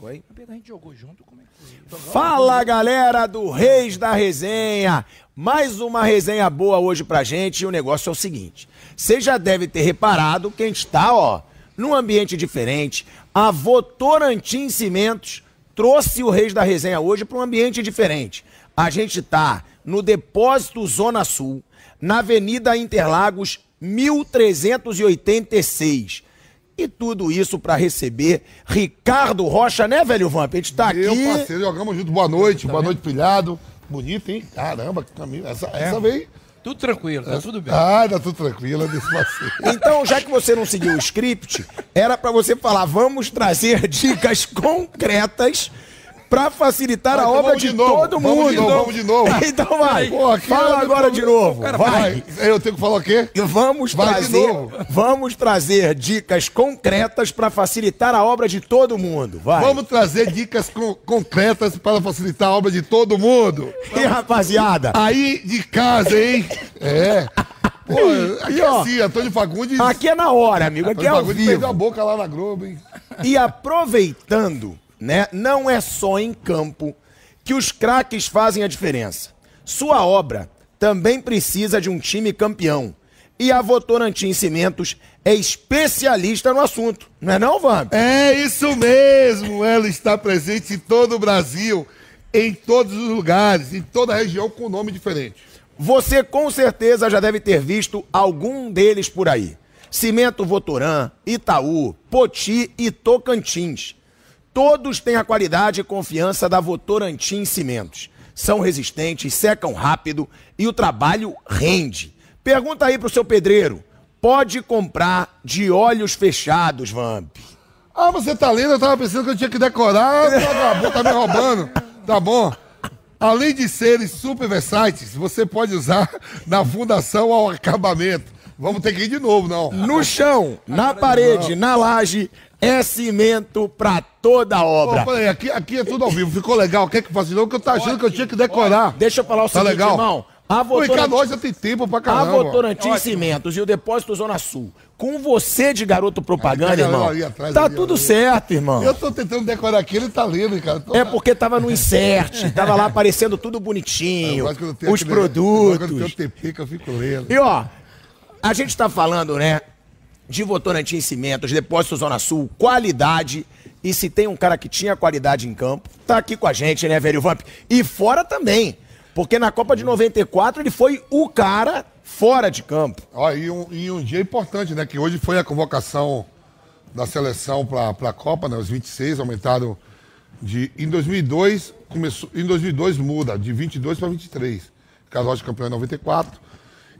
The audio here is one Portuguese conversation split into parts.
Foi? A gente jogou junto, como é que foi? Fala galera do Reis da Resenha! Mais uma resenha boa hoje pra gente e o negócio é o seguinte: você já deve ter reparado que a gente tá, ó, num ambiente diferente. A Votorantim Cimentos trouxe o Reis da Resenha hoje para um ambiente diferente. A gente tá no Depósito Zona Sul, na Avenida Interlagos 1386. E tudo isso para receber Ricardo Rocha, né, velho Vamp? A gente tá Meu aqui. parceiro, jogamos junto. Boa noite, boa noite, pilhado. Bonito, hein? Caramba, que caminho. Essa, essa veio. Tudo tranquilo, tá tudo bem. Ah, tá tudo tranquilo desse parceiro. Então, já que você não seguiu o script, era para você falar, vamos trazer dicas concretas para facilitar a obra de, de todo vamos mundo. de novo, vamos de novo. Então vai. Pô, Fala é- agora de novo. Vai. Vai, eu tenho que falar o quê? Vamos Vai trazer, vamos trazer dicas concretas para facilitar a obra de todo mundo. Vai. Vamos trazer dicas con- concretas para facilitar a obra de todo mundo. E rapaziada, Aí de casa, hein? É. Pô, aqui E, é ó, assim, Antônio Fagundes. aqui é na hora, amigo. Aqui é Antônio ao Fagundes perdeu a vivo. boca lá na Globo, hein? E aproveitando, né? Não é só em campo que os craques fazem a diferença. Sua obra também precisa de um time campeão. E a Votorantim Cimentos é especialista no assunto. Não é não, Vamp? É isso mesmo, ela está presente em todo o Brasil, em todos os lugares, em toda a região com nome diferente. Você com certeza já deve ter visto algum deles por aí. Cimento Votoran, Itaú, Poti e Tocantins. Todos têm a qualidade e confiança da Votorantim Cimentos. São resistentes, secam rápido e o trabalho rende. Pergunta aí pro seu pedreiro. Pode comprar de olhos fechados, Vamp. Ah, você tá lendo? Eu tava pensando que eu tinha que decorar, vagabundo tá me roubando. Tá bom. Além de serem super versáteis, você pode usar na fundação ao acabamento. Vamos ter que ir de novo, não. No chão, na parede, na laje, é cimento pra toda a obra. peraí, aqui, aqui é tudo ao vivo. Ficou legal? Quer que novo? Porque eu tava achando que eu tinha que decorar. Deixa eu falar o Tá seguinte, legal? irmão. A O Votorantim, tem tempo pra a caramba. Votorantim Cimentos e o Depósito Zona Sul, com você de garoto propaganda, a irmão, ali atrás, tá ali, tudo ali. certo, irmão. Eu tô tentando decorar aqui, ele tá lendo, cara. Tô- É porque tava no insert, tava lá aparecendo tudo bonitinho, os aquele- Agora que eu tenho produtos. TP que eu fico lendo. E ó, a gente tá falando, né, de Votorantim Cimentos, Depósito Zona Sul, qualidade. E se tem um cara que tinha qualidade em campo, tá aqui com a gente, né, velho Vamp? E fora também. Porque na Copa de 94 ele foi o cara fora de campo. Ó, e, um, e um dia importante, né? Que hoje foi a convocação da seleção para a Copa, né? Os 26 aumentaram de. Em 2002, começou, em 2002 muda, de 22 para 23. Carlos campeão em 94.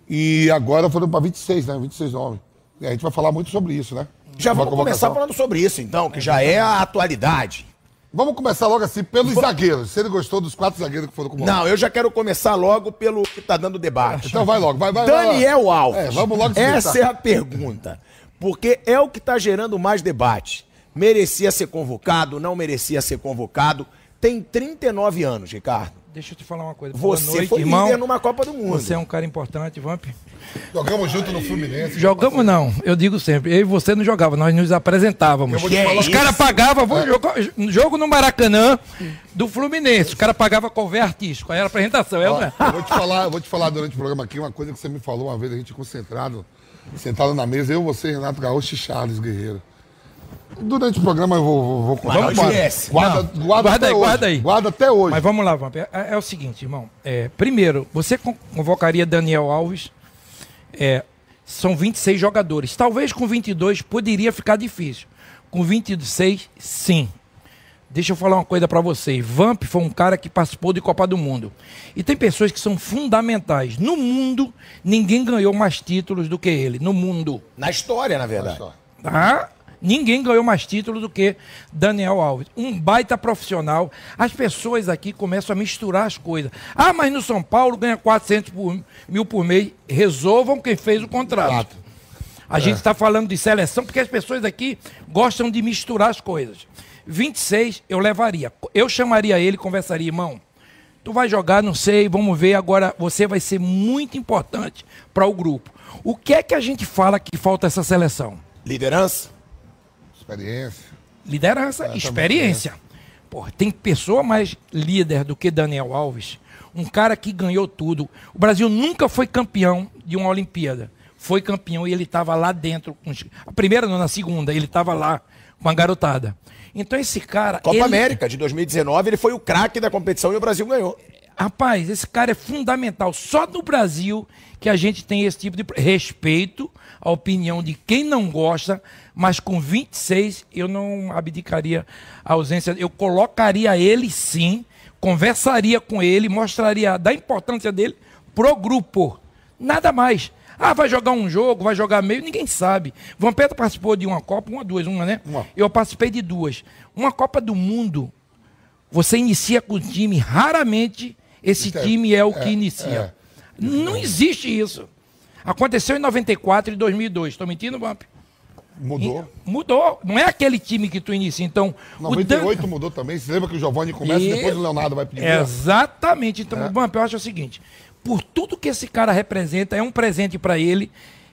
E agora foram para 26, né? 26 homens. E a gente vai falar muito sobre isso, né? Já vamos começar falando sobre isso, então, que já é a atualidade. Vamos começar logo assim pelos zagueiros. Se ele gostou dos quatro zagueiros que foram convocados. Não, eu já quero começar logo pelo que tá dando debate. Então vai logo, vai, vai. vai lá. Daniel Alves. É, vamos logo Essa é a pergunta. Porque é o que tá gerando mais debate. Merecia ser convocado, não merecia ser convocado. Tem 39 anos, Ricardo. Deixa eu te falar uma coisa. Boa Você noite, foi irmão. líder numa Copa do Mundo. Você é um cara importante, Vamp. Jogamos junto no Fluminense. Jogamos não, eu digo sempre. Eu e você não jogava, nós nos apresentávamos. Os caras pagavam, vou jogar- jogo no Maracanã do Fluminense. Os caras pagavam cover artístico. Aí era apresentação. É, Ó, né? eu vou te falar, eu vou te falar durante o programa aqui uma coisa que você me falou uma vez, a gente concentrado, sentado na mesa, eu, você, Renato Gaúcho e Charles Guerreiro. Durante o programa eu vou, vou, vou Mas Vamos guarda, guarda, Não, guarda, guarda aí, hoje. guarda aí. Guarda até hoje. Mas vamos lá, Vamp. É, é o seguinte, irmão. É, primeiro, você con- convocaria Daniel Alves. É, são 26 jogadores. Talvez com 22 poderia ficar difícil. Com 26, sim. Deixa eu falar uma coisa pra vocês. Vamp foi um cara que participou de Copa do Mundo. E tem pessoas que são fundamentais. No mundo, ninguém ganhou mais títulos do que ele. No mundo. Na história, na verdade. Só. Tá? Ninguém ganhou mais títulos do que Daniel Alves. Um baita profissional. As pessoas aqui começam a misturar as coisas. Ah, mas no São Paulo ganha 400 por- mil por mês. Resolvam quem fez o contrato. A gente está falando de seleção porque as pessoas aqui gostam de misturar as coisas. 26 eu levaria. Eu chamaria ele e conversaria, irmão. Tu vai jogar, não sei, vamos ver. Agora você vai ser muito importante para o grupo. O que é que a gente fala que falta essa seleção? Liderança? Experiência. Liderança, experiência. Porra, tem pessoa mais líder do que Daniel Alves. Um cara que ganhou tudo. O Brasil nunca foi campeão de uma Olimpíada. Foi campeão e ele estava lá dentro. Com... A primeira, não, na segunda, ele estava lá com a garotada. Então esse cara. Copa ele... América de 2019, ele foi o craque da competição e o Brasil ganhou. Rapaz, esse cara é fundamental. Só no Brasil que a gente tem esse tipo de respeito à opinião de quem não gosta, mas com 26 eu não abdicaria a ausência. Eu colocaria ele sim, conversaria com ele, mostraria da importância dele pro grupo. Nada mais. Ah, vai jogar um jogo, vai jogar meio, ninguém sabe. Vampeta participou de uma Copa, uma, duas, uma, né? Uma. Eu participei de duas. Uma Copa do Mundo, você inicia com o time, raramente esse é, time é o que é, inicia. É. Não existe isso. Aconteceu em 94 e 2002. Estou mentindo, Vamp? Mudou. E, mudou. Não é aquele time que tu inicia. Então, 98 Dan... mudou também. Você lembra que o Giovanni começa e depois o Leonardo vai pedir? Exatamente. Então, é. Vamp, eu acho o seguinte: por tudo que esse cara representa, é um presente para ele.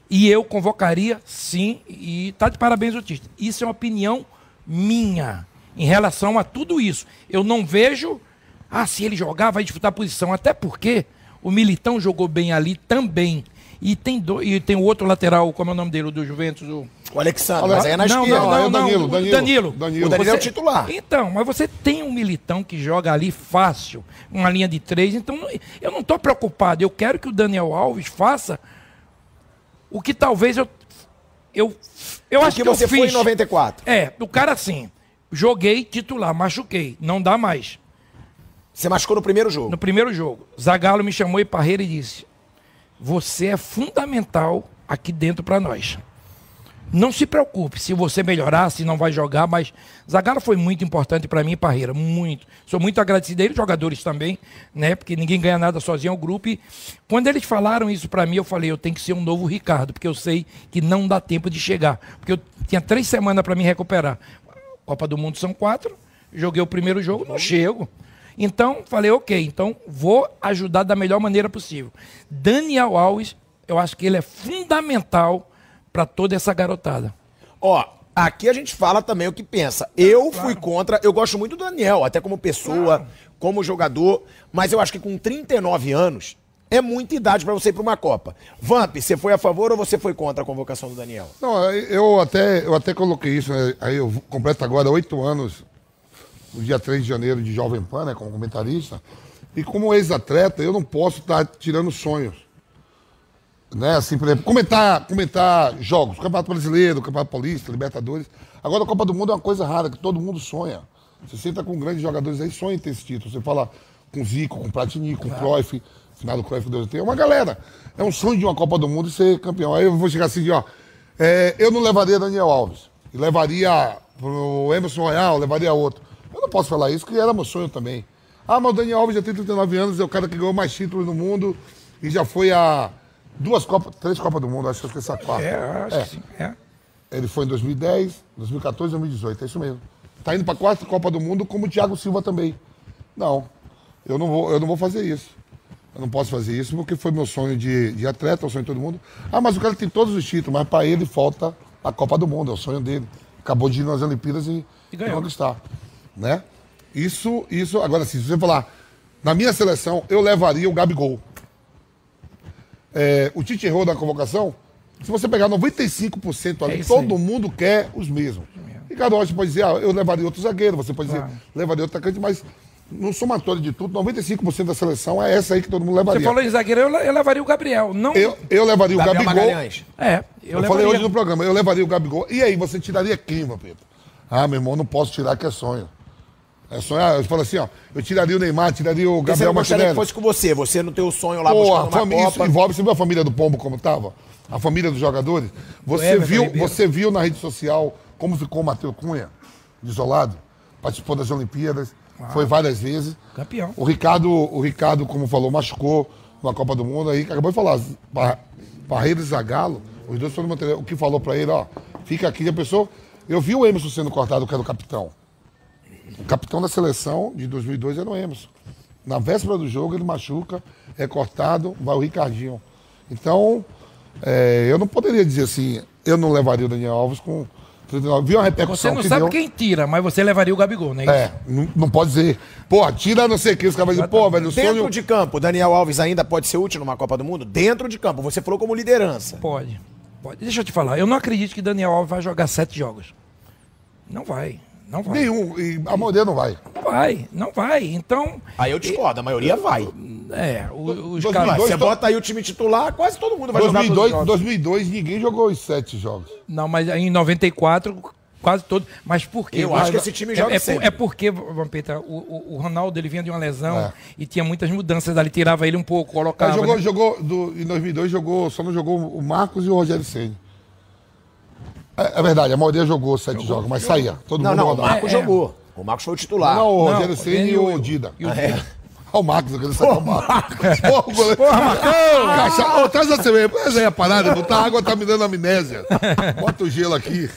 E eu convocaria, sim, e tá de parabéns o. Isso é uma opinião minha em relação a tudo isso. Eu não vejo ah, se ele jogar, vai disputar a posição. Até porque o Militão jogou bem ali também. E tem, do, e tem o outro lateral, como é o nome dele, do Juventus? O, o Alexandre, mas aí é na não, esquerda. Não, não, é o Danilo, Danilo, Danilo. Danilo. O Danilo você, é o titular. Então, mas você tem um Militão que joga ali fácil, uma linha de três, então eu não estou preocupado. Eu quero que o Daniel Alves faça o que talvez eu. Eu, eu acho que, que você eu fiz. foi em 94. É, o cara assim, joguei titular, machuquei, não dá mais. Você machucou no primeiro jogo? No primeiro jogo. Zagallo me chamou e Parreira e disse: Você é fundamental aqui dentro para nós. Não se preocupe se você melhorar, se não vai jogar, mas Zagallo foi muito importante para mim Parreira, muito. Sou muito agradecido a ele, jogadores também, né? Porque ninguém ganha nada sozinho, é um grupo. E quando eles falaram isso para mim, eu falei, eu tenho que ser um novo Ricardo, porque eu sei que não dá tempo de chegar. Porque eu tinha três semanas para me recuperar. Copa do Mundo são quatro, joguei o primeiro jogo, não chego. Então, falei, ok, então vou ajudar da melhor maneira possível. Daniel Alves, eu acho que ele é fundamental para toda essa garotada. Ó, aqui a gente fala também o que pensa. Eu claro. fui contra, eu gosto muito do Daniel, até como pessoa, claro. como jogador, mas eu acho que com 39 anos é muita idade para você ir para uma Copa. Vamp, você foi a favor ou você foi contra a convocação do Daniel? Não, eu até, eu até coloquei isso, né? aí eu completo agora oito anos no dia 3 de janeiro de Jovem Pan, né, como comentarista. E como ex-atleta, eu não posso estar tirando sonhos. Né, assim, por exemplo, comentar, comentar jogos, Campeonato Brasileiro, Campeonato Paulista, Libertadores. Agora a Copa do Mundo é uma coisa rara, que todo mundo sonha. Você senta com grandes jogadores aí, sonha em ter esse título. Você fala com Zico, com Platini, com claro. Cruyff, final do Cruyff Deus tem. É uma galera. É um sonho de uma Copa do Mundo ser campeão. Aí eu vou chegar assim, ó. É, eu não levaria Daniel Alves. levaria o Emerson Royal, levaria outro. Eu não posso falar isso, porque era meu sonho também. Ah, mas o Daniel Alves já tem 39 anos, é o cara que ganhou mais títulos no mundo e já foi a duas Copas, três Copas do Mundo, acho que eu esqueci a quarta. É, acho é. que sim. É. Ele foi em 2010, 2014 e 2018, é isso mesmo. Tá indo para a quarta Copa do Mundo, como o Thiago Silva também. Não, eu não vou, eu não vou fazer isso. Eu não posso fazer isso porque foi meu sonho de, de atleta, o sonho de todo mundo. Ah, mas o cara tem todos os títulos, mas para ele falta a Copa do Mundo, é o sonho dele. Acabou de ir nas Olimpíadas e, e, e conquistar né? Isso, isso, agora sim, se você falar, na minha seleção, eu levaria o Gabigol. É, o Tite errou na convocação. Se você pegar 95% ali, é todo aí. mundo quer os mesmos. E cada hora você pode dizer, ah, eu levaria outro zagueiro, você pode dizer, levaria outro atacante, mas no somatório de tudo, 95% da seleção é essa aí que todo mundo levaria. Você falou em zagueiro, eu, eu levaria o Gabriel. Não... Eu, eu levaria Gabriel o Gabigol. Magalhães. É, eu, eu falei hoje no programa, eu levaria o Gabigol. E aí, você tiraria quem, Pedro? Ah, meu irmão, não posso tirar que é sonho. É sonhar, eu falo assim, ó, eu tiraria o Neymar, tiraria o Gabriel Martinelli. que fosse com você, você no teu sonho lá Pô, a família, Isso envolve, você viu a família do Pombo como tava? A família dos jogadores? Você viu, você viu na rede social como ficou o Matheus Cunha, isolado? Participou das Olimpíadas, ah, foi várias vezes. Campeão. O Ricardo, o Ricardo, como falou, machucou na Copa do Mundo aí, acabou de falar, Barreiro e Zagalo, os dois foram manter, o que falou para ele, ó, fica aqui, a pessoa, eu vi o Emerson sendo cortado, que era o capitão. O capitão da seleção de 2002 era o Emerson. Na véspera do jogo, ele machuca, é cortado, vai o Ricardinho. Então, é, eu não poderia dizer assim, eu não levaria o Daniel Alves com 39. Viu a Você repercussão não que sabe deu? quem tira, mas você levaria o Gabigol, né? É, não, não pode dizer. Pô, tira não sei o que. Os caras vão dizer, pô, velho, o Dentro sonho... de campo, Daniel Alves ainda pode ser útil numa Copa do Mundo? Dentro de campo, você falou como liderança. Pode. Pode. Deixa eu te falar. Eu não acredito que Daniel Alves vai jogar sete jogos. Não vai. Não vai. Nenhum. E a maioria não vai. Não vai. Não vai. Então, Aí eu discordo, a maioria vai. é, o- os caras. Você bota aí o time titular, quase todo mundo vai jogar 2002, todos os jogos. 2002, ninguém jogou os sete jogos. Não, mas em 94, quase todo. Mas por quê? Eu acho que esse time é, joga é, sempre. é porque, Vampeta, o, o, o Ronaldo ele vinha de uma lesão É. e tinha muitas mudanças ali, tirava ele um pouco, Mas colocava. jogou, né? jogou do, em 2002, jogou, só não jogou o Marcos e o Rogério Senna. É, é verdade, a maioria jogou sete jogos, mas saía. Todo Não, mundo não, o rodava. É, é. jogou. O Marcos foi o titular. Não, o Rogério Senna e o o- Dida. e o É. Dida. Olha o Marcos, eu quero saber o Marcos. Porra, o Marcão! Caixa... Ô, traz a cerveja. Mas aí a parada, botar água tá me dando amnésia. Bota o gelo aqui.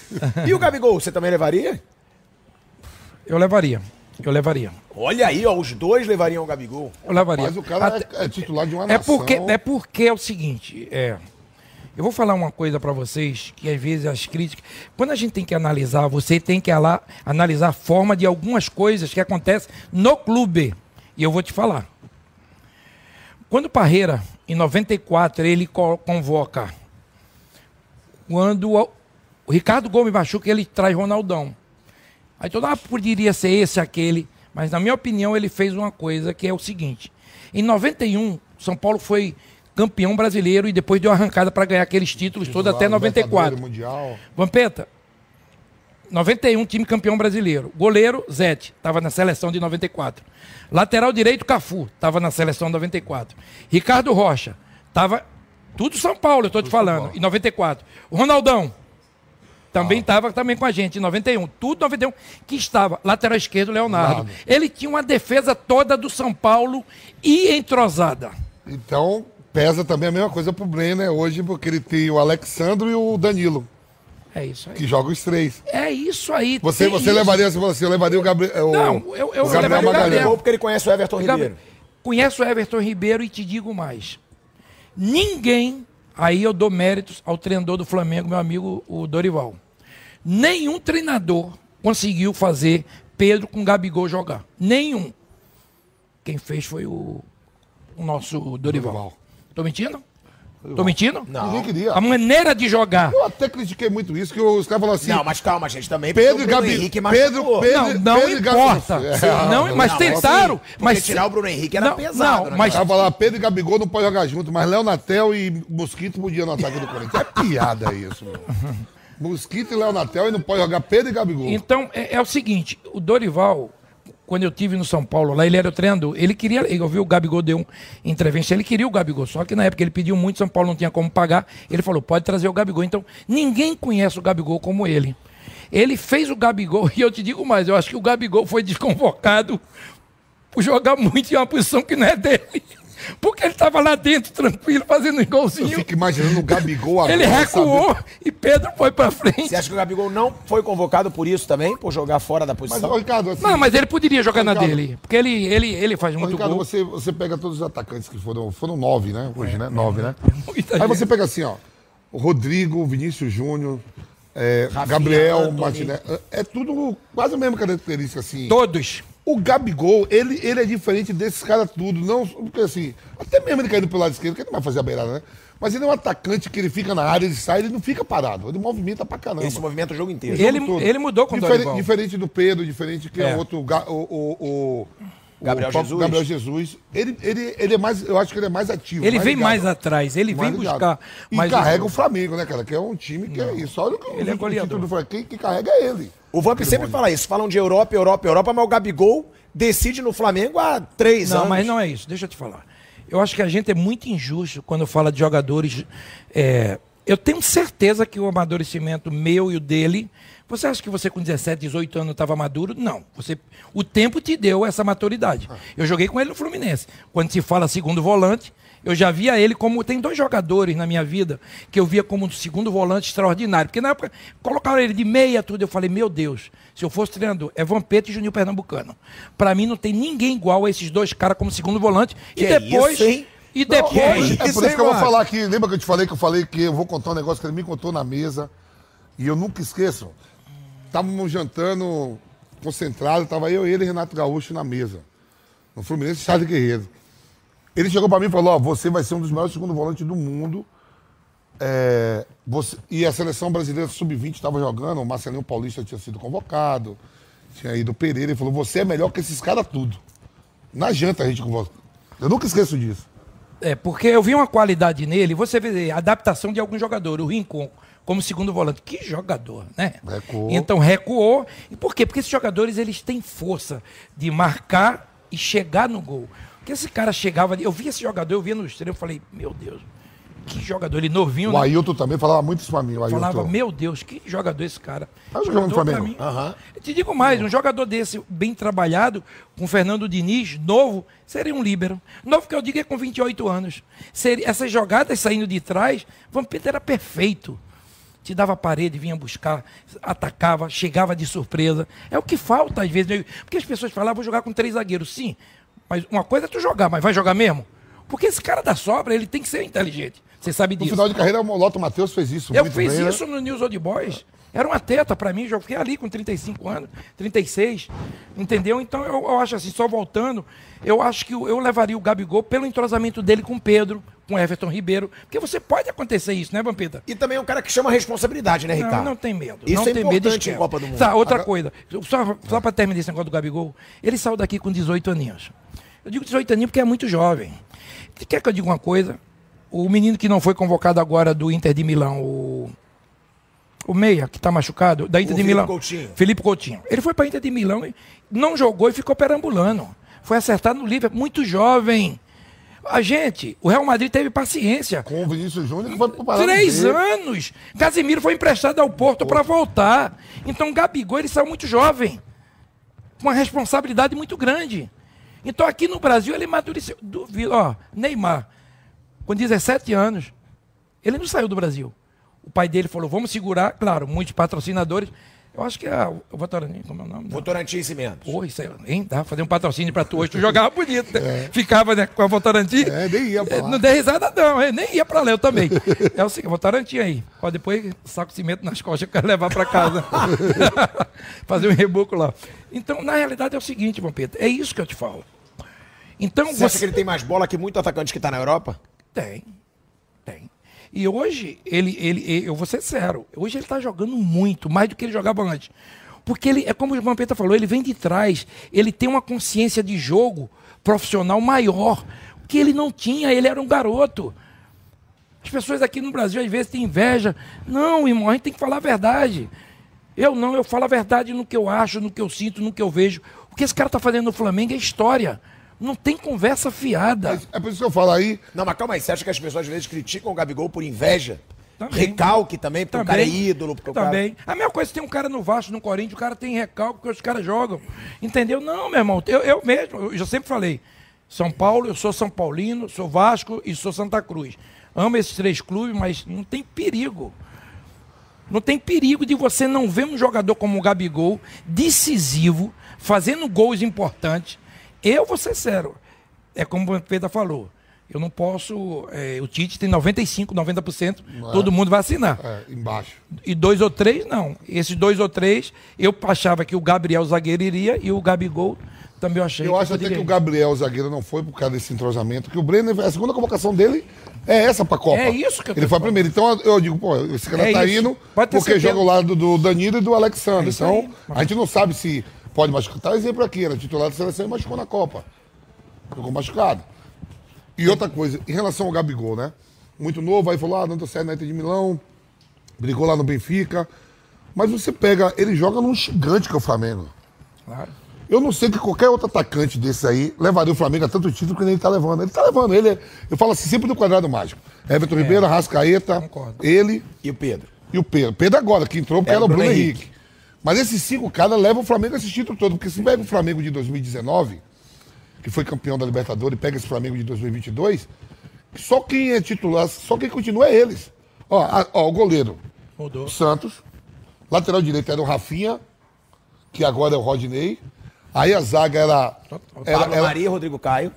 E o Gabigol, você também levaria? Eu levaria. Eu levaria. Olha aí, ó, os dois levariam o Gabigol. Eu levaria. Mas o cara Até- é, é titular de uma É nação. porque, é porque é o seguinte, é. Eu vou falar uma coisa pra vocês que às vezes as críticas, quando a gente tem que analisar, você tem que analisar a forma de algumas coisas que acontecem no clube. E eu vou te falar. Quando Parreira, em 94, ele co- convoca, quando o, o Ricardo Gomes machuca, ele traz Ronaldão. Aí todo ah, poderia ser esse, aquele. Mas, na minha opinião, ele fez uma coisa que é o seguinte: em 91, São Paulo foi campeão brasileiro e depois deu arrancada para ganhar aqueles títulos todos até 94. Libertadores, Mundial. Vampeta, 91, time campeão brasileiro. Goleiro, Zete, estava na seleção de 94. Lateral direito, Cafu, estava na seleção de 94. Ricardo Rocha, estava. Tudo São Paulo, eu estou te falando, em 94. O Ronaldão, também estava também com a gente, em 91. Tudo 91, que estava. Lateral esquerdo, Leonardo. Leonardo. Ele tinha uma defesa toda do São Paulo e entrosada. Então, pesa também a mesma coisa pro Brenner hoje, porque ele tem o Alexandro e o Danilo, É isso aí. que jogam os três. É isso aí. Você, você isso. levaria, você falou assim, eu levaria o Gabriel. O, Não, eu- eu o Gabriel levaria o. Gabriel. Gabigol porque ele conhece o Everton Ribeiro. Conheço o Everton Ribeiro e te digo mais. Ninguém, aí eu dou méritos ao treinador do Flamengo, meu amigo o Dorival. Nenhum treinador conseguiu fazer Pedro com Gabigol jogar. Nenhum. Quem fez foi o, o nosso Dorival. Dorival. Tô mentindo? Tô mentindo? Ninguém queria. A maneira de jogar. Eu até critiquei muito isso, que os caras falaram assim, Não, mas calma, gente, também. Pedro e Gabi- Henrique Pedro-. Pedro- Não, não Pedro e Gabi- importa. É, não, não, mas não, tentaram. assim, mas tirar o Bruno Henrique era Não, pesado, não, né, mas Tava falar, Pedro e Gabigol não podem jogar junto, mas Léo Natel e Mosquito podiam no ataque do Corinthians. É piada isso, meu. Mosquito e Léo Natel e não pode jogar Pedro e Gabigol. Então, é, é o seguinte, o Dorival, quando eu tive no São Paulo, lá ele era o treinador, ele queria, eu vi o Gabigol deu entrevista, ele queria o Gabigol, só que na época ele pediu muito, São Paulo não tinha como pagar, ele falou, pode trazer o Gabigol. Então, ninguém conhece o Gabigol como ele. Ele fez o Gabigol, e eu te digo mais, eu acho que o Gabigol foi desconvocado por jogar muito em uma posição que não é dele. Porque ele estava lá dentro, tranquilo, fazendo um Eu fico imaginando o Gabigol agora. Ele recuou sabe? e Pedro foi pra frente. Você acha que o Gabigol não foi convocado por isso também? Por jogar fora da Mas, posição? ô, Ricardo, assim, Não, mas ele poderia jogar na Ricardo. dele. Porque ele, ele, ele faz muito Ricardo, gol. você, você pega todos os atacantes que foram. Foram nove, né? Hoje, né? Nove, né? Muita Aí gente. você pega assim, ó. O Rodrigo, Vinícius Júnior, é, Gabriel. Martinez. É, é tudo quase a mesma característica, assim. Todos. O Gabigol, ele, ele é diferente desses caras tudo. Não, porque assim, até mesmo ele caindo pelo lado esquerdo, que ele não vai fazer a beirada, né? Mas ele é um atacante que ele fica na área, ele sai, ele não fica parado. Ele movimenta pra caramba. Esse movimento o jogo inteiro. Ele- Todo. ele mudou com o Difere- Dorival. Diferente do Pedro, diferente que é, É. o outro. O, o, o- o Gabriel Jesus. Gabriel Jesus. Ele, ele, ele é mais. Eu acho que ele é mais ativo. Ele vem ligado. mais atrás, ele Mais vem ligado. buscar. E mais carrega o- o Flamengo, né, cara? Que é um time que é isso. Olha o que Ele é o título do Flamengo. Quem que carrega é ele. O Vamp sempre fala isso. Falam de Europa, Europa, Europa, mas o Gabigol decide no Flamengo há três Não, anos. mas não é isso, deixa eu te falar. Eu acho que a gente é muito injusto quando fala de jogadores. é, eu tenho certeza que o amadurecimento meu e o dele. Você acha que você com 17, 18 anos estava maduro? Não. Você, o tempo te deu essa maturidade. Eu joguei com ele no Fluminense. Quando se fala segundo volante, eu já via ele como. Tem dois jogadores na minha vida que eu via como um segundo volante extraordinário. Porque na época colocaram ele de meia, tudo. Eu falei, meu Deus, se eu fosse treinador, é Vampeta e Juninho Pernambucano. Para mim não tem ninguém igual a esses dois caras como segundo volante. Que e depois. isso, hein? e Não, depois. é isso, por isso hein, que eu vou falar aqui. Lembra que eu te falei que eu falei que eu vou contar um negócio que ele me contou na mesa. E eu nunca esqueço. estávamos jantando concentrado, tava eu, ele e Renato Gaúcho na mesa. No Fluminense, Charles Guerreiro. Ele chegou para mim e falou: Ó, você vai ser um dos melhores segundo volantes do mundo. É, você- e a seleção brasileira sub-20 estava jogando, o Marcelinho Paulista tinha sido convocado, tinha ido o Pereira. Ele falou: Você é melhor que esses caras tudo. Na janta a gente convoca. Eu nunca esqueço disso. É, porque eu vi uma qualidade nele, você vê a adaptação de alguns jogadores, o Rincon, como segundo volante. Que jogador, né? Recuou. Então recuou. E por quê? Porque esses jogadores eles têm força de marcar e chegar no gol. Porque esse cara chegava, ali- eu vi esse jogador, eu via no estreio, eu falei, meu Deus, que jogador, ele novinho, O né? Ailton também falava muito isso pra mim. O Ailton. falava, meu Deus, que jogador esse cara. Tá jogando no Flamengo? mim. Eu te digo mais, um jogador desse, bem trabalhado, com Fernando Diniz, novo, seria um líbero. Novo que eu digo é com 28 anos. Seria, essas jogadas saindo de trás, Vampeta era perfeito. Te dava a parede, vinha buscar, atacava, chegava de surpresa. É o que falta às vezes. Porque as pessoas falavam, vou jogar com três zagueiros. Sim, mas uma coisa é tu jogar, mas vai jogar mesmo? Porque esse cara da sobra, ele tem que ser inteligente. Você sabe No disso. final de carreira, o Loto Matheus fez isso. Eu fiz bem, né? isso no News Old Boys. Era uma teta pra mim, já fiquei ali com 35 anos, 36, entendeu? Então eu, eu acho assim, só voltando, eu acho que eu, eu levaria o Gabigol pelo entrosamento dele com o Pedro, com o Everton Ribeiro, porque você pode acontecer isso, né, Vampeta? E também é um cara que chama a responsabilidade, né, Ricardo? Não, não tem medo. Isso não é tem medo, importante esquece. em Copa do Mundo. Tá, outra coisa. Só, só para terminar esse negócio do Gabigol. Ele saiu daqui com 18 aninhos. Eu digo 18 aninhos porque é muito jovem. Quer que eu diga uma coisa? O menino que não foi convocado agora do Inter de Milão, o. O Meia, que está machucado, da Inter O de Felipe Milão. Coutinho. Felipe Coutinho. Ele foi para Inter de Milão e não jogou e ficou perambulando. Foi acertado no Liverpool, muito jovem. A gente, o Real Madrid teve paciência. Com o Vinícius Júnior, que foi pro Pará Três anos! Casimiro foi emprestado ao Porto para voltar. Então, Gabigol, ele saiu muito jovem. Com uma responsabilidade muito grande. Então, aqui no Brasil, ele amadureceu. Duvido, ó, Neymar, com 17 anos, ele não saiu do Brasil. O pai dele falou: vamos segurar, claro, muitos patrocinadores. Eu acho que é o Votorantim, como é o nome? Votorantim Cimentos. Pô, isso aí, hein? Dá pra fazer um patrocínio pra tu hoje. Tu jogava bonito, né? Ficava né, com a Votorantim. É, nem ia pra É, lá. Não dei risada, não. Eu nem ia pra lá, eu também. É o seguinte, Votorantim aí. Ó, depois saco de cimento nas costas, eu quero levar pra casa. fazer um reboco lá. Então, na realidade, é o seguinte, Vampeta. É isso que eu te falo. Então, Você acha que ele tem mais bola que muito atacante que tá na Europa? tem. Tem. E hoje, ele, ele, eu vou ser sério, hoje ele está jogando muito, mais do que ele jogava antes. Porque ele, é como o Vampeta falou, ele vem de trás, ele tem uma consciência de jogo profissional maior, que ele não tinha, ele era um garoto. As pessoas aqui no Brasil às vezes têm inveja. Não, irmão, a gente tem que falar a verdade. Eu não, eu falo a verdade no que eu acho, no que eu sinto, no que eu vejo. O que esse cara está fazendo no Flamengo é história. Não tem conversa fiada. É por isso que eu falo aí. Não, mas calma aí. Você acha que as pessoas às vezes criticam o Gabigol por inveja? Também. Recalque também, porque o cara é ídolo. Porque o cara... Também. A mesma coisa, tem um cara no Vasco, no Corinthians, o cara tem recalque porque os caras jogam. Entendeu? Não, meu irmão, eu, eu mesmo, eu já sempre falei. São Paulo, eu sou São Paulino, sou Vasco e sou Santa Cruz. Amo esses três clubes, mas não tem perigo. Não tem perigo de você não ver um jogador como o Gabigol, decisivo, fazendo gols importantes. Eu vou ser sério. É como o Pedro falou. Eu não posso. é, o Tite tem 95, 90%, todo mundo vai assinar. É, embaixo. E dois ou três, não. Esses dois ou três, eu achava que o Gabriel zagueiro iria e o Gabigol também eu achei Eu acho até que o. Gabriel, o zagueiro, não foi por causa desse entrosamento, que o Brenner, a segunda convocação dele é essa pra Copa. É isso que eu Ele foi falando. primeira. Então eu digo, pô, esse cara É tá isso. indo porque certeza. joga ao lado do Danilo e do Alexandre. É então, aí. a gente não sabe se pode machucar. Tá exemplo aqui, era titular da seleção e machucou na Copa. Ficou machucado. E outra coisa, em relação ao Gabigol, né? Muito novo, aí falou, ah, não deu certo na Inter de Milão, brigou lá no Benfica. Mas você pega, ele joga num gigante que é o Flamengo. Claro. Eu não sei que qualquer outro atacante desse aí levaria o Flamengo a tanto título que nem ele tá levando. Ele tá levando, ele é- eu falo assim, sempre do quadrado mágico. Everton Ribeiro, Rascaeta, ele E o Pedro? e o Pedro. Pedro agora, que entrou porque É, era o Bruno Bruno Henrique. Mas esses cinco caras levam o Flamengo a esse título todo. Porque se pega o Flamengo de 2019, que foi campeão da Libertadores, e pega esse Flamengo de 2022, só quem é titular, só quem continua é eles. Ó, a- ó o goleiro, Mudou. o Santos. Lateral direito era o Rafinha, que agora é o Rodney. Aí a zaga era, era, era Maria, Rodrigo Caio.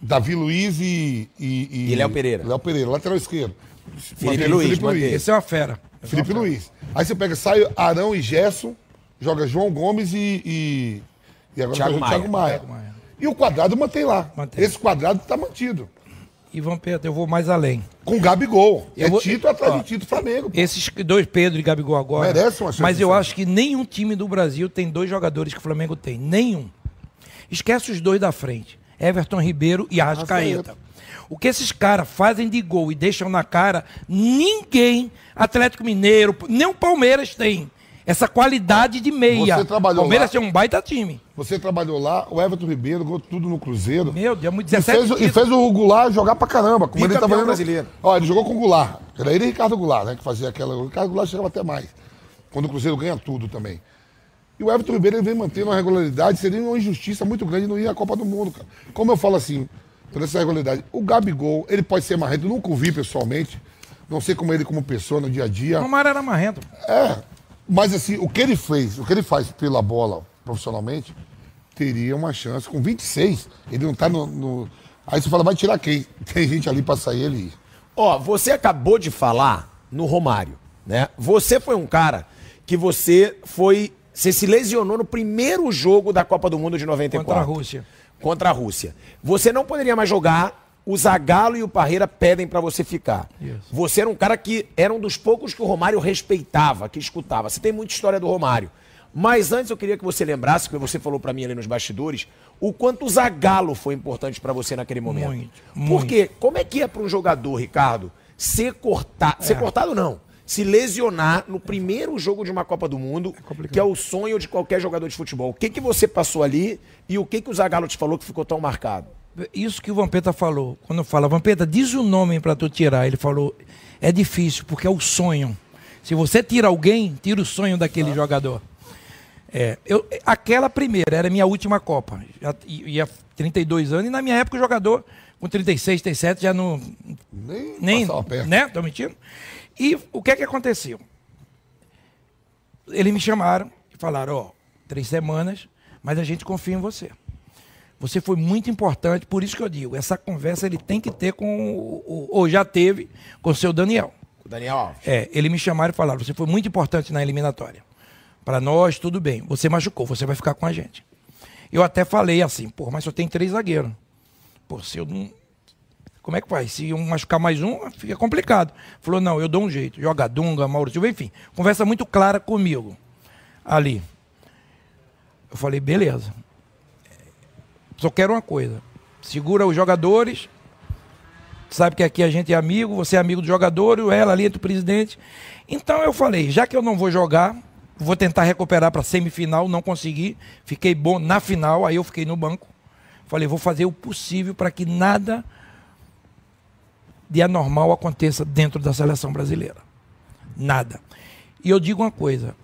Davi Luiz e, e, E Léo Pereira. Léo Pereira, lateral esquerdo. Felipe Luiz, manteve. Esse é uma fera. Felipe Luiz. Aí você pega, sai Arão e Gerson, joga João Gomes e. e, e agora Thiago Maia. Thiago Maia. Thiago Maia. E o quadrado mantém lá. Mantém. Esse quadrado tá mantido. E Vampeta, eu vou mais além. Com Gabigol. Eu é vou- título atrás ó, de título Flamengo. pô. Esses dois, Pedro e Gabigol agora. Merece uma chance Mas eu acho que nenhum time do Brasil tem dois jogadores que o Flamengo tem. Nenhum. Esquece os dois da frente. Everton Ribeiro e Arrascaeta. O que esses caras fazem de gol e deixam na cara, ninguém, Atlético Mineiro, nem o Palmeiras tem. Essa qualidade de meia. Você trabalhou Palmeiras lá? tem um baita time. Você trabalhou lá, o Everton Ribeiro jogou tudo no Cruzeiro. Meu Deus, E 17 fez, o- e fez o Goulart jogar pra caramba. Como ele tava brasileiro. Ó, ele jogou com o Goulart. Era ele e Ricardo Goulart, né? Que fazia aquela. O Ricardo Goulart chegava até mais. Quando o Cruzeiro ganha tudo também. E o Everton Ribeiro ele vem mantendo uma regularidade. Seria uma injustiça muito grande não ir à Copa do Mundo, cara. Como eu falo assim, toda essa regularidade. O Gabigol, ele pode ser marrento. Eu nunca o vi pessoalmente. Não sei como ele como pessoa no dia a dia. O Romário era marrento. É, mas assim, o que ele fez, o que ele faz pela bola profissionalmente, teria uma chance. Com 26, ele não tá no. no- Aí você fala, vai tirar quem? Tem gente ali pra sair ele. ir. Ó, você acabou de falar no Romário, né? Você foi um cara que você foi. Você se lesionou no primeiro jogo da Copa do Mundo de 94. Contra a Rússia. Contra a Rússia. Você não poderia mais jogar. O Zagallo e o Parreira pedem pra você ficar. Isso. Você era um cara que era um dos poucos que o Romário respeitava, que escutava. Você tem muita história do Romário. Mas antes eu queria que você lembrasse, que você falou pra mim ali nos bastidores, o quanto o Zagallo foi importante pra você naquele momento. Muito, Porque como é que é para um jogador, Ricardo, ser cortado, ser cortado não, se lesionar no primeiro jogo de uma Copa do Mundo, que é o sonho de qualquer jogador de futebol. O que que você passou ali e o que que o Zagallo te falou que ficou tão marcado? Isso que o Vampeta falou. Quando fala, Vampeta, diz o nome para tu tirar. Ele falou, é difícil, porque é o sonho. Se você tira alguém, tira o sonho daquele jogador. É, eu, aquela primeira era a minha última Copa. Já ia 32 anos, e na minha época o jogador, com 36, 37, já não. Nem, Nem. passava perto. Né? Tô mentindo? E o que é que aconteceu? Eles me chamaram e falaram: ó, três semanas, mas a gente confia em você. Você foi muito importante, por isso que eu digo, essa conversa ele tem que ter com o, ou já teve com o seu Daniel. O Daniel Alves. É, eles me chamaram e falaram: você foi muito importante na eliminatória. Para nós, tudo bem. Você machucou, você vai ficar com a gente. Eu até falei assim, pô, mas só tem três zagueiros. Pô, se eu não. Como é que faz? Se um machucar mais um, fica complicado. Falou, não, eu dou um jeito. Joga Dunga, Mauro Silva, enfim. Conversa muito clara comigo. Ali. Eu falei, beleza. Só quero uma coisa. Segura os jogadores. Sabe que aqui a gente é amigo, você é amigo do jogador, e ela ali é do presidente. Então eu falei, já que eu não vou jogar, vou tentar recuperar para semifinal, não consegui. Fiquei bom na final, aí eu fiquei no banco. Falei, vou fazer o possível para que nada de anormal aconteça dentro da seleção brasileira. Nada. E eu digo uma coisa: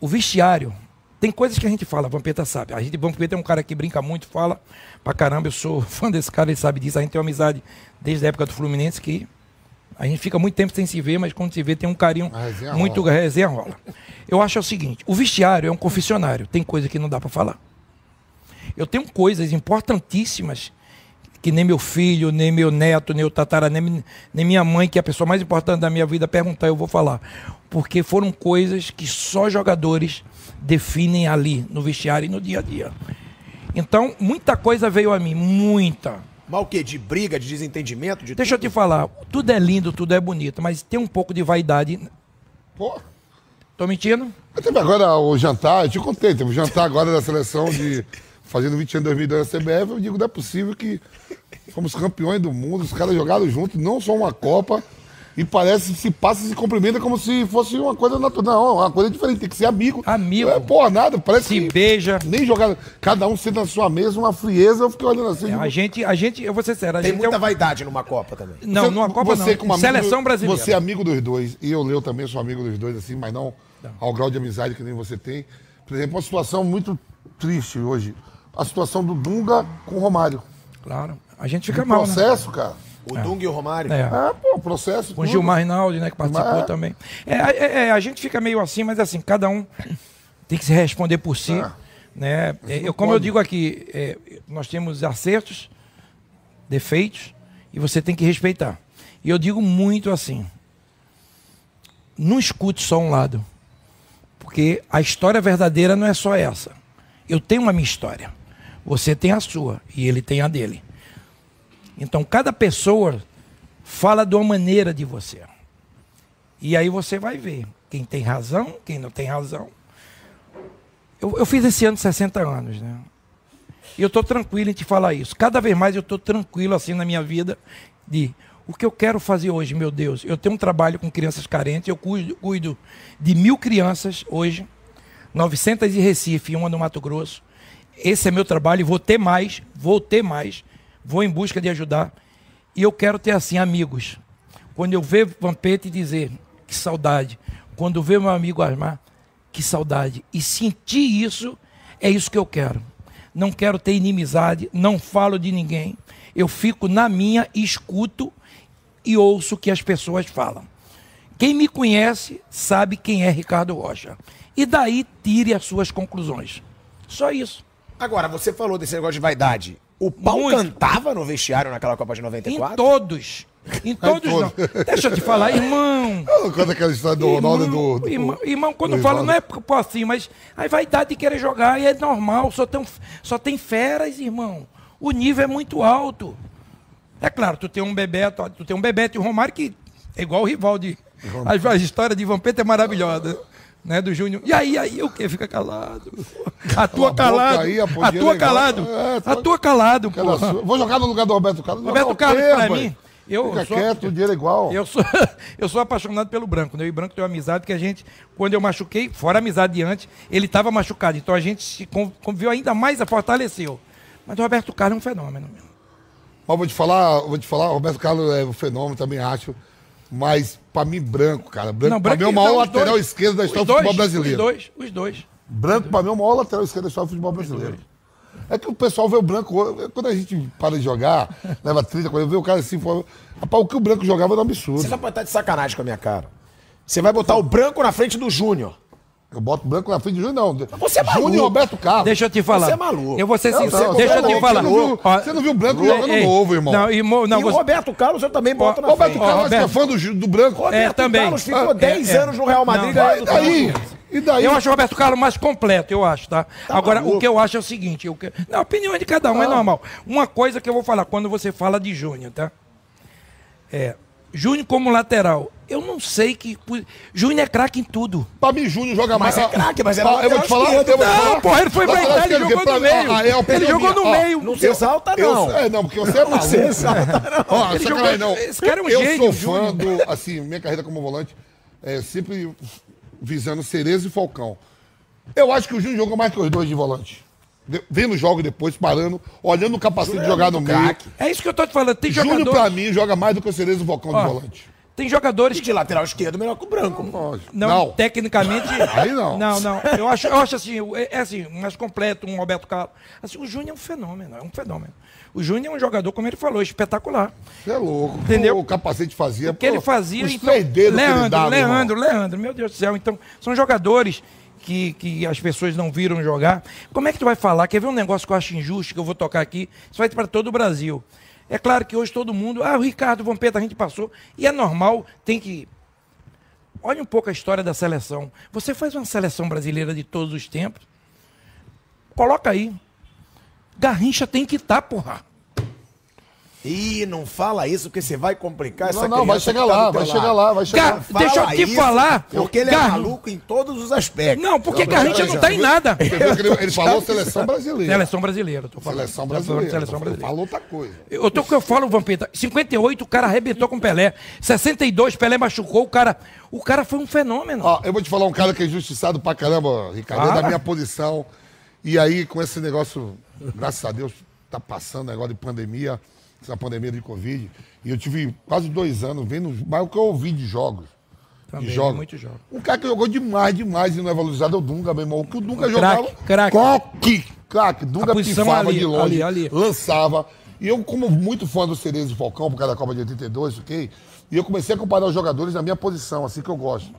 o vestiário, tem coisas que a gente fala, Vampeta sabe. A gente, Vampeta é um cara que brinca muito, fala pra caramba. Eu sou fã desse cara, ele sabe disso. A gente tem uma amizade desde a época do Fluminense que a gente fica muito tempo sem se ver, mas quando se vê tem um carinho resenha muito rola. resenha rola. Eu acho o seguinte: o vestiário é um confessionário, tem coisa que não dá pra falar. Eu tenho coisas importantíssimas que nem meu filho, nem meu neto, nem o tatara, nem, nem minha mãe, que é a pessoa mais importante da minha vida, perguntar, eu vou falar. Porque foram coisas que só jogadores definem ali, no vestiário e no dia a dia. Então, muita coisa veio a mim, muita. Mas o quê? De briga, de desentendimento? De Deixa eu te falar, tudo é lindo, tudo é bonito, mas tem um pouco de vaidade. Pô. Tô mentindo? Mas Teve agora o jantar, eu te contei, teve o jantar agora da seleção de. Fazendo 20 anos de 2002 na CBF, eu digo, não é possível que fomos campeões do mundo, os caras jogaram juntos, não só uma Copa, e parece que se passa e se cumprimenta como se fosse uma coisa natural. Não, uma coisa diferente, tem que ser amigo. Amigo. É, porra, nada, parece Se que beija. nem jogaram. Cada um senta na sua mesa, uma frieza, eu fiquei olhando assim. É, digo, a gente, a gente, eu vou ser sério, a Tem gente muita é um- vaidade numa Copa também. Não, Você- numa Copa você não. como amigo Seleção brasileira. Você é amigo dos dois, e eu, Leo, também sou amigo dos dois, assim, mas não ao grau de amizade que nem você tem. Por exemplo, uma situação muito triste hoje. A situação do Dunga com o Romário. Claro. A gente fica O mal, né? processo, cara. O Dunga e o Romário. É. É, pô, processo. Com o. Gilmar Rinaldi, né, que participou Mas- também. É, é, é, a gente fica meio assim, mas assim, cada um tem que se responder por si. É. Né? É, não eu, como eu pode. digo aqui, é, nós temos acertos, defeitos, e você tem que respeitar. E eu digo muito assim: não escute só um lado. Porque a história verdadeira não é só essa. Eu tenho uma minha história. Você tem a sua e ele tem a dele. Então cada pessoa fala de uma maneira de você. E aí você vai ver quem tem razão, quem não tem razão. Eu, eu fiz esse ano 60 anos, né? E eu estou tranquilo em te falar isso. Cada vez mais eu estou tranquilo assim na minha vida de o que eu quero fazer hoje, meu Deus. Eu tenho um trabalho com crianças carentes, eu cuido, cuido de mil crianças hoje, 900 em Recife uma no Mato Grosso. Esse é meu trabalho e vou ter mais, vou ter mais, vou em busca de ajudar. E eu quero ter assim amigos. Quando eu ver Vampete dizer que saudade, quando eu ver meu amigo Armar, que saudade. E sentir isso, é isso que eu quero. Não quero ter inimizade, não falo de ninguém. Eu fico na minha, escuto e ouço o que as pessoas falam. Quem me conhece sabe quem é Ricardo Rocha. E daí tire as suas conclusões. Só isso. Agora, você falou desse negócio de vaidade. O pau Muito. cantava no vestiário naquela Copa de 94? Em todos. Em todos não. Deixa eu te falar, irmão. Eu conto aquela história do Ronaldo e Irmão, do, do. irmão, irmão, quando do Rivaldo. não é por assim, mas a vaidade de querer jogar e é normal, só tem, só tem feras, irmão. O nível é muito alto. É claro, tu tem um Bebeto, tu tem um Bebeto e um Romário que é igual o Rivaldi. A, a história de Vampeta é maravilhosa. Né, do Júnior. E aí, aí, o quê? Fica calado. Atua calado. aí, Atua calado. É, tá- Atua calado, sua- Vou jogar no lugar do Roberto Carlos. Roberto Carlos, quê, pra mim, eu Fica sou- quieto, o dinheiro é igual. Eu sou, eu sou apaixonado pelo Branco, né? Eu e o Branco tem uma amizade que a gente, quando eu machuquei, fora a amizade de antes, ele estava machucado. Então a gente se con- conviveu ainda mais, a fortaleceu. Mas o Roberto Carlos é um fenômeno. meu. Mas vou te falar, vou te falar, o Roberto Carlos é um fenômeno, também acho. Mas, pra mim, branco, cara. Branco, pra mim, é o não, maior lateral dois. esquerdo da Os história do dois, futebol brasileiro. Os dois, os dois. Branco, pra mim, é o maior lateral esquerdo da história do futebol brasileiro. É que o pessoal vê o branco. Quando a gente para de jogar, leva 30, 40, vê o cara assim, fala, rapaz, o que o branco jogava era um absurdo. Você tá de sacanagem com a minha cara. Você vai botar o branco na frente do Júnior. Eu boto branco na frente de Júnior, não. Você é maluco. Júnior e Roberto Carlos. Deixa eu te falar. Você é maluco. Eu vou ser Não, sincero. não, deixa você eu é te falar. Você não viu, Ó, você não viu o branco ei, jogando ei, novo, irmão. Não, irmão, não, e o você- Roberto Carlos eu também boto na Roberto frente. Carlos, que é Roberto- fã do, do branco. Roberto também. Carlos ficou É, 10 é. anos no Real Madrid Não, ganhando E daí? E daí? Eu acho o Roberto Carlos mais completo, eu acho, tá? Agora, maluco. o que eu acho é o seguinte, eu que... não, a opinião é de cada um, é normal. Uma coisa que eu vou falar quando você fala de Júnior, tá? É, Júnior como lateral, eu não sei que... Júnior é craque em tudo. Pra mim, Júnior joga Mas mais. é craque, mas era Ah, Eu vou te falar, eu vou te Não, falar. porra, ele foi pra Itália e esquerdo, jogou no meio. ah, é Ele jogou no meio. Não se exalta, Eu, não. é, não, porque você é maluco. se exalta, Ele sacanagem, não. esse cara é um eu gênio, sou fã do, assim, minha carreira como volante, é sempre visando Cerezo e Falcão. Eu acho que o Júnior jogou mais que os dois de volante. De- Vendo o jogo depois, parando, olhando o capacete de jogar no meio. craque. É isso que eu tô te falando. Tem Júnior, pra mim, joga mais do que o Cerezo e o Falcão Ó, de volante. Tem jogadores E de lateral esquerdo melhor que o branco. Lógico. Não, tecnicamente. Aí não. Não, não. Eu acho, eu acho assim, é, é assim, mais completo, um Roberto Carlos. Assim, o Júnior é um fenômeno, é um fenômeno. O Júnior é um jogador, como ele falou, espetacular. Você é louco. Entendeu? O capacete fazia. O que ele fazia, Os então. que ele Leandro, dava, irmão. Leandro, Leandro, meu Deus do céu. Então, são jogadores que, que as pessoas não viram jogar. Como é que tu vai falar? Quer ver um negócio que eu acho injusto, que eu vou tocar aqui? Isso vai para todo o Brasil. É claro que hoje todo mundo. Ah, o Ricardo Vampeta a gente passou. E é normal, tem que. Olha um pouco a história da seleção. Você faz uma seleção brasileira de todos os tempos. Coloca aí. Garrincha tem que estar, porra. Ih, não fala isso, porque você vai complicar essa Não, não, vai criança chegar que tá lá, do teu vai chegar lá, vai chegar Gar- lá. Deixa eu te isso, falar. Porque ele é Gar- maluco em todos os aspectos. Não, porque Garrincha não está em nada. Ele, ele falou seleção brasileira. Seleção brasileira, tô falando. Seleção falando brasileira. Seleção brasileira. Falou outra coisa. Eu tô que eu falo, Vampeta. 58, o cara arrebentou com o Pelé. 62, Pelé machucou, o cara. O cara foi um fenômeno. Ó, eu vou te falar um cara que é injustiçado pra caramba, Ricardo, é Fala. da minha posição. E aí, com esse negócio, graças a Deus, tá passando negócio de pandemia, essa pandemia de Covid. E eu tive quase dois anos vendo mais o que eu ouvi de jogos. Também, de jogos. muito jogo. Um cara que jogou demais, demais e não é valorizado é o Dunga, meu irmão. O que o Dunga Craque, jogava. craque. Coque, craque. Dunga pifava ali, de longe, ali, ali. lançava. E eu, como muito fã do Cerezo e Falcão, por causa da Copa de 82, ok? E eu comecei a comparar os jogadores na minha posição, assim que eu gosto.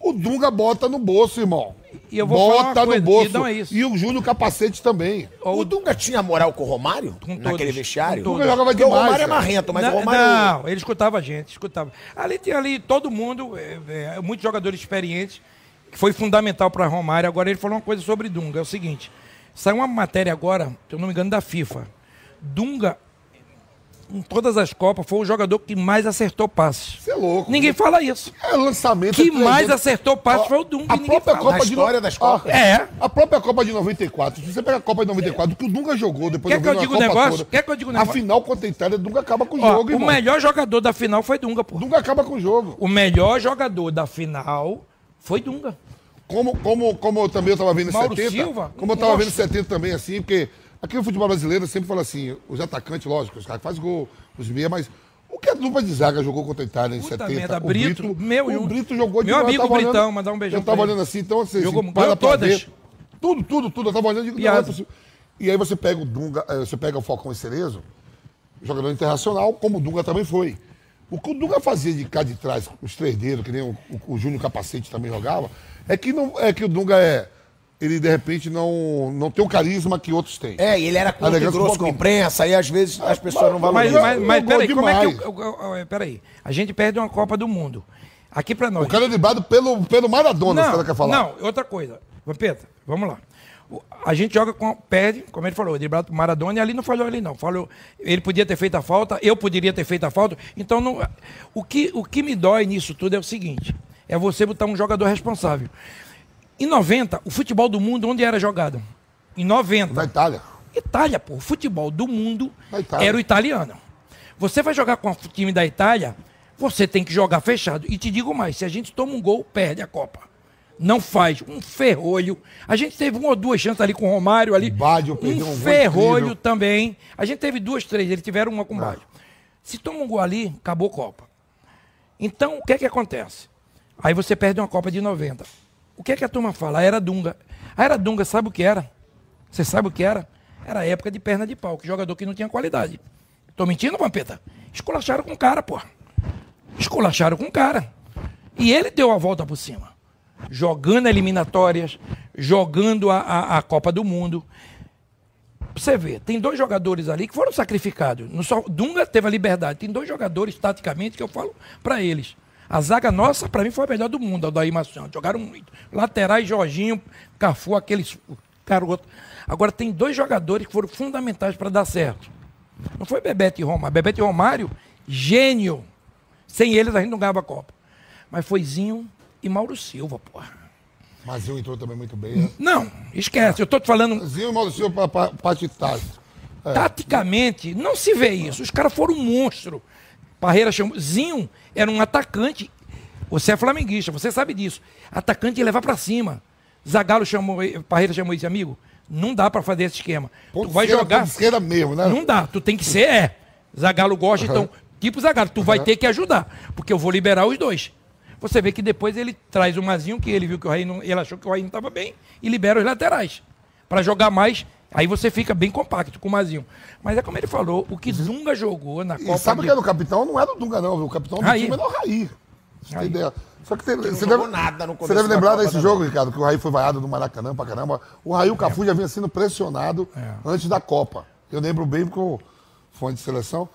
O Dunga bota no bolso, irmão. E eu vou falar bota no coisa, bolso. e não é isso. E o Júnior capacete também. O Dunga tinha moral com o Romário? Com naquele todos, vestiário? com O Dunga jogava Porque o demais. Romário é marrento, mas não, o Romário... não, ele escutava a gente, escutava. Ali tinha ali todo mundo, é, é, muitos jogadores experientes. que foi fundamental para Romário. Agora ele falou uma coisa sobre Dunga. É o seguinte: saiu uma matéria agora, se eu não me engano, da FIFA. Dunga, em todas as Copas, foi o jogador que mais acertou passes. Você é louco. Ninguém fala isso. É lançamento. Que é mais acertou passes foi o Dunga. A ninguém própria fala. Copa Na de história no- das Copas. É. A própria Copa de 94. Se você pega a Copa de 94, que o Dunga jogou depois Quer que eu vendo a diga o Copa negócio? toda, Quer que eu diga o A negócio? final contra a Itália, o Dunga acaba com o Ó, jogo, o irmão. melhor jogador da final foi Dunga, pô. Dunga acaba com o jogo. O melhor jogador da final foi Dunga. Como, como, como eu também eu tava vendo em Mauro 70. Silva? Como eu tava vendo em Nossa. 70 também, assim, porque aqui no futebol brasileiro eu sempre falo assim, os atacantes, lógico, os caras que fazem gol, os meia, mas o que a dupla de zaga jogou contra a Itália em Puta 70? merda, o Brito, meu, o Brito jogou meu eu amigo Britão, olhando- mandar um beijão Eu tava olhando assim, então você Jogou- assim, para todas. ver. Tudo, tudo, tudo. Eu tava olhando e digo, não, é possível. E aí você pega o Dunga, eh, você pega o Falcão e Cerezo, jogador internacional, como o Dunga também foi. O que o Dunga fazia de cá de trás, os três dedos, que nem o, o, o Júnior Capacete também jogava, é que, não, é que o Dunga é. Ele, de repente, não, não tem o carisma que outros têm. É, e ele era curto e grosso com a imprensa, aí às vezes as pessoas não Mas, valorizam. mas, mas jogou peraí, como é que. demais. Eu, eu- eu- eu- peraí. A gente perde uma Copa do Mundo. Aqui pra nós. O cara é driblado pelo, pelo Maradona, se o não, cara quer falar. não, outra coisa. Vampeta, vamos lá. A gente joga com. Perde, como ele falou, driblado pro Maradona e ali não falhou ali, não. Falou, ele podia ter feito a falta, eu poderia ter feito a falta. Então, não, o, que, o que me dói nisso tudo é o seguinte: é você botar um jogador responsável. Em 90, o futebol do mundo, onde era jogado? Em 90. Na Itália. Itália, pô, o futebol do mundo era o italiano. Você vai jogar com o time da Itália, você tem que jogar fechado. E te digo mais, se a gente toma um gol, perde a Copa. Não faz um ferrolho. A gente teve uma ou duas chances ali com o Romário ali. Perdeu um um ferrolho também. A gente teve duas, três, eles tiveram uma com o Baggio. Se toma um gol ali, acabou a Copa. Então, o que é que acontece? Aí você perde uma Copa de 90. O que é que a turma fala? A era Dunga. A era Dunga, sabe o que era? Você sabe o que era? Era a época de perna de pau, que jogador que não tinha qualidade. Tô mentindo, Vampeta? Esculacharam com o cara, pô. Esculacharam com o cara. E ele deu a volta por cima. Jogando eliminatórias, jogando a, a, a Copa do Mundo. Você vê, tem dois jogadores ali que foram sacrificados. No Dunga teve a liberdade. Tem dois jogadores, taticamente, que eu falo pra eles. A zaga nossa, pra mim, foi a melhor do mundo, a Daí Marciano. Jogaram muito. Laterais, Jorginho, Cafu, aqueles garoto. Agora, tem dois jogadores que foram fundamentais para dar certo. Não foi Bebeto e Romário. Bebeto e Romário, gênio. Sem eles, a gente não ganhava a Copa. Mas foi Zinho e Mauro Silva, porra. Mas eu entrou também muito bem. Né? Não, esquece. Eu tô te falando Zinho e Mauro Silva para parte tática. Taticamente, não se vê isso. Os caras foram um monstro. Parreira chamou. Zinho era um atacante. Você é flamenguista, você sabe disso. Atacante levar pra cima. Zagallo chamou, Parreira chamou esse amigo. Não dá pra fazer esse esquema. Ponto tu vai esquerda, jogar. esquerda mesmo, né? Não dá. Tu tem que ser, é. Zagallo gosta, então. Tipo Zagallo, tu vai ter que ajudar. Porque eu vou liberar os dois. Você vê que depois ele traz o Mazinho, que ele viu que o Raí não, ele achou que o Raí não estava bem, e libera os laterais. Pra jogar mais. Aí você fica bem compacto com o Mazinho. Mas é como ele falou, o que Dunga jogou na E Copa. sabe de- que era o capitão? Não era o Dunga, não. viu? O capitão do Raí. time era o Raí. Você tem ideia? Só que tem, você, jogou deve, nada no você deve da lembrar Copa desse também. jogo, Ricardo, que o Raí foi vaiado no Maracanã pra caramba. O Raí e o Cafu já vinha sendo pressionado É. antes da Copa. Eu lembro bem porque eu fui de seleção.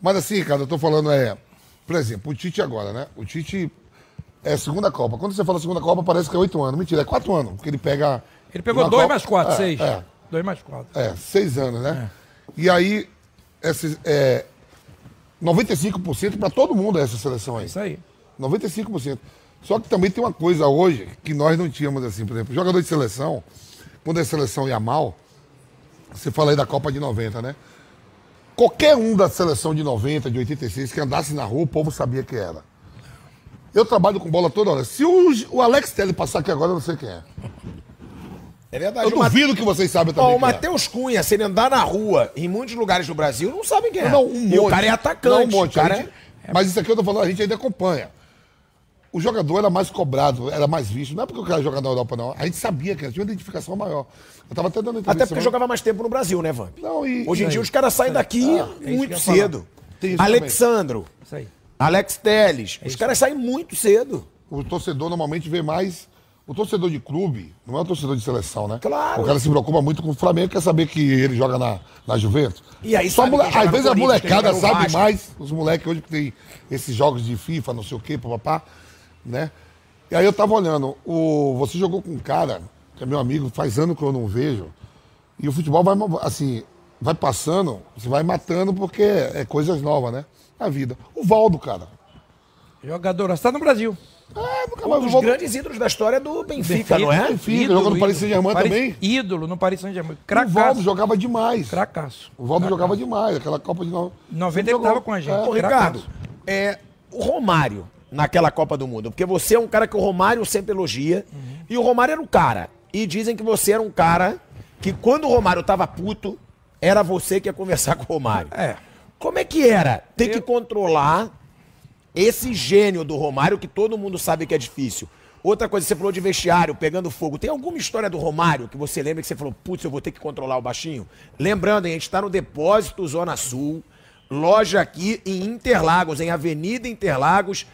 Mas assim, Ricardo, eu tô falando é... Por exemplo, o Tite agora, né? O Tite é a segunda Copa. Quando você fala segunda Copa, parece que é oito anos. Mentira, é quatro anos. Porque ele pega... Ele pegou dois Copa- mais quatro, É, seis. É, Dois mais quatro. é, seis anos, né? E aí, esses, é, 95% para todo mundo é essa seleção aí. Isso aí. 95%. Só que também tem uma coisa hoje que nós não tínhamos assim, por exemplo, jogador de seleção, quando a seleção ia mal, você fala aí da Copa de 90, né? Qualquer um da seleção de 90, de 86, que andasse na rua, o povo sabia que era. Eu trabalho com bola toda hora. Se o, o Alex Telles passar aqui agora, eu não sei quem é. É verdade. Eu o Mate- duvido que vocês sabem também Ó, o quem é. Matheus Cunha, se ele andar na rua em muitos lugares do Brasil, não sabem quem é. Não, um E o monte. cara é atacante. Não, um monte. Cara gente- Mas isso aqui eu tô falando, a gente ainda acompanha. O jogador era mais cobrado, era mais visto. Não é porque o cara joga na Europa, não. A gente sabia que tinha uma identificação maior. Eu tava até dando entrevista. Até porque semana- jogava mais tempo no Brasil, né, Vamp? Não, e- Hoje em dia os caras saem daqui é que eu muito cedo. Tem isso Alexandro, Isso aí. Alex Teles, É os caras saem muito cedo. O torcedor normalmente vê mais. O torcedor de clube não é o torcedor de seleção, né? Claro. O cara se preocupa muito com o Flamengo, quer saber que ele joga na, na Juventus. E aí Só sabe mole- Às vezes a molecada no sabe Vasco. mais. Os moleques hoje que tem esses jogos de FIFA, não sei o quê, papapá, né? E aí eu tava olhando, o, você jogou com um cara, que é meu amigo, faz ano que eu não vejo, e o futebol vai, assim, vai passando, você vai matando porque é coisas novas, né? A vida. O Valdo, cara. Jogador, você tá no Brasil. É, nunca Um mais o dos Valdo. grandes ídolos da história do Benfica, não é? Benfica, jogou no Paris Saint-Germain também. Ídolo no Paris Saint-Germain. O Valdo jogava demais. Cracaço. O Valdo jogava demais, aquela Copa de no... 90 ele jogou. tava com a gente. É. Ô, Ricardo, é, o Romário naquela Copa do Mundo, porque você é um cara que o Romário sempre elogia, e o Romário era o cara. E dizem que você era um cara que quando o Romário tava puto, era você que ia conversar com o Romário. É. Como é que era ter que controlar esse gênio do Romário que todo mundo sabe que é difícil? Outra coisa, você falou de vestiário, pegando fogo. Tem alguma história do Romário que você lembra que você falou, putz, eu vou ter que controlar o baixinho? Lembrando, hein, a gente está no Depósito Zona Sul, loja aqui em Interlagos, em Avenida Interlagos,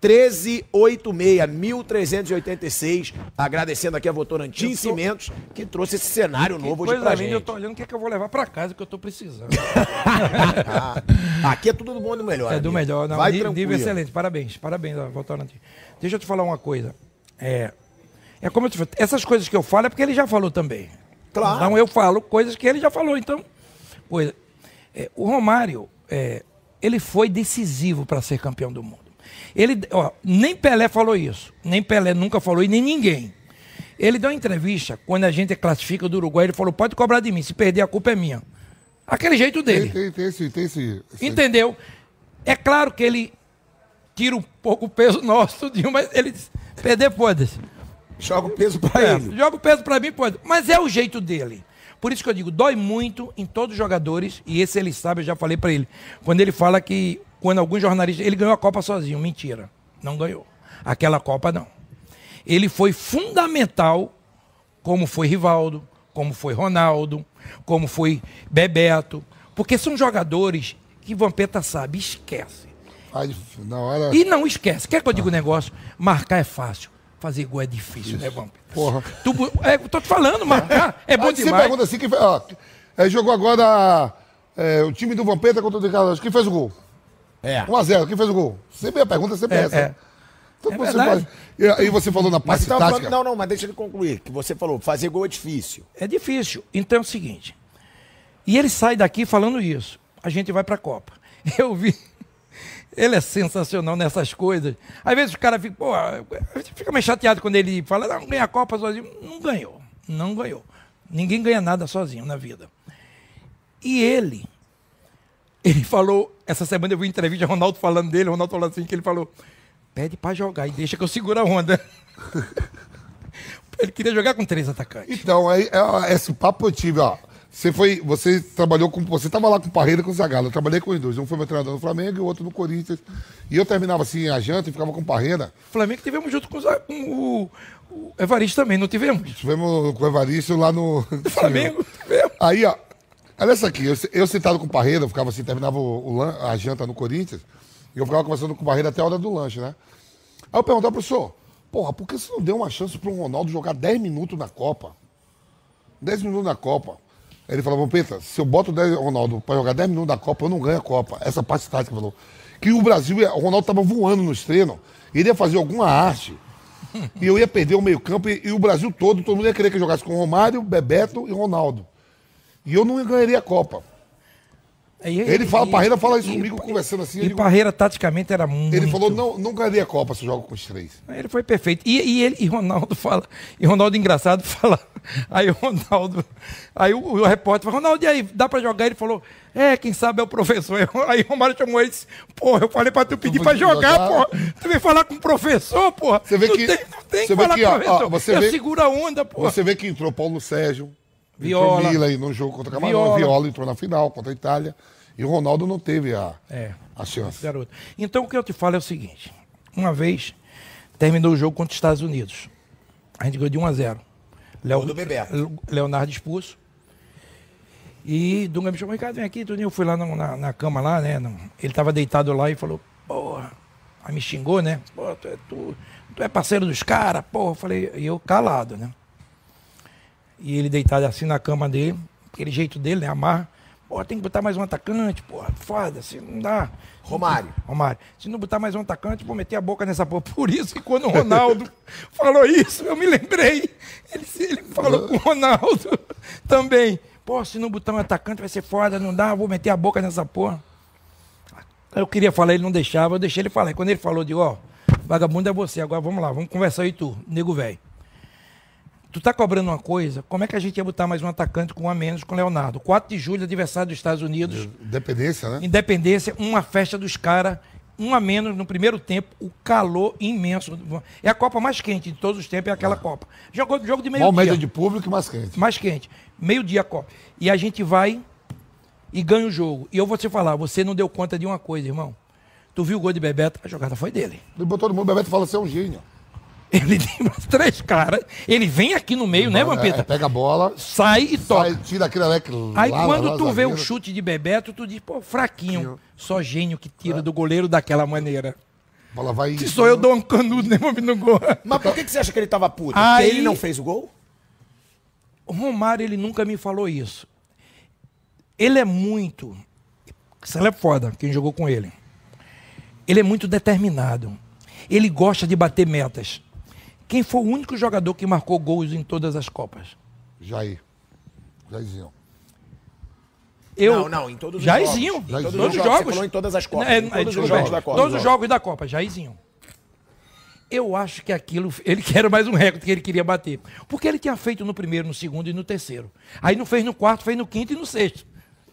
1386, 1386. Agradecendo aqui a Votorantim tô- Cimentos, que trouxe esse cenário novo hoje pra gente. eu tô olhando o que, é que eu vou levar pra casa que eu tô precisando. Ah, aqui é tudo do bom e do melhor. É do amigo. melhor, não. Vai nível excelente. Parabéns, parabéns, Votorantim. Deixa eu te falar uma coisa. É, é como eu te falei, essas coisas que eu falo é porque ele já falou também. Claro. Então eu falo coisas que ele já falou. Então, coisa. É, o Romário, é, ele foi decisivo para ser campeão do mundo. Ele, ó, nem Pelé falou isso, nem Pelé nunca falou e nem ninguém. Ele deu uma entrevista quando a gente classifica do Uruguai. Ele falou: pode cobrar de mim, se perder a culpa é minha. Aquele jeito dele. Tem, tem, tem esse... Tem esse, esse- Entendeu? É claro que ele tira um pouco o peso nosso, mas ele diz, perder pode. Joga o peso pra É, ele. joga o peso pra mim, pode. Mas é o jeito dele. Por isso que eu digo, dói muito em todos os jogadores, e esse ele sabe, eu já falei pra ele. Quando ele fala que, quando alguns jornalistas. Ele ganhou a Copa sozinho. Mentira. Não ganhou. Aquela Copa não. Ele foi fundamental, como foi Rivaldo, como foi Ronaldo, como foi Bebeto. Porque são jogadores que Vampeta sabe, esquece. Ai, na hora... E não esquece. Quer que eu diga um negócio? Marcar é fácil. Fazer gol é difícil, né, Vampeta? Porra. Tu, é, tô te falando, marcar é bom Aí você demais. pergunta assim, quem, fe- ó, é, jogou agora é, o time do Vampeta contra o Decalagem. Quem fez o gol? É. 1x0, quem fez o gol? Sempre a pergunta sempre é, É, essa. é. Então, É você verdade. e, e você falou na parte tática. falando, não, não, mas deixa ele concluir. Que você falou, fazer gol é difícil. É difícil. Então é o seguinte. E ele sai daqui falando isso. A gente vai pra Copa. Eu vi. Ele é sensacional nessas coisas. Às vezes o cara fica, pô, fica meio chateado quando ele fala, não, ganha a Copa sozinho. Não ganhou. Não ganhou. Ninguém ganha nada sozinho na vida. E ele, ele falou, essa semana eu vi entrevista, Ronaldo falando dele, Ronaldo falou assim, que ele falou, pede pra jogar e deixa que eu seguro a onda. ele queria jogar com três atacantes. Então, aí, é, esse papo eu tive, ó. Você foi, você trabalhou com, você tava lá com o Parreira e com o Zagallo. Eu trabalhei com os dois. Um foi meu treinador no Flamengo e o outro no Corinthians. E eu terminava assim a janta e ficava com o Parreira. Flamengo tivemos junto com, os- com o, o Evaristo também, não tivemos? Tivemos com o Evaristo lá no Flamengo, tivemos. Aí, ó, olha essa aqui, eu, eu sentado com o Parreira, eu ficava assim, terminava o, o a janta no Corinthians, e eu ficava conversando com o Parreira até a hora do lanche, né? Aí eu perguntava pro senhor, porra, por que você não deu uma chance pro Ronaldo jogar 10 minutos na Copa? 10 minutos na Copa. Aí ele falou, Vampeta, se eu boto o 10 Ronaldo pra jogar 10 minutos na Copa, eu não ganho a Copa. Essa parte tática falou. Que o Brasil, o Ronaldo tava voando nos treinos, ele ia fazer alguma arte, e eu ia perder o meio campo, e, e o Brasil todo, todo mundo ia querer que eu jogasse com Romário, Bebeto e Ronaldo. E eu não ganharia a Copa. Aí Ele fala, Parreira fala isso e- comigo, conversando assim. E digo- Parreira, taticamente, era muito... ele falou, não, não ganharia a Copa se eu jogo com os três. Ele foi perfeito. E, e ele, e Ronaldo fala, e Ronaldo engraçado fala, aí o Ronaldo, aí o, o repórter fala, Ronaldo, e aí, dá pra jogar? Ele falou, é, quem sabe é o professor. Aí o Romário chamou ele e disse, porra, eu falei pra tu pedir pra jogar, jogar. porra. Tu vem falar com o professor, porra. Você vê não que- tem, não tem você que vê falar que, ó, com o professor. ó, você eu vê- seguro a onda, porra. Você vê que entrou Paulo Sérgio, Viola. entrou Mila no jogo contra Camarão, Viola. Viola. entrou na final contra a Itália. E o Ronaldo não teve a, É. a chance. garoto. Então o que eu te falo é o seguinte: uma vez terminou o jogo contra os Estados Unidos. A gente ganhou de 1 a 0. Léo- Gol do Bebeto. Leonardo expulso. E Dunga me chamou, Ricardo, vem aqui, Tuninho. Eu fui lá na, na, na cama lá, né? no- ele tava deitado lá e falou, porra. Aí me xingou, né? Pô, tu é, tu, tu é parceiro dos caras, porra. Eu falei, e eu calado, né? E ele deitado assim na cama dele, aquele jeito dele, né? Amarra. Pô, tem que botar mais um atacante, porra, foda, se não dá. Romário. Romário. Se não botar mais um atacante, vou meter a boca nessa porra. Por isso que quando o Ronaldo falou isso, eu me lembrei. Ele, ele falou com o Ronaldo também. Pô, se não botar um atacante vai ser foda, não dá, vou meter a boca nessa porra. Eu queria falar, ele não deixava, eu deixei ele falar. Quando ele falou, de ó, vagabundo é você, agora vamos lá, vamos conversar aí tu, nego velho. Tu tá cobrando uma coisa, como é que a gente ia botar mais um atacante com um a menos com o Leonardo? 4 de julho, aniversário dos Estados Unidos. Independência, né? Independência, uma festa dos caras, um a menos no primeiro tempo, o calor imenso. É a Copa mais quente de todos os tempos, é aquela Copa. Jogou jogo de meio Qual dia. média de público mais quente? Mais quente. Meio dia a Copa. E a gente vai e ganha o jogo. E eu vou te falar, você não deu conta de uma coisa, irmão. Tu viu o gol de Bebeto? A jogada foi dele. Ele botou todo mundo, o Bebeto fala assim, é um gênio. Ele tem mais três caras. Ele vem aqui no meio, né, É, Vampeta? pega a bola, Sai e toca. sai, tira aquele leque Aí lá, quando lá, tu vê o chute de Bebeto, tu diz, pô, fraquinho. Só gênio que tira do goleiro daquela maneira. A bola vai... Se sou eu, dou um canudo, né, mano, no gol. Mas por que, que você acha que ele tava puto? Aí- Porque ele não fez o gol? O Romário, ele nunca me falou isso. Ele é muito. Isso é foda, quem jogou com ele. Ele é muito determinado. Ele gosta de bater metas. Quem foi o único jogador que marcou gols em todas as Copas? Jair. Jairzinho. Eu, Não, não, em todos os Jairzinho. jogos. Em todos os os jogos. Você falou em todas as Copas, É, em é, todos os desculpa, jogos da Copa. Todos os jogos da Copa, Jairzinho. Eu acho que aquilo, ele quer mais um recorde que ele queria bater. Porque ele tinha feito no primeiro, no segundo e no terceiro. Aí não fez no quarto, fez no quinto e no sexto.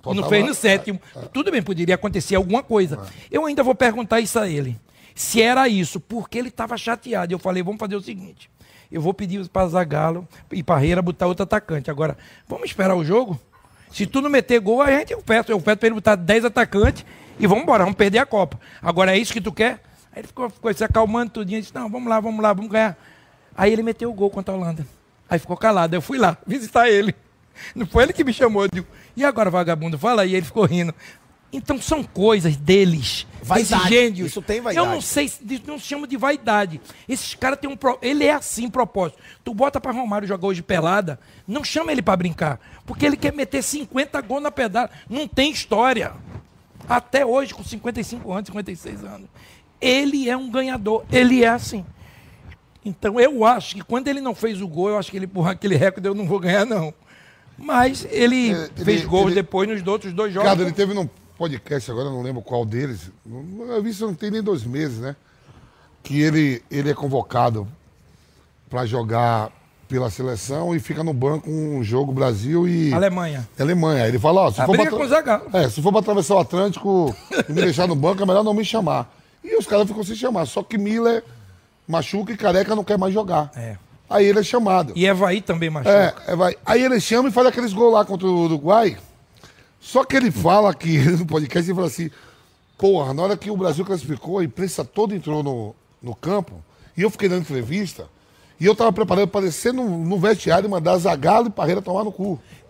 E não fez no sétimo. Tudo bem, poderia acontecer alguma coisa. Eu ainda vou perguntar isso a ele. Se era isso, porque ele estava chateado. Eu falei, vamos fazer o seguinte. Eu vou pedir para Zagalo e Parreira botar outro atacante. Agora, vamos esperar o jogo? Se tu não meter gol, a gente eu peço. Eu peço para ele botar 10 atacantes e vamos embora, vamos perder a Copa. Agora é isso que tu quer? Aí ele ficou, ficou se acalmando tudinho. Disse, não, vamos lá, vamos lá, vamos ganhar. Aí ele meteu o gol contra a Holanda. Aí ficou calado. Eu fui lá visitar ele. Não foi ele que me chamou. Eu digo, e agora, vagabundo? Fala aí. Ele ficou rindo. Então são coisas deles. Vaidade. Gênios. Isso tem vaidade. Eu não sei, se- não se chama de vaidade. Esses caras têm um. pro- Ele é assim, propósito. Tu bota pra Romário jogar hoje pelada, não chama ele pra brincar. Porque ele quer meter 50 gols na pedada. Não tem história. Até hoje, com 55 anos, 56 anos. Ele é um ganhador. Ele é assim. Então eu acho que quando ele não fez o gol, eu acho que ele, porra, aquele recorde eu não vou ganhar, não. Mas ele, É, ele- fez gols ele- depois nos outros dois jogos. Ricardo, ele teve num podcast agora, não lembro qual deles. Eu vi isso não tem nem dois meses, né? Que ele, ele é convocado para jogar pela seleção e fica no banco um jogo Brasil e Alemanha. Alemanha. Ele fala, ó, se A for, pra briga atra- com o Zagallo. é, se for pra atravessar o Atlântico e me deixar no banco, é melhor não me chamar. E os caras ficam sem chamar. Só que Miller machuca e careca não quer mais jogar. É. Aí ele é chamado. E Evaí também machuca. É, é, vai. Aí ele chama e faz aqueles gols lá contra o Uruguai. Só que ele fala aqui no podcast, ele fala assim, porra, na hora que o Brasil classificou, a imprensa toda entrou no, no campo, e eu fiquei dando entrevista, e eu tava preparando para descer no, no vestiário e mandar Zagallo e Parreira tomar no cu.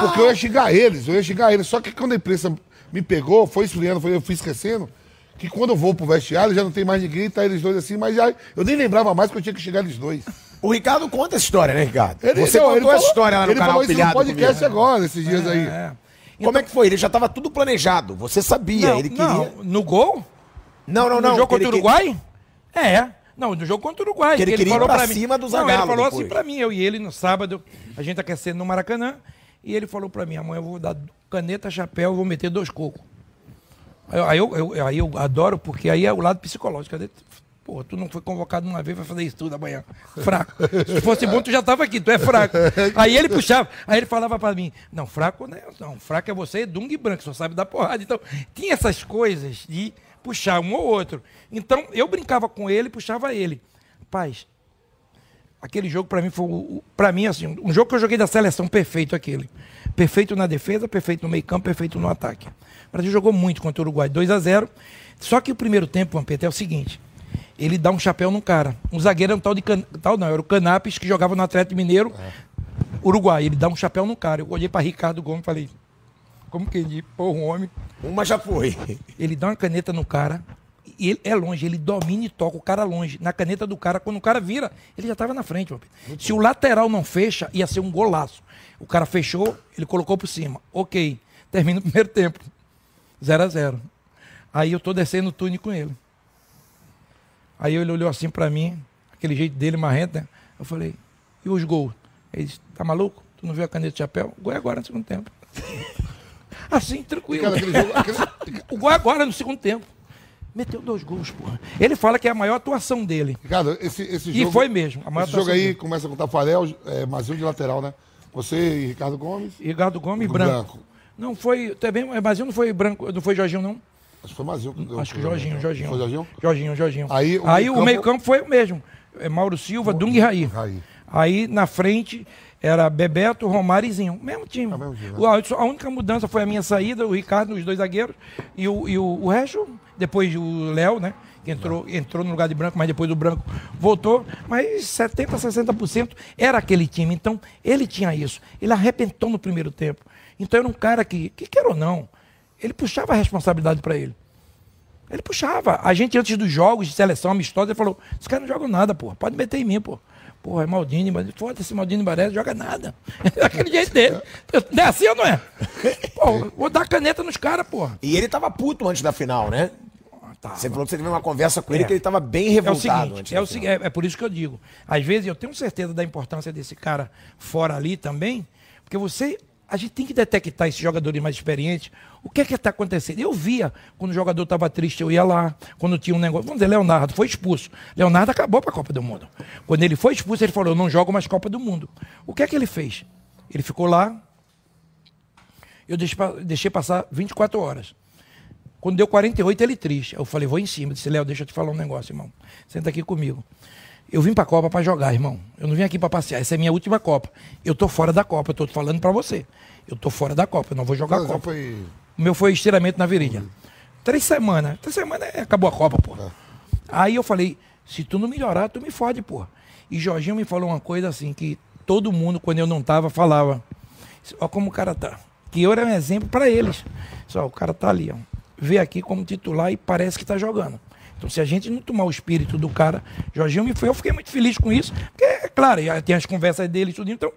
Porque eu ia xingar eles, eu ia xingar eles. Só que quando a imprensa me pegou, foi esfriando, foi, eu fui esquecendo, que quando eu vou pro vestiário já não tem mais ninguém, tá eles dois assim, mas já, eu nem lembrava mais que eu tinha que xingar eles dois. O Ricardo conta essa história, né, Ricardo? Ele, Você não, contou ele essa falou- história lá no ele canal falou isso Pilhado no podcast comigo. agora, esses dias aí. É. Como é que foi? Ele já estava tudo planejado. Você sabia, Não, ele queria. não, no gol? Não, não, No não. jogo que ele contra o que- Uruguai? É. Não, no jogo contra o Uruguai. Que ele queria ir falou pra pra mim- cima do Não, ele falou depois. assim pra mim, eu e ele no sábado, a gente aquecendo no Maracanã, e ele falou pra mim, amanhã eu vou dar caneta, chapéu, vou meter dois cocos. Aí, eu- eu, eu- aí eu adoro, porque aí é o lado psicológico. Pô, tu não foi convocado uma vez, vai fazer isso tudo amanhã. Fraco. Se fosse bom, tu já tava aqui, tu é fraco. Aí ele puxava, aí ele falava pra mim, não, fraco né? Não, fraco é você, Dung e Branco, só sabe dar porrada. Então, tinha essas coisas de puxar um ou outro. Então, eu brincava com ele, puxava ele. Paz, aquele jogo pra mim foi, para mim, assim, um jogo que eu joguei da seleção perfeito aquele. Perfeito na defesa, perfeito no meio campo, perfeito no ataque. O Brasil jogou muito contra o Uruguai, 2 a 0 Só que o primeiro tempo, Vampeta, é o seguinte. Ele dá um chapéu no cara. Um zagueiro é um tal de... Can... Tal não, era o Canapes, que jogava no Atlético Mineiro, Uruguai. Ele dá um chapéu no cara. Eu olhei pra Ricardo Gomes e falei... Como que ele... Pô, um homem... Uma já foi. Ele dá uma caneta no cara, E ele é longe, ele domina e toca o cara longe, na caneta do cara. Quando o cara vira, ele já estava na frente. Se o lateral não fecha, ia ser um golaço. O cara fechou, ele colocou por cima. Ok, termina o primeiro tempo. 0 a 0 Aí eu tô descendo o túnel com ele. Aí ele olhou assim para mim, aquele jeito dele marrento, né? Eu falei, e os gols? Ele disse, tá maluco? Tu não viu a caneta de chapéu? O gol é agora no segundo tempo. assim, tranquilo. Cara, aquele jogo- aquele- O gol é agora no segundo tempo. Meteu dois gols, porra. Ele fala que é a maior atuação dele. Ricardo, esse, esse E jogo. foi mesmo. A maior Esse jogo aí dele. começa com o Tafarel, é, Mazinho de lateral, né? Você e Ricardo Gomes. Ricardo Gomes Do branco. branco. Não foi. Também, mas não foi branco, não foi Jorginho, não. Acho que foi Mazinho. que deu- Acho que Jorginho, Jorginho. Foi Jorginho? Jorginho, Jorginho. Aí o Aí meio-campo- o meio-campo foi o mesmo. É Mauro Silva, Dung e Raí. Raí. Aí na frente era Bebeto, Romário e Zinho. Mesmo time. É o mesmo time, né? O- a, única mudança foi a minha saída, o Ricardo, os dois zagueiros. E o, e o, o resto, depois o Léo, né? Que entrou, entrou no lugar de branco, mas depois do branco voltou. Mas 70%, 60% era aquele time. Então, ele tinha isso. Ele arrebentou no primeiro tempo. Então era um cara que, que quer ou não, ele puxava a responsabilidade para ele. Ele puxava. A gente, antes dos jogos de seleção amistosa, ele falou: esse cara não joga nada, pô. Pode meter em mim, pô. Porra, é Maldini, mas foda-se, Maldini Baresi, joga nada. Daquele jeito dele. Não é assim ou não é? Pô, vou dar caneta nos caras, porra. E ele tava puto antes da final, né? Tá. Você falou que você teve uma conversa com ele É. que ele tava bem É o revoltado seguinte, antes é, o é, é por isso que eu digo. Às vezes eu tenho certeza da importância desse cara fora ali também, porque você. A gente tem que detectar esses jogadores mais experientes. O que é que está acontecendo? Eu via quando o jogador estava triste, eu ia lá. Quando tinha um negócio. Vamos dizer, Leonardo foi expulso. Leonardo acabou para a Copa do Mundo. Quando ele foi expulso, ele falou: Eu não jogo mais Copa do Mundo. O que é que ele fez? Ele ficou lá. Eu deixei, pa- deixei passar 24 horas. Quando deu 48, ele triste. Eu falei, vou em cima. Disse, Léo, deixa eu te falar um negócio, irmão. Senta aqui comigo. Eu vim pra Copa pra jogar, irmão. Eu não vim aqui pra passear. Essa é a minha última Copa. Eu tô fora da Copa. Eu tô falando pra você. Eu tô fora da Copa. Eu não vou jogar a Mas Copa. foi. O meu foi estiramento na virilha. Três semanas. Três semanas é, acabou a Copa, pô. Aí eu falei, se tu não melhorar, tu me fode, pô. E Jorginho me falou uma coisa assim, que todo mundo, quando eu não tava, falava. Olha como o cara tá. Que eu era um exemplo pra eles. Só, o cara tá ali, ó. Vê aqui como titular e parece que tá jogando. Então, se a gente não tomar o espírito do cara, Jorginho me foi, eu fiquei muito feliz com isso, porque, é claro, tem as conversas dele e tudo. Então,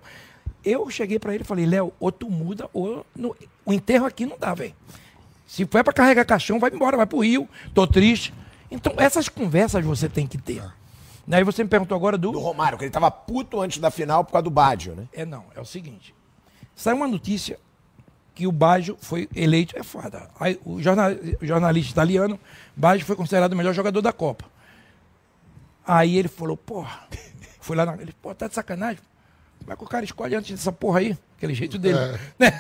eu cheguei pra ele e falei, Léo, ou tu muda, ou no- o enterro aqui não dá, velho. Se for pra carregar caixão, vai embora, vai pro Rio, tô triste. Então, essas conversas você tem que ter. Aí você me perguntou agora do. Do Romário, que ele tava puto antes da final por causa do Bádio, né? É não, é o seguinte. Saiu uma notícia que o Baggio foi eleito, é foda. Aí, o, jornal- o jornalista italiano, Baggio foi considerado o melhor jogador da Copa. Aí ele falou, porra, foi lá na. Ele, pô, tá de sacanagem. Como é que o cara escolhe antes dessa porra aí? Aquele jeito dele. Né?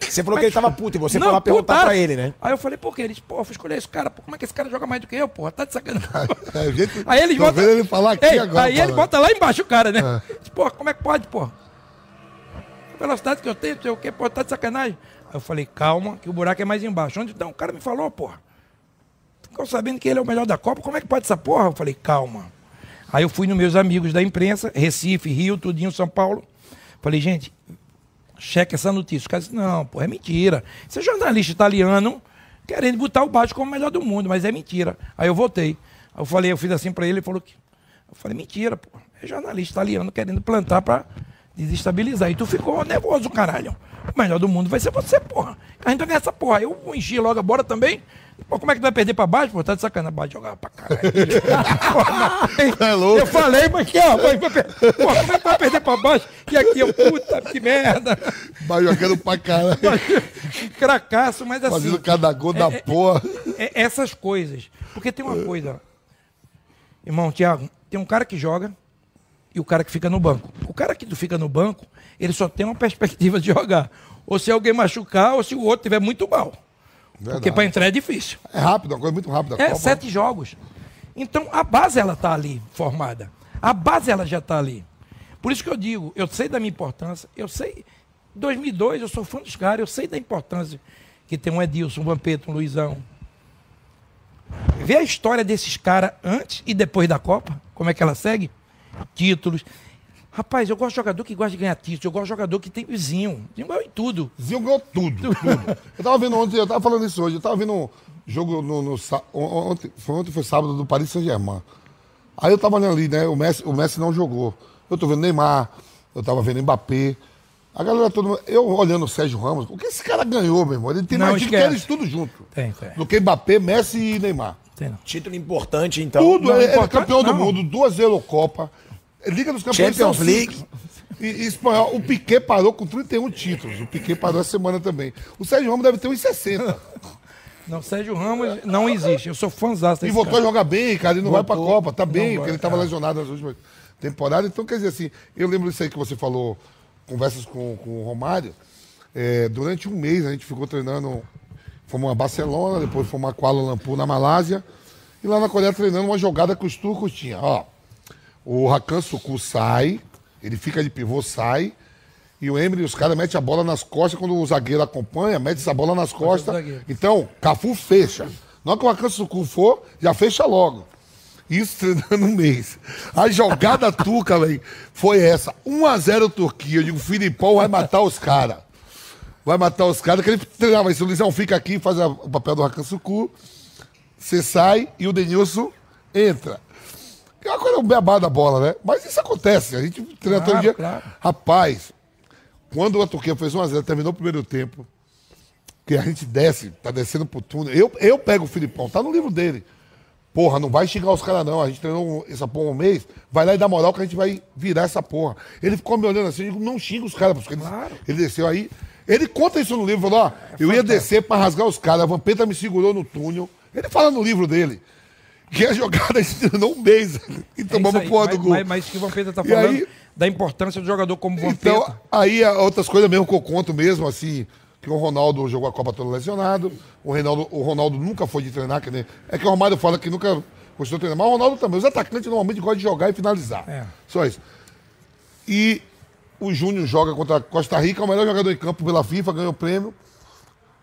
Você falou que ele tava puto e você Não, foi lá perguntar pra ele, né? Aí eu falei, por quê? Ele disse, pô, eu fui escolher esse cara. Pô, como é que esse cara joga mais do que eu, porra? Tá de sacanagem. É, o jeito- Aí ele Tô bota. vendo ele falar aqui Ei, agora, Aí ele bota lá embaixo o cara, né? Diz, Pô, como é que pode, pô? A velocidade que eu tenho, sei o quê, pô, tá de sacanagem. Eu falei, calma, que o buraco é mais embaixo. Onde então? O cara me falou, porra. Ficou sabendo que ele é o melhor da Copa, como é que pode essa porra? Eu falei, calma. Aí eu fui nos meus amigos da imprensa, Recife, Rio, tudinho, São Paulo. Falei, gente, cheque essa notícia. Os caras disseram, não, pô, é mentira. Você é jornalista italiano querendo botar o Baixo como o melhor do mundo, mas é mentira. Aí eu voltei. Aí eu falei, eu fiz assim pra ele, ele falou que. Eu falei, mentira, pô. É jornalista italiano querendo plantar pra desestabilizar. E tu ficou nervoso, caralho. O melhor do mundo vai ser você, porra. A gente vai ganhar essa porra. Eu enchi logo a bola também. Pô, como é que tu vai perder pra baixo? Pô, tá de sacanagem. Baixo jogava pra caralho. Porra, mas- É louco. Eu falei, mas que, ó, vai, vai, Pô, como é que vai perder pra baixo? E aqui, eu, puta, que merda. Mas jogando pra caralho. Cracaço, mas assim. Fazendo cada gol da é- porra. é essas coisas. Porque tem uma coisa, irmão, Tiago, tem um cara que joga e o cara que fica no banco. O cara que fica no banco, ele só tem uma perspectiva de jogar. Ou se alguém machucar, ou se o outro tiver muito mal. Porque Verdade. para entrar é difícil. É rápido, uma coisa muito rápida. É, Copa. sete jogos. Então a base ela tá ali formada. A base ela já tá ali. Por isso que eu digo, eu sei da minha importância, eu sei 2002 eu sou fã dos caras, eu sei da importância que tem um Edilson, um Vampeta, um Luizão. Vê a história desses caras antes e depois da Copa, como é que ela segue? Títulos. Rapaz, eu gosto de jogador que gosta de ganhar títulos, eu gosto de jogador que tem vizinho. Vizinho ganhou em tudo. Zinho ganhou tudo, tudo. Eu tava vendo ontem, eu tava falando isso hoje, eu tava vendo um, jogo no, no ontem, foi ontem foi sábado do Paris Saint-Germain. Aí eu tava olhando ali, né? O Messi, o Messi não jogou. Eu tô vendo Neymar, eu tava vendo Mbappé. A galera toda. Eu olhando o Sérgio Ramos, o que esse cara ganhou, meu irmão? Ele tem Não, mais título que esquece. eles tudo junto. Tem, tem. Do que Mbappé, Messi e Neymar. Tem não. Título importante, então. Tudo, não, ele é importante campeão do não. mundo, duas Eurocopa, Liga dos Campeões. Champions são League. cinco. E, e espanhol, o Piquet parou com 31 títulos. O Piquet parou essa semana também. O Sérgio Ramos deve ter uns 60. Não, Sérgio Ramos não existe. Eu sou fãzão E voltou cara. a jogar bem, cara, e não vai pra Voltou. Copa, tá bem, porque ele estava é. lesionado nas últimas temporadas. Então, quer dizer assim, eu lembro disso aí que você falou, conversas com, com o Romário. É, durante um mês a gente ficou treinando, fomos a Barcelona, depois fomos a Kuala Lumpur, na Malásia, e lá na Coreia treinando uma jogada que os turcos tinham. Ó, o Hakan Suku sai, ele fica de pivô, sai, e o Emre, os caras metem a bola nas costas, quando o zagueiro acompanha, mete essa bola nas costas. Então, Cafu fecha. Na hora que o Hakan Suku for, já fecha logo. Isso treinando um mês. A jogada turca, velho, foi essa. 1x0 Turquia. Eu digo, o Filipão vai matar os caras. Vai matar os caras. Que ele treinava isso. O Luizão fica aqui, faz a- o papel do Hakan Suku. Você sai e o Denilson entra. É uma coisa um beabá da bola, né? Mas isso acontece. A gente treina todo Claro, dia. claro. Rapaz, quando a Turquia fez 1x0, terminou o primeiro tempo, que a gente desce, tá descendo pro túnel. Eu, eu pego o Filipão, tá no livro dele. Porra, não vai xingar os caras, não. A gente treinou essa porra um mês, vai lá e dá moral que a gente vai virar essa porra. Ele ficou me olhando assim, eu digo, não xinga os caras, porque ele, ele desceu aí. Ele conta isso no livro, falou, ó, eu ia descer pra rasgar os caras, a Vampeta me segurou no túnel. Ele fala no livro dele. Que a jogada a gente treinou um mês e É tomamos aí. porra do gol. Mas, mas isso que o Vampeta tá falando aí- da importância do jogador como Vampeta. Então, aí a- outras coisas mesmo que eu conto mesmo, assim, que o Ronaldo jogou a Copa todo lesionado, o, Reinaldo, o Ronaldo nunca foi de treinar, que nem, é que o Romário fala que nunca gostou de treinar, mas o Ronaldo também. Os atacantes normalmente gostam de jogar e finalizar. É. Só isso. E o Júnior joga contra a Costa Rica, é o melhor jogador em campo pela FIFA, ganhou o prêmio.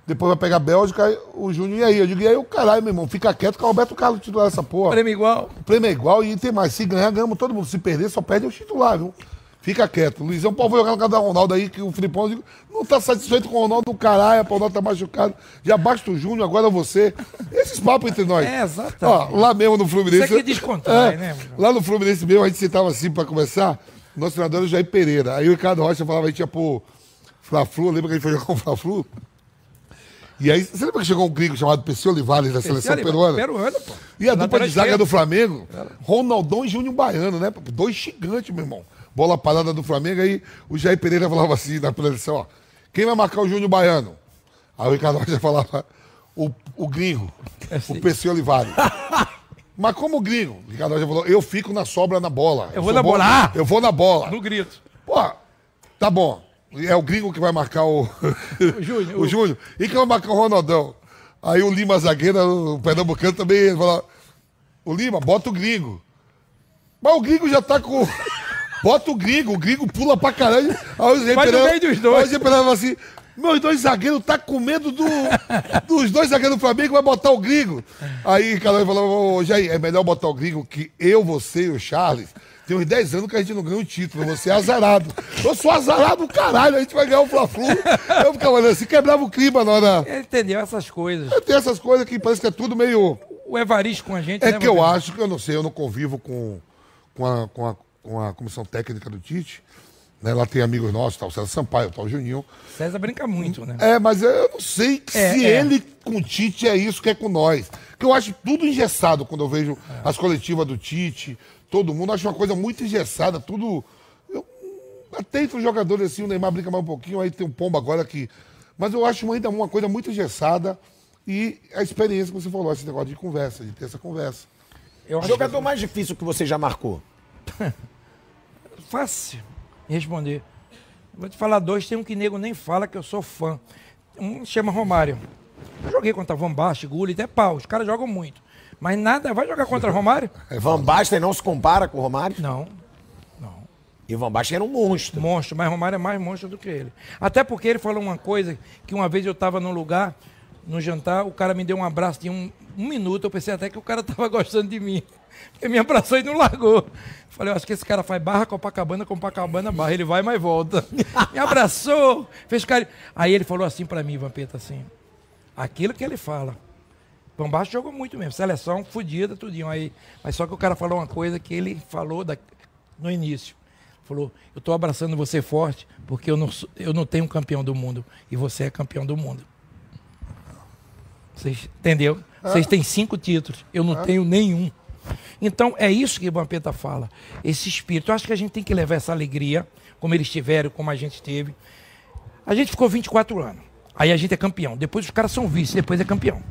Depois vai pegar a Bélgica, o Júnior, e aí? Eu digo, e aí o caralho, meu irmão, fica quieto que o Roberto Carlos titular essa porra. Prêmio igual. Prêmio é igual e tem mais. Se ganhar, ganhamos todo mundo. Se perder, só perde o titular, viu? Fica quieto. O Luizão pode jogar no casa da Ronaldo aí, que o Filipão eu digo, não tá satisfeito com o Ronaldo do caralho, o Ronaldo tá machucado. Já basta o Júnior, agora você. Esses papos entre nós. É, exatamente. Ó, lá mesmo no Fluminense. Isso aqui descontrai, É, né, meu? Lá no Fluminense mesmo, a gente sentava assim pra conversar. Nosso treinador era o Jair Pereira. Aí o Ricardo Rocha falava, a gente ia pôr Fla-Flu, lembra que a gente foi jogar com o Fla-Flu? E aí, você lembra que chegou um gringo chamado Pessi Olivares da seleção ali, peruana? Peruano, pô. E a dupla de zaga do Flamengo, Ronaldão e Júnior Baiano, né? Dois gigantes, meu irmão. Bola parada do Flamengo, aí o Jair Pereira falava assim na preleção, ó. Quem vai marcar o Júnior Baiano? Aí o Ricardo Rocha falava, o, o gringo, É o PC Olivares. Mas como o gringo? O Ricardo Rocha falou, eu fico na sobra na bola. Eu vou sou na bola. Ah! Eu vou na bola. No grito. Pô, tá bom. É o gringo que vai marcar o. O Júnior. o Júnior. E quem vai marcar o Ronaldão? Aí o Lima zagueiro, o Pernambucano também ele fala: O Lima, bota o gringo. Mas o gringo já tá com. Bota o gringo, o gringo pula pra caralho. Aí o Vai no meio dos dois. Aí o fala assim: meus dois zagueiros tá com medo do, dos dois zagueiros do Flamengo, vai botar o gringo. Aí cada um falou: Ô Jair, é melhor botar o gringo que eu, você e o Charles. Tem uns 10 anos que a gente não ganha o título. Você é azarado. Eu sou azarado, caralho. A gente vai ganhar o Fla-Flu. Eu ficava olhando assim, quebrava o clima na hora. Ele entendeu essas coisas. Tem essas coisas que parece que é tudo meio. O Evaristo com a gente, É né, que eu acho que eu não sei, eu não convivo com, com, a, com, a, com a comissão técnica do Tite. Né? Lá tem amigos nossos, tá o César Sampaio, tá o Juninho. César brinca muito, né? É, mas eu não sei É, se é. ele com o Tite é isso que é com nós. Porque eu acho tudo engessado quando eu vejo as coletivas do Tite, todo mundo. Acho uma coisa muito engessada, tudo. Eu, até entre os jogadores assim, o Neymar brinca mais um pouquinho, aí tem um pombo agora que. Mas eu acho ainda uma coisa muito engessada e a experiência que você falou, esse negócio de conversa, de ter essa conversa. Eu O acho jogador mais difícil que você já marcou? que fácil responder. Vou te falar dois, tem um que nego nem fala que eu sou fã. Um chama Romário. Eu joguei contra Van Basten, Gulli, até pau. Os caras jogam muito. Mas nada, vai jogar contra Romário? Van Basten não se compara com o Romário? Não. E o Van Basten era um monstro. Monstro, mas Romário é mais monstro do que ele. Até porque ele falou uma coisa que uma vez eu estava num lugar, no jantar, o cara me deu um abraço de um, um minuto, eu pensei até que o cara estava gostando de mim. Porque me abraçou e não largou. Falei, eu acho que esse cara faz barra Copacabana, Copacabana, barra. Ele vai, mas volta. Me abraçou, fez carinho. Aí ele falou assim para mim, Vampeta, assim, aquilo que ele fala, Van Basten jogou muito mesmo. Seleção fodida, tudinho aí. Mas só que o cara falou uma coisa que ele falou da- no início. Falou, eu tô abraçando você forte porque eu não, sou- eu não tenho um campeão do mundo. E você é campeão do mundo. Vocês, entendeu? Vocês têm cinco títulos. Eu não tenho nenhum. Então, é isso que o Vampeta fala. Esse espírito. Eu acho que a gente tem que levar essa alegria, como eles tiveram, como a gente teve. A gente ficou 24 anos. Aí a gente é campeão. Depois os caras são vice, depois é campeão.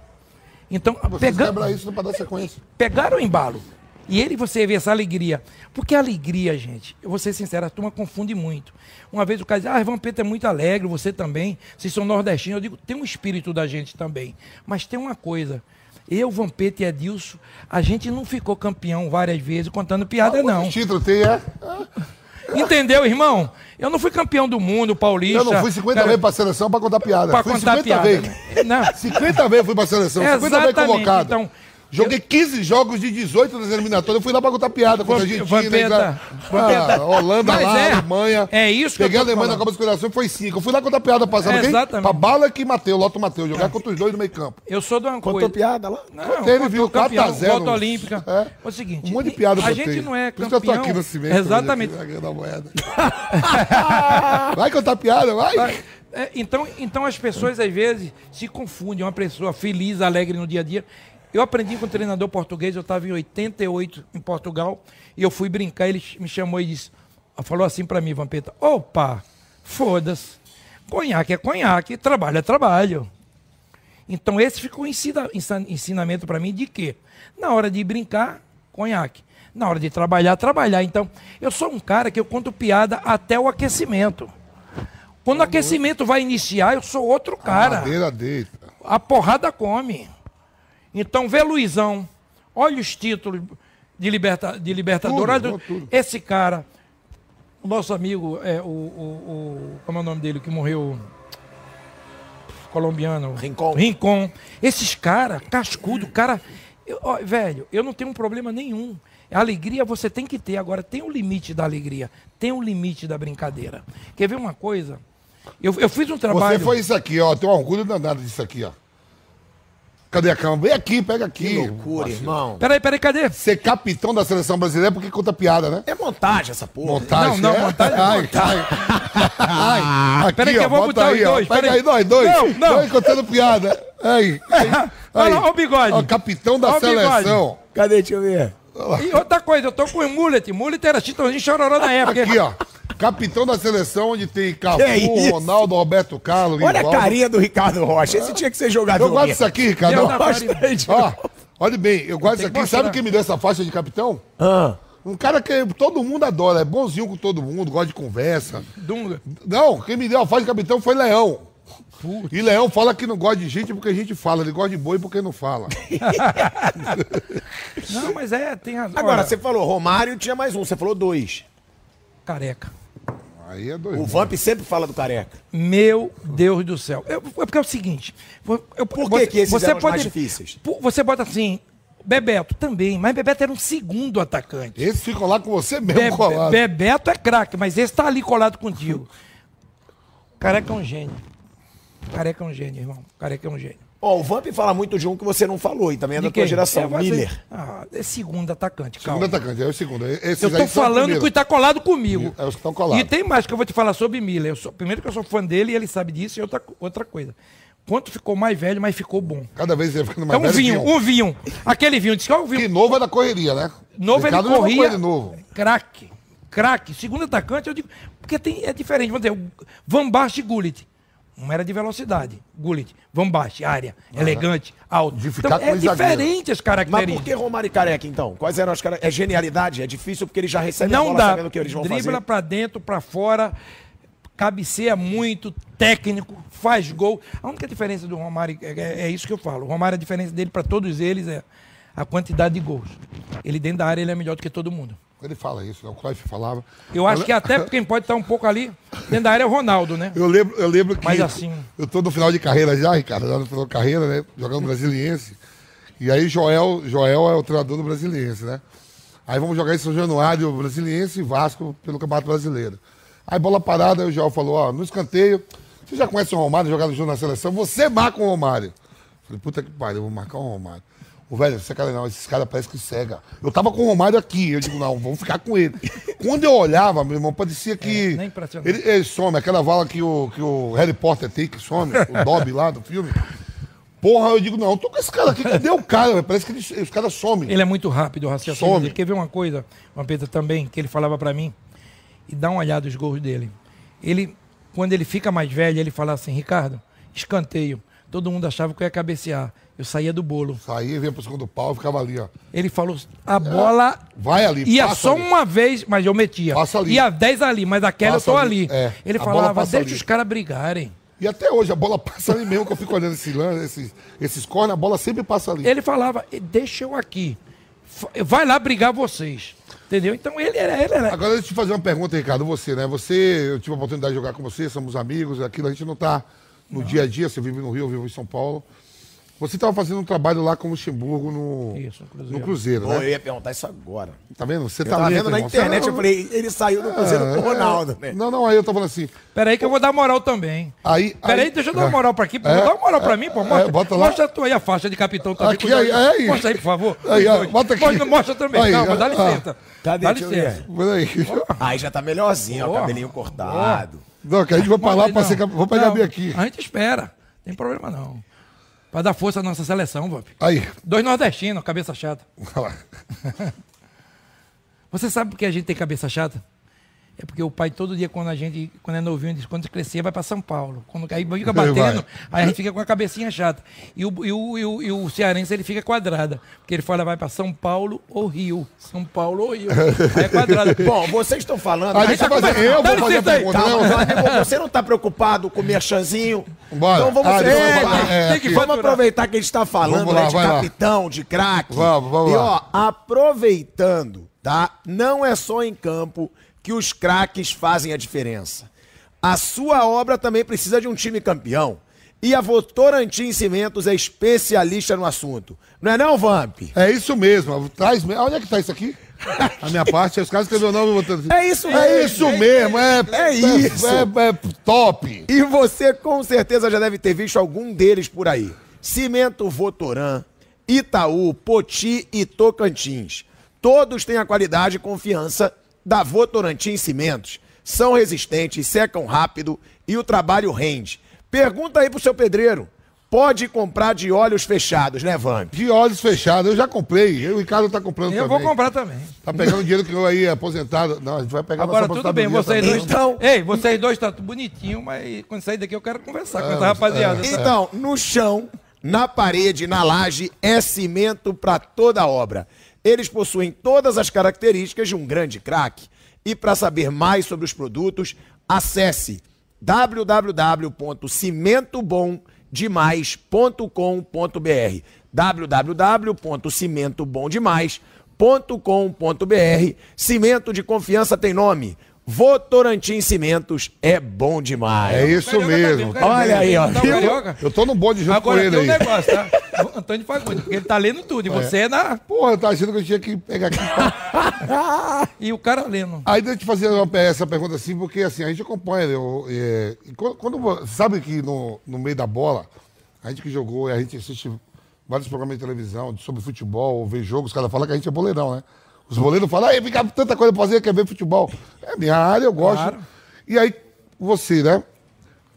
Então, Vocês pega, quebram isso para dar sequência. pegaram o embalo. E ele, você vê essa alegria. Porque a alegria, gente, eu vou ser sincero, a turma confunde muito. Uma vez o cara diz, ah, Vampeta é muito alegre, você também, vocês são nordestinos. Eu digo, tem um espírito da gente também. Mas tem uma coisa. Eu, Vampeta e Edilson, a gente não ficou campeão várias vezes contando piada, não. O título tem, é. Entendeu, irmão? Eu não fui campeão do mundo, paulista. Eu não fui 50 cara, vezes pra seleção pra contar piada. pra fui contar 50 piada. vezes. né? Não. 50 vezes fui pra seleção, 50 vezes Exatamente, convocado. então, Joguei 15 jogos de 18 das eliminatórias, eu fui lá pra contar piada contra a Argentina, Vampeta. ah, Holanda Mas lá, é, Alemanha. é isso que Peguei eu a Alemanha na falando. Copa das Confederações, foi 5. Eu fui lá contar piada passada, É, exatamente. Pra Bala que Mateu, Loto Mateu, jogar contra os dois no meio campo. Eu sou de uma Contou piada lá? Não, Ele contou viu campeão, 4 a 0. volta olímpica. É. É o seguinte, Um monte de piada a gente não é Por isso que eu campeão. tô aqui no cimento. Exatamente. aqui, ganhando a moeda. vai contar piada, vai. É, então, então as pessoas às vezes se confundem. Uma pessoa feliz, alegre no dia a dia. Eu aprendi com um treinador português, eu estava em 88 em Portugal, e eu fui brincar, ele me chamou e disse, falou assim para mim, Vampeta, opa, foda-se, conhaque é conhaque, trabalho é trabalho. Então esse ficou um ensina- ensinamento para mim de quê? Na hora de brincar, conhaque. Na hora de trabalhar, trabalhar. Então, eu sou um cara que eu conto piada até o aquecimento. Quando o aquecimento vai iniciar, eu sou outro cara. Madeira deita. A porrada come. Então, vê Luizão. Olha os títulos de, liberta, de Libertadores. Tudo. Esse cara, o nosso amigo, é, o, o, o- Como é o nome dele que morreu? Colombiano. Rincon. Rincon. Esses caras, cascudo, cara. eu- ó, velho, eu não tenho um problema nenhum. A alegria você tem que ter. Agora, tem um limite da alegria. Tem um limite da brincadeira. Quer ver uma coisa? Eu, eu fiz um trabalho. Você foi isso aqui, ó. Tem um orgulho danado disso aqui, ó. Cadê a cama? Vem aqui, pega aqui. Que loucura, irmão. Peraí, peraí, cadê? Ser capitão da seleção brasileira é porque conta piada, né? É montagem essa porra. Montagem. Não, não, é? montagem é Ai, montagem. ai. Ai, aqui, Peraí que eu vou bota botar aí, os dois, Pega peraí. aí, nós dois. Não, não. Dois contando piada. Aí. aí, Olha aí. lá, o bigode. Ó, capitão da Ó seleção. Cadê? Deixa eu ver. E outra coisa, eu tô com o mullet. Mullet era Chitãozinho Chororó na época. Aqui, ó. Capitão da seleção, onde tem Cafu, isso? Ronaldo, Roberto Carlos, Olha a carinha do Ricardo Rocha. Esse tinha que ser jogador. Eu gosto disso aqui, Ricardo. Gostei de- Ó, olha bem, eu gosto que aqui. Sabe quem me deu essa faixa de capitão? Ah, Um cara que todo mundo adora, é bonzinho com todo mundo, gosta de conversa. Dunga. Não, quem me deu a faixa de capitão foi Leão. E Leão fala que não gosta de gente porque a gente fala, ele gosta de boi porque não fala. Não, mas é, tem razão. Agora, Olha, você falou Romário tinha mais um. Você falou dois. Careca. Aí é doido. O Vamp sempre fala do careca. Meu Deus do céu. Eu- é porque é o seguinte. Eu, Por que que esses eram os mais difíceis? Você bota assim, Bebeto também, mas Bebeto era um segundo atacante. Esses ficam lá com você mesmo Be- colado. Bebeto é craque, mas esse tá ali colado contigo. Careca é um gênio. Careca é um gênio, irmão. Careca é um gênio. Ó, o Vamp fala muito de um que você não falou e também é da De tua quem? geração, É, Miller. Ah, é segundo atacante, Segundo calma. atacante, é o segundo. Esses Eu tô falando que tá colado comigo. É os que estão colados. E tem mais que eu vou te falar sobre Miller. Eu sou, primeiro que eu sou fã dele e ele sabe disso, e outra, outra coisa. Quanto ficou mais velho, mais ficou bom. Cada vez ele vai ficando É mais um velho. vinho, que um. um vinho. Aquele vinho, disse que é um Que vinho. novo é da correria, né? Novo ele corria. ele novo. Craque. Craque. Segundo atacante, eu digo. Porque tem, é diferente. Vamos dizer, o Van Basten e Gullit. Um era de velocidade. Gullit. Van Basten, área. Elegante, alto. De ficar Então, é diferente as Mas características. por que Romário e Careca, então? Quais eram as caras? É genialidade? É difícil porque eles já recebem a Não bola dá. sabendo o que eles vão Dribla fazer. pra dentro, pra fora, cabeceia muito, técnico, faz gol. A única diferença do Romário, é, é- é isso que eu falo. O Romário, a diferença dele pra todos eles é a quantidade de gols. Ele dentro da área, ele é melhor do que todo mundo. Ele fala isso, né? O Cruyff falava. Eu acho que até quem pode estar um pouco ali, dentro da área é o Ronaldo, né? Eu lembro, eu lembro que. Mas assim- Eu tô no final de carreira já, Ricardo, já no final de carreira, né? Jogando brasiliense. E aí Joel, Joel é o treinador do brasiliense, né? Aí vamos jogar em São Januário, brasiliense e Vasco pelo Campeonato Brasileiro. Aí bola parada, aí o Joel falou, ó, no escanteio, você já conhece o Romário, jogar no jogo na seleção, você marca o Romário. Falei, puta que pariu, eu vou marcar o Romário. O velho, você cara não, esses caras parecem que cega. Eu tava com o Romário aqui, eu digo, não, vamos ficar com ele. Quando eu olhava, meu irmão, parecia que. É, ele, ele some, aquela vala que o, que o Harry Potter tem, que some, o Dobby lá do filme. Porra, eu digo, não, tô com esse cara aqui, cadê o cara? Parece que eles- os caras somem. Ele é muito rápido o raciocínio Some. dele. Quer ver uma coisa, Vampeta, também, que ele falava pra mim? E dá uma olhada nos gols dele. Ele, quando ele fica mais velho, ele fala assim, Ricardo, escanteio. Todo mundo achava que eu ia cabecear. Eu saía do bolo. Saía, vinha pro segundo pau e ficava ali, ó. Ele falou, a bola Vai ali, ia só ali. uma vez, mas eu metia. Passa ali. Ia 10 ali, mas aquela Passa eu tô ali, ali. é. Ele A falava, deixa ali. os caras brigarem. E até hoje a bola passa ali mesmo, que eu fico olhando esse lance, esses, esses corner, a bola sempre passa ali. Ele falava, deixa eu aqui. Vai lá brigar vocês. Entendeu? Então ele era. Ele era Agora deixa eu te fazer uma pergunta, Ricardo. Você, né? Você, eu tive a oportunidade de jogar com você, somos amigos, aquilo a gente não tá no dia a dia, você vive no Rio, eu vivo em São Paulo. Você estava fazendo um trabalho lá com o Luxemburgo no Isso, no Cruzeiro. no Cruzeiro, Pô, eu né? ia perguntar isso agora. Tá vendo? Você Eu tá tava vendo na irmão. internet, Você eu falei, ele saiu do Cruzeiro com o Ronaldo, né? Não, não, aí eu tô falando assim. Peraí que eu vou dar moral também. Aí, Peraí, aí- deixa eu dar uma moral pra aqui. Pô, É, dá uma moral pra mim, pô. Mostra, é, bota lá. mostra tu aí a faixa de capitão também. Aqui, aí, aí. Mostra aí, por favor. Aí, dois. bota aqui. Mostra, mostra também. Aí, Calma, dá licença. Cadê? Dá licença. Peraí. Aí já tá melhorzinho, ó, cabelinho cortado. Não, que a gente vai pra lá pra ser. Vou pegar bem aqui. A gente espera. Tem problema não. Pra dar força à nossa seleção, Vamp. Aí. Dois nordestinos, cabeça chata. Você sabe por que a gente tem cabeça chata? É porque o pai todo dia, quando a gente, quando é novinho, diz, quando crescer, vai para São Paulo. Quando aí fica batendo, aí a gente fica com a cabecinha chata. E o, e o, e o, e o cearense, ele fica quadrada. Porque ele fala, vai para São Paulo ou Rio. São Paulo ou Rio. Aí é quadrada. Bom, vocês estão falando... A Aí gente tá fazer. começando. Eu vou fazer pergunta, Calma, né? Você não tá preocupado com o merchanzinho? Bora. Então vamos, Ah, é, falar, é, que vamos aproveitar que a gente está falando Vamos lá, né, de vai lá. capitão, de craque. Vamos, vamos e lá. ó, aproveitando, tá? Não é só em campo que os craques fazem a diferença. A sua obra também precisa de um time campeão. E a Votorantim Cimentos é especialista no assunto. Não é não, Vamp? É isso mesmo. Traz. Onde é que tá isso aqui? A minha parte, os caras escreveram o nome botando assim. É isso É mesmo. isso mesmo, é, É isso. É, é top. E você com certeza já deve ter visto algum deles por aí. Cimento Votoran, Itaú, Poti e Tocantins. Todos têm a qualidade e confiança da Votorantim Cimentos. São resistentes, secam rápido e o trabalho rende. Pergunta aí pro seu pedreiro. Pode comprar de olhos fechados, né, Vamp? De olhos fechados, eu já comprei. Eu, o Ricardo tá comprando Eu também. vou comprar também. Tá pegando dinheiro que eu aí aposentado. Não, a gente vai pegar Agora, tudo bem, vocês dois. também. Então- Ei, vocês dois estão bonitinho, mas quando sair daqui eu quero conversar com essa rapaziada. tá? Então, no chão, na parede, na laje, é cimento para toda a obra. Eles possuem todas as características de um grande craque. E para saber mais sobre os produtos, acesse www.cimentobomdemais.com.br www.cimentobomdemais.com.br Cimento de confiança tem nome. Votorantim Cimentos é bom demais. É isso Carioca mesmo. tá Olha aí, ó. O Viu? Eu tô no bonde junto Agora com tem ele um aí. negócio, tá? O Antônio faz muito, porque ele tá lendo tudo. E você é na. Porra, eu tava achando que eu tinha que pegar aqui. E o cara lendo. Aí deixa eu te fazer uma- essa pergunta assim, porque assim, a gente acompanha. Eu, é, e quando, sabe que no, no meio da bola, a gente que jogou, a gente assiste vários programas de televisão sobre futebol, ou vê jogos, os caras falam que a gente é boleirão, né? Os boleiros falam, aí fica tanta coisa pra fazer, quer ver futebol. É minha área, eu gosto. Claro. E aí, você, né?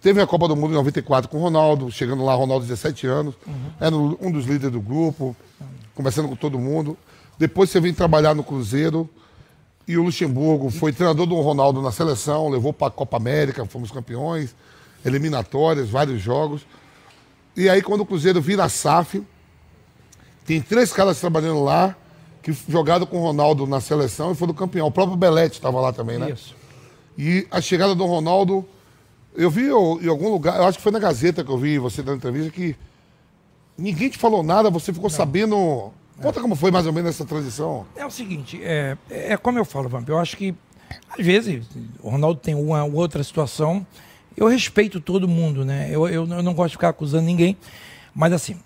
Teve a Copa do Mundo em 94 com o Ronaldo, chegando lá, Ronaldo, 17 anos, era um dos líderes do grupo, conversando com todo mundo. Depois você vem trabalhar no Cruzeiro, e o Luxemburgo foi treinador do Ronaldo na seleção, levou para a Copa América, fomos campeões, eliminatórias, vários jogos. E aí, quando o Cruzeiro vira SAF, tem três caras trabalhando lá que jogaram com o Ronaldo na seleção e foram campeão. O próprio Belete estava lá também, né? Isso. E a chegada do Ronaldo, eu vi eu- em algum lugar, eu acho que foi na Gazeta que eu vi você dando entrevista, que ninguém te falou nada, você ficou sabendo. Conta como foi mais ou menos essa transição. É o seguinte, é, é como eu falo, Vamp, eu acho que, às vezes, o Ronaldo tem uma outra situação. Eu respeito todo mundo, né? Eu, eu, eu não gosto de ficar acusando ninguém. Mas, assim,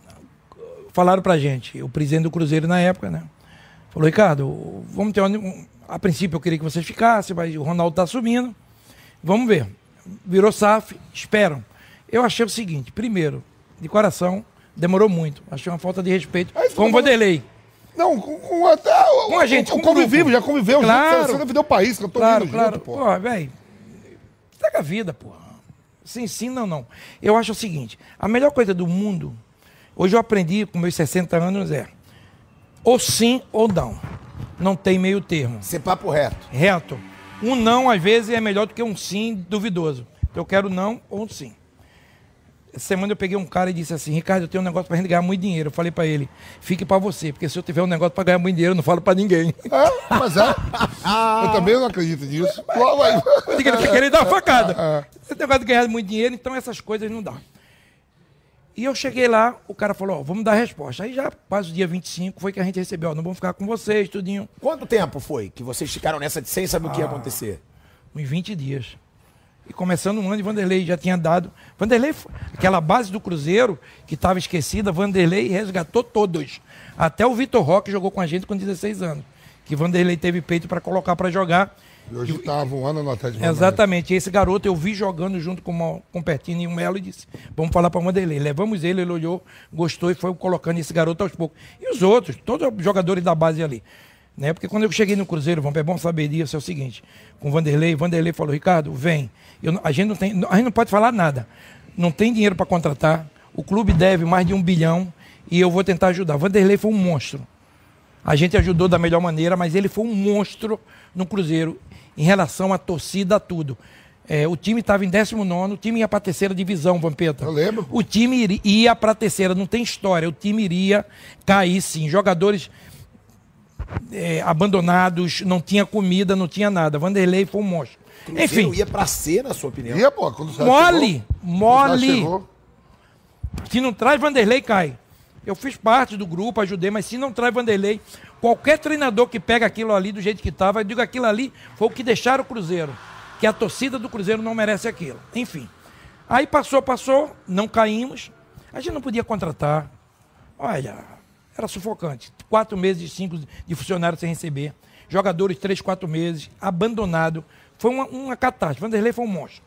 falaram pra gente, o presidente do Cruzeiro na época, né? Falou, Ricardo, vamos ter um- A princípio eu queria que vocês ficassem, mas o Ronaldo tá subindo. Vamos ver. Virou SAF, esperam. Eu achei o seguinte, primeiro, de coração, Demorou muito. Achei uma falta de respeito Aí você com o Vanderlei. Não, com, com até. Com a gente, com, com convivimos, já conviveu Claro. junto. Você deve ver o país, que eu tô Claro, claro. junto, pô. Pô, velho. Pega a vida, pô. Sim, sim, não, não. Eu acho o seguinte: a melhor coisa do mundo, hoje eu aprendi com meus 60 anos, é ou sim ou não. Não tem meio termo. Ser papo reto. Reto. Um não, às vezes, é melhor do que um sim duvidoso. Eu quero não ou um sim. Essa semana eu peguei um cara e disse assim, Ricardo, eu tenho um negócio pra gente ganhar muito dinheiro. Eu falei pra ele, fique pra você, porque se eu tiver um negócio pra ganhar muito dinheiro, eu não falo pra ninguém. É, mas é. eu também não acredito nisso. Eu digo, ele tá querendo dar uma facada. É. Esse negócio de ganhar muito dinheiro, então essas coisas não dá. E eu cheguei lá, o cara falou, ó, vamos dar resposta. Aí já quase o dia 25 foi que a gente recebeu, ó, não vamos ficar com vocês, tudinho. Quanto tempo foi que vocês ficaram nessa de sem saber o que ia Ah. acontecer? uns 20 dias. E começando um ano de Vanderlei já tinha dado. Vanderlei, aquela base do Cruzeiro que estava esquecida, Vanderlei resgatou todos. Até o Vitor Roque jogou com a gente com 16 anos. Que Vanderlei teve peito para colocar para jogar. E hoje tá voando no Atlético. Exatamente. Esse garoto eu vi jogando junto com, o- com o Pertini e o Melo e disse: vamos falar para o Vanderlei. Levamos ele, ele olhou, gostou e foi colocando esse garoto aos poucos. E os outros, todos os jogadores da base ali. Né? Porque quando eu cheguei no Cruzeiro, vamos é bom saber disso, é o seguinte: com o Vanderlei, Vanderlei falou: Ricardo, vem. Eu a, gente não tem, a gente não pode falar nada. Não tem dinheiro para contratar. O clube deve mais de um bilhão e eu vou tentar ajudar. Vanderlei foi um monstro. A gente ajudou da melhor maneira, mas ele foi um monstro no Cruzeiro em relação à torcida, a tudo. É, o time estava em 19, o time ia para a terceira divisão, Vampeta. Eu lembro. O time ia para a terceira, não tem história. O time iria cair sim. Jogadores é, abandonados, não tinha comida, não tinha nada. Vanderlei foi um monstro. Cruzeiro Enfim, ia pra ser, na sua opinião? Ia, pô, quando o Mole, chegou, mole. quando Se não traz Vanderlei, cai. Eu fiz parte do grupo, ajudei, mas se não traz Vanderlei, qualquer treinador que pega aquilo ali do jeito que estava, eu digo aquilo ali foi o que deixaram o Cruzeiro. Que a torcida do Cruzeiro não merece aquilo. Enfim. Aí passou, passou, não caímos. A gente não podia contratar. Olha, era sufocante. Quatro meses, cinco de funcionário sem receber. Jogadores, três, quatro meses, abandonado. Foi uma, uma catástrofe. Vanderlei foi um monstro.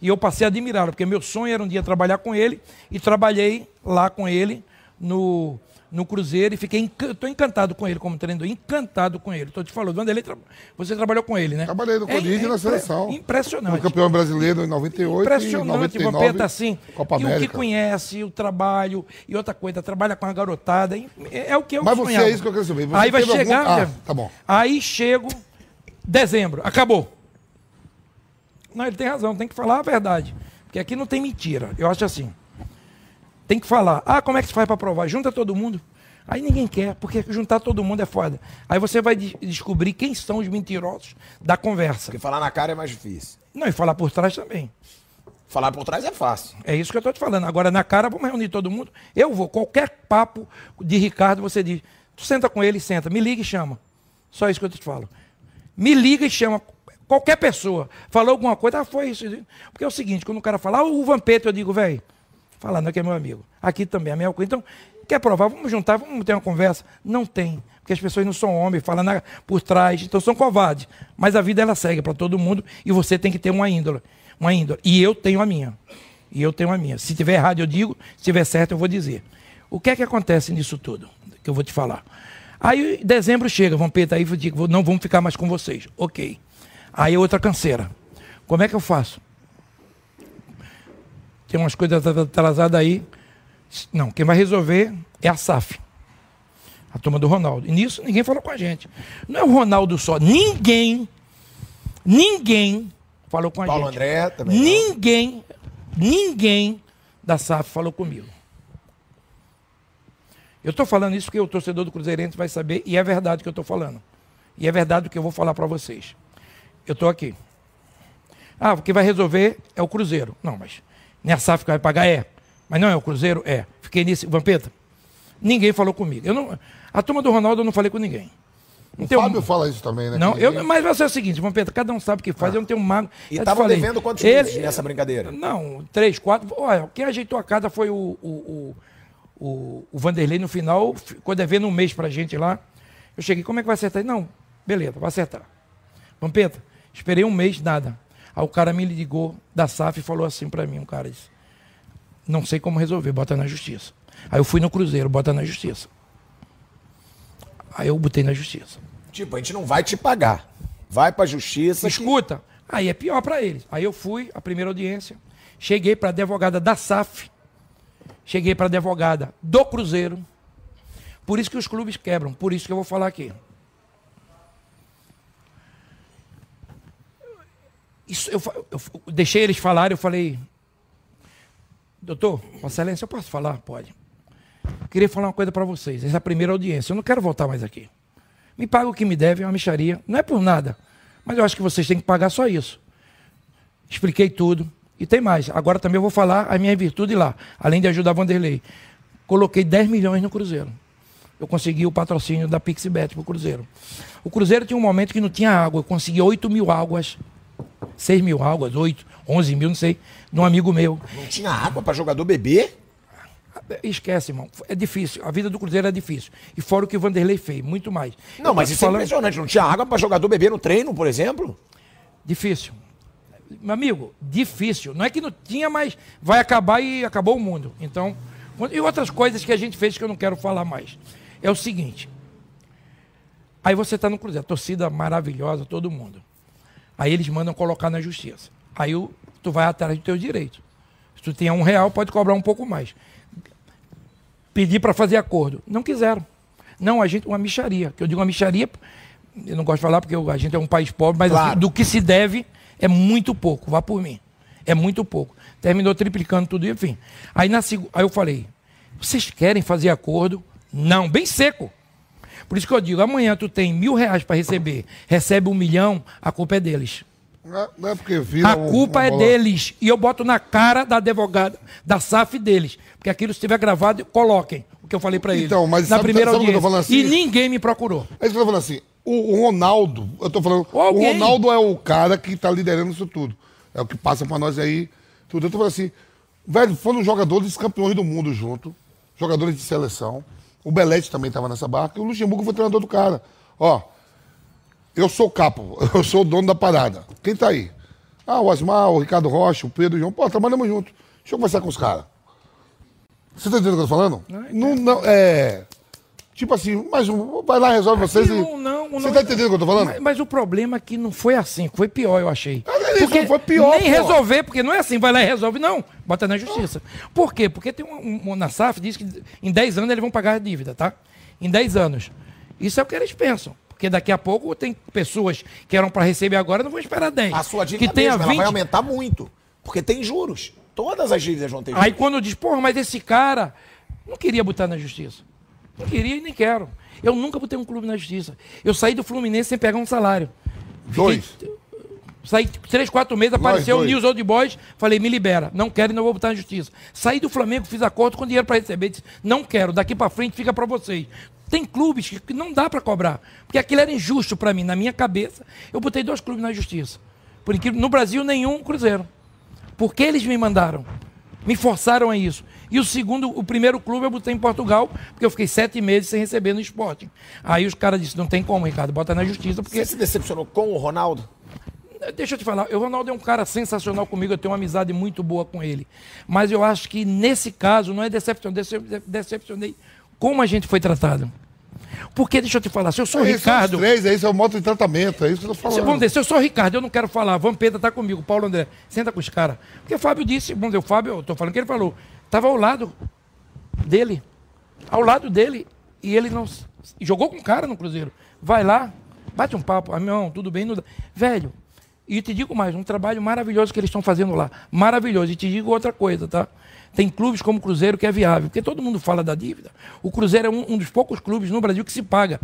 E eu passei a admirá-lo, porque meu sonho era um dia trabalhar com ele, e trabalhei lá com ele no, no Cruzeiro, e fiquei estou encantado com ele como treinador, encantado com ele. Estou te falando, Vanderlei, tra- você trabalhou com ele, né? Trabalhei no Corinthians e na impre- seleção. Foi Impressionante. campeão brasileiro em 98 Impressionante, e o 99, Vampeta assim. Copa e o que conhece, o trabalho, e outra coisa, trabalha com a garotada. É, é o que eu Mas você, sonhava. é isso que eu quero saber. Você Aí vai teve algum- chegar. Ah, tá bom. Aí chego, dezembro, acabou. Não, ele tem razão, tem que falar a verdade. Porque aqui não tem mentira. Eu acho assim. Tem que falar. Ah, como é que se faz para provar? Junta todo mundo. Aí ninguém quer, porque juntar todo mundo é foda. Aí você vai de- descobrir quem são os mentirosos da conversa. Porque falar na cara é mais difícil. Não, e falar por trás também. Falar por trás é fácil. É isso que eu estou te falando. Agora, na cara, vamos reunir todo mundo. Eu vou. Qualquer papo de Ricardo, você diz. Tu senta com ele, senta. Me liga e chama. Só isso que eu te falo. Me liga e chama. Qualquer pessoa. Falou alguma coisa, ah, foi isso. Porque é o seguinte, quando o cara fala, ah, o Vampeta, eu digo, velho, fala, não, que é meu amigo. Aqui também é a mesma coisa. Então, quer provar? Vamos juntar, vamos ter uma conversa. Não tem. Porque as pessoas não são homens, falam na- por trás, então são covardes. Mas a vida, ela segue para todo mundo e você tem que ter uma índole. Uma índole. E eu tenho a minha. E eu tenho a minha. Se tiver errado, eu digo. Se tiver certo, eu vou dizer. O que é que acontece nisso tudo? Que eu vou te falar. Aí, dezembro chega, Vampeta, aí eu digo, não vamos ficar mais com vocês. Ok. Aí outra canseira. Como é que eu faço? Tem umas coisas atrasadas aí. Não, quem vai resolver é a SAF. A turma do Ronaldo. E nisso ninguém falou com a gente. Não é o Ronaldo só. Ninguém, ninguém falou com a Paulo gente. André também. não. Ninguém, ninguém da SAF falou comigo. Eu estou falando isso porque o torcedor do Cruzeirense vai saber, e é verdade o que eu estou falando. E é verdade o que eu vou falar para vocês. Eu estou aqui. Ah, o que vai resolver é o Cruzeiro. Não, mas nem a SAF que vai pagar é. Mas não é o Cruzeiro? É. Fiquei nisso. Vampeta, ninguém falou comigo. Eu não, a turma do Ronaldo eu não falei com ninguém. Não O tenho- Fábio fala isso também, né? não, que eu, ninguém- mas vai ser o seguinte, Vampeta, cada um sabe o que faz, eu não tenho mago. E falei, devendo quantos ele- meses nessa brincadeira? Não, três, quatro. Olha, quem ajeitou a casa foi o, o, o, o, o Vanderlei no final, ficou devendo um mês pra gente lá. Eu cheguei, como é que vai acertar? Não, beleza, vai acertar. Vampeta, esperei um mês, nada. Aí o cara me ligou da SAF e falou assim pra mim, um cara disse, Não sei como resolver, bota na justiça. Aí eu fui no Cruzeiro, bota na justiça. Aí eu botei na justiça. Tipo, a gente não vai te pagar. Vai pra justiça. que- Escuta, aí é pior pra eles. Aí eu fui, a primeira audiência, cheguei pra advogada da SAF, cheguei pra advogada do Cruzeiro. Por isso que os clubes quebram, por isso que eu vou falar aqui. Isso, eu, eu eu deixei eles falarem, eu falei, doutor, Vossa Excelência, eu posso falar? Pode. Queria falar uma coisa pra vocês. Essa é a primeira audiência. Eu não quero voltar mais aqui. Me paga o que me deve, é uma micharia. Não é por nada. Mas eu acho que vocês têm que pagar só isso. Expliquei tudo. E tem mais. Agora também eu vou falar a minha virtude lá. Além de ajudar Vanderlei. Coloquei 10 milhões no Cruzeiro. Eu consegui o patrocínio da Pixibet pro Cruzeiro. O Cruzeiro tinha um momento que não tinha água. Eu consegui 8 mil águas. 6 mil águas, 8, 11 mil, não sei. De um amigo meu. Não tinha água pra jogador beber? Esquece, irmão. É difícil. A vida do Cruzeiro é difícil. E fora o que o Vanderlei fez, muito mais. Não, mas isso é falando- impressionante. Não tinha água pra jogador beber no treino, por exemplo? Difícil. Meu amigo, difícil. Não é que não tinha, mas vai acabar e acabou o mundo. Então, e outras coisas que a gente fez que eu não quero falar mais. É o seguinte. Aí você está no Cruzeiro, torcida maravilhosa, todo mundo. Aí eles mandam colocar na justiça. Aí o- tu vai atrás do teu direito. Se tu tinha um real, pode cobrar um pouco mais. Pedir para fazer acordo. Não quiseram. Não, a gente, uma micharia. Que eu digo uma micharia, eu não gosto de falar porque a gente é um país pobre, mas Claro. assim, do que se deve é muito pouco, vá por mim. É muito pouco. Terminou triplicando tudo, enfim. Aí, na, aí eu falei, vocês querem fazer acordo? Não, bem seco. Por isso que eu digo, amanhã tu tem mil reais para receber, recebe um milhão, a culpa é deles. Não é- é porque vira A um- culpa uma é bola- deles. E eu boto na cara da advogada, da SAF deles. Porque aquilo se estiver gravado, coloquem o que eu falei para eles. Então, mas na sabe- primeira sabe o que eu tô audiência. assim? E ninguém me procurou. É isso que eu tô falando assim. O, o Ronaldo, eu tô falando. O Ronaldo é o cara que tá liderando isso tudo. É o que passa pra nós aí. Tudo. Eu tô falando assim, velho, foram jogadores campeões do mundo junto, jogadores de seleção. O Belete também tava nessa barca e o Luxemburgo foi treinador do cara. Ó, eu sou o capo, eu sou o dono da parada. Quem tá aí? Ah, o Asmar, o Ricardo Rocha, o Pedro, o João. Pô, trabalhamos junto. Deixa eu conversar com os caras. Você tá entendendo o que eu tô falando? Não, não, é. Tipo assim, mas um, vai lá, resolve vocês e. Aquilo não- não- Você tá entendendo o que eu tô falando? Mas, mas o problema é que não foi assim, foi pior, eu achei. Mas isso foi pior, Nem pô. resolver, porque não é assim, vai lá e resolve, não. Bota na justiça. Por quê? Porque tem um, um, na SAF diz que em 10 anos eles vão pagar a dívida, tá? Em 10 anos. Isso é o que eles pensam. Porque daqui a pouco tem pessoas que eram para receber agora, não vão esperar 10. A sua dívida que mesmo, ela 20, vai aumentar muito. Porque tem juros. Todas as dívidas vão ter juros. Aí quando diz, porra, mas esse cara não queria botar na justiça. Não queria e nem quero. Eu nunca botei um clube na justiça. Eu saí do Fluminense sem pegar um salário. Dois. Saí três, quatro meses, apareceu o. News Old Boys, falei, me libera. Não quero e não vou botar na justiça. Saí do Flamengo, fiz acordo com dinheiro para receber. Disse, não quero, daqui para frente fica para vocês. Tem clubes que que não dá para cobrar. Porque aquilo era injusto para mim, na minha cabeça. Eu botei dois clubes na justiça. Por incrível, no Brasil, nenhum Cruzeiro. Porque eles me mandaram. Me forçaram a isso. E o segundo, o primeiro clube eu botei em Portugal, porque eu fiquei sete meses sem receber no esporte. Aí os caras disseram, não tem como, Ricardo, bota na justiça, porque Você se decepcionou com o Ronaldo? Deixa eu te falar, o Ronaldo é um cara sensacional comigo, eu tenho uma amizade muito boa com ele. Mas eu acho que nesse caso não é decepção, decep- decepcionei como a gente foi tratado. Porque, deixa eu te falar, se eu sou o É isso, são Ricardo. três, é isso, é o modo de tratamento, é isso que eu tô falando. vamos dizer, se eu sou o Ricardo, eu não quero falar, Vampeta tá comigo, Paulo André, senta com os caras. Porque o Fábio disse, vamos dizer, o Fábio, eu tô falando que ele falou, estava ao lado dele, ao lado dele, e ele não. Jogou com o cara no Cruzeiro. Vai lá, bate um papo, meu, tudo bem. Velho, e te digo mais, um trabalho maravilhoso que eles estão fazendo lá. Maravilhoso. E te digo outra coisa, tá? Tem clubes como o Cruzeiro que é viável, porque todo mundo fala da dívida. O Cruzeiro é um, um dos poucos clubes no Brasil que se paga.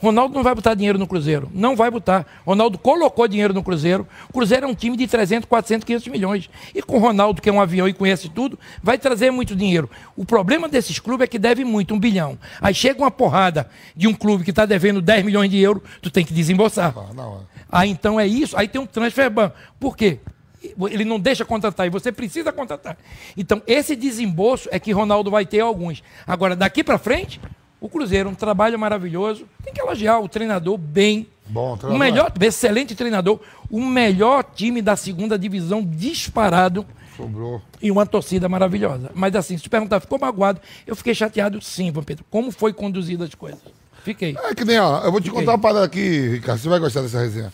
Ronaldo não vai botar dinheiro no Cruzeiro. Não vai botar. Ronaldo colocou dinheiro no Cruzeiro. O Cruzeiro é um time de 300, 400, 500 milhões. E com o Ronaldo, que é um avião e conhece tudo, vai trazer muito dinheiro. O problema desses clubes é que deve muito, um bilhão. Aí chega uma porrada de um clube que está devendo 10 milhões de euros, tu tem que desembolsar. Ah, não. Aí então é isso. Aí tem um transfer ban. Por quê? Ele não deixa contratar e você precisa contratar. Então, esse desembolso é que Ronaldo vai ter alguns. Agora, daqui para frente, o Cruzeiro, um trabalho maravilhoso. Tem que elogiar o treinador bem. Bom, o treinador. melhor, excelente treinador. O melhor time da segunda divisão disparado Sobrou. e uma torcida maravilhosa. Mas assim, se tu perguntar, ficou magoado? Eu fiquei chateado sim, Vampiro. Como foi conduzido as coisas? Fiquei. É que nem, ó, eu vou te Fiquei. contar uma parada aqui, Ricardo, você vai gostar dessa resenha.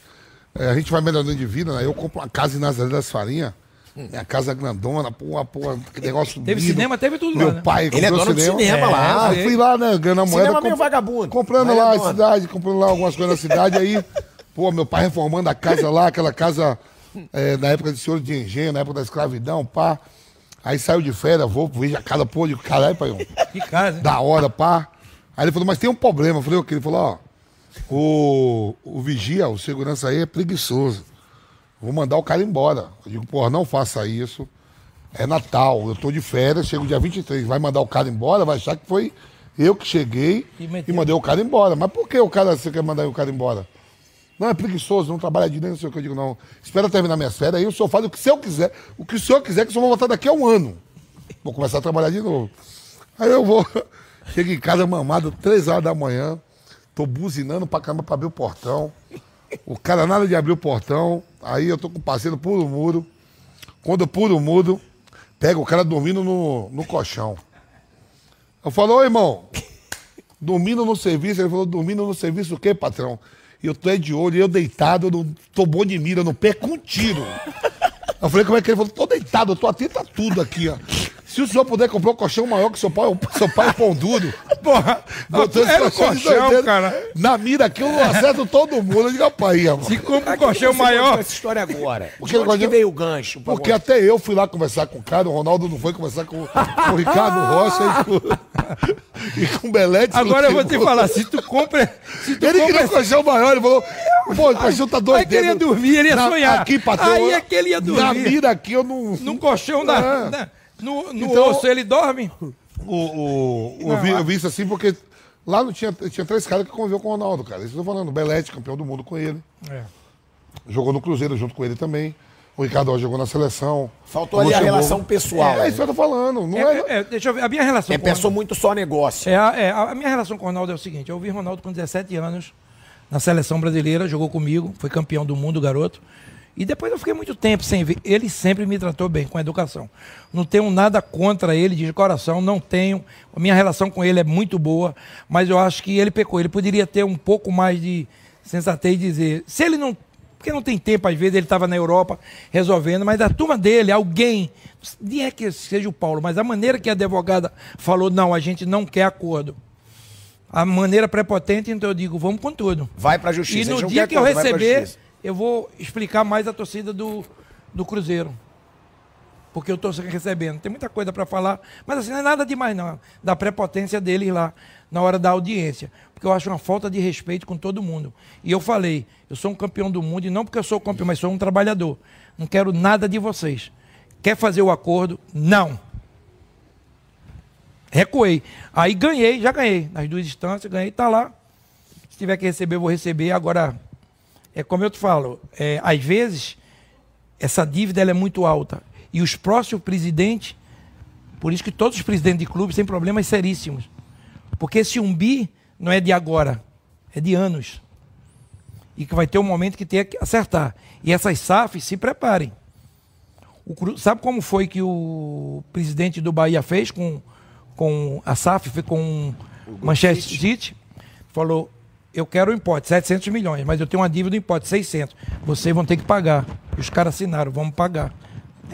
É, a gente vai melhorando de vida, né? Eu compro uma casa em Nazaré das Farinhas, minha casa grandona, porra, porra, que negócio Teve lindo. cinema, teve tudo Meu lá, né? pai Ele é comprou dono de cinema É, lá. Aí fui lá, né, ganhando a moeda. Cinema meio vagabundo. Comprando Mas lá é a cidade, comprando lá algumas coisas na cidade. Aí, pô, meu pai reformando a casa lá, aquela casa é, na época de senhor de engenho, na época da escravidão, pá. Aí saiu de férias, vou, vejo a casa, pô, de caralho, pai, Que casa, hein? da hora, pá. Aí ele falou, mas tem um problema. Eu falei, o quê? Ele falou, ó, o, o vigia, o segurança aí é preguiçoso. Vou mandar o cara embora. Eu digo, porra, não faça isso. É Natal, eu tô de férias, chego dia 23. Vai mandar o cara embora, vai achar que foi eu que cheguei E e, mandei o cara embora. Mas por que o cara, você quer mandar o cara embora? Não, é preguiçoso, não trabalha de nem não sei o que eu digo, não. Espera terminar minhas férias, aí o senhor faz o que o senhor quiser. O que o senhor quiser, que o senhor vai voltar daqui a um ano. Vou começar a trabalhar de novo. Aí eu vou, chego em casa mamado, três horas da manhã, tô buzinando pra caramba pra abrir o portão. O cara nada de abrir o portão, aí eu tô com o parceiro puro muro. Quando eu pulo o muro, pega o cara dormindo no, no colchão. Eu falo, ô irmão, dormindo no serviço, ele falou, dormindo no serviço o quê, patrão? E eu tô é de olho, eu deitado, eu tô bom de mira, no pé com um tiro. Eu falei, como é que ele falou? Tô deitado, eu tô atento a tudo aqui, ó. Se o senhor puder comprar um colchão maior que seu pai, seu pai é pão duro. Porra, Botou esse o colchão, doideira. cara. Na mira aqui eu não acerto todo mundo. Eu digo, rapaz, aí, Se compra um colchão você maior. essa história agora? Porque De onde que veio o gancho? Porque você? até eu fui lá conversar com o cara, o Ronaldo não foi conversar com, com o Ricardo Rocha e com, e com o Belete. Agora eu vou te falar, se tu compra. Se tu Ele compra queria um colchão maior, ele falou, pô, o colchão tá doido. Aí que ele ia dormir, ele ia sonhar. Aqui, patrão. Aí é que ele ia Na dormir. mira aqui eu não... Num colchão da. É. da- no no Então- osso ele dorme. O, o, o- Não, eu, vi, eu vi isso assim porque lá não tinha, tinha três caras que conviveu com o Ronaldo, cara. Isso eu tô falando. O Belete, campeão do mundo com ele. É. Jogou no Cruzeiro junto com ele também. O Ricardo jogou na seleção. Faltou ali a relação pessoal. É, isso que eu tô falando. Não É, é, é, é, deixa eu ver. A minha relação É, com pensou muito só negócio. É, a, é, a minha relação com o Ronaldo é o seguinte: eu vi Ronaldo com 17 anos na seleção brasileira, jogou comigo, foi campeão do mundo, garoto. E depois eu fiquei muito tempo sem ver. Ele sempre me tratou bem, com educação. Não tenho nada contra ele de coração, não tenho. A minha relação com ele é muito boa, mas eu acho que ele pecou. Ele poderia ter um pouco mais de sensatez e dizer. Se ele não. Porque não tem tempo, às vezes ele estava na Europa resolvendo, mas a turma dele, alguém, nem é que seja o Paulo, mas a maneira que a advogada falou, não, a gente não quer acordo a maneira prepotente, então eu digo, vamos com tudo. Vai pra E justiça. A gente no dia que eu acordo, pra receber. Eu vou explicar mais a torcida do, do Cruzeiro. Porque eu estou recebendo. Tem muita coisa para falar, mas assim, não é nada demais, não. Da prepotência deles lá na hora da audiência. Porque eu acho uma falta de respeito com todo mundo. E eu falei, eu sou um campeão do mundo, e não porque eu sou campeão, mas sou um trabalhador. Não quero nada de vocês. Quer fazer o acordo? Não. Recuei. Aí ganhei, já ganhei. Nas duas instâncias, ganhei, tá lá. Se tiver que receber, vou receber. Agora, é como eu te falo, é, às vezes, essa dívida é muito alta. E os próximos presidentes, por isso que todos os presidentes de clubes têm problemas seríssimos. Porque esse umbi não é de agora, é de anos. E que vai ter um momento que tem que acertar. E essas SAFs se preparem. O sabe como foi que o presidente do Bahia fez com, com a SAF, com o Manchester City? Falou, eu quero o imposto, 700 milhões, mas eu tenho uma dívida do imposto, 600. Vocês vão ter que pagar. E os caras assinaram, vamos pagar.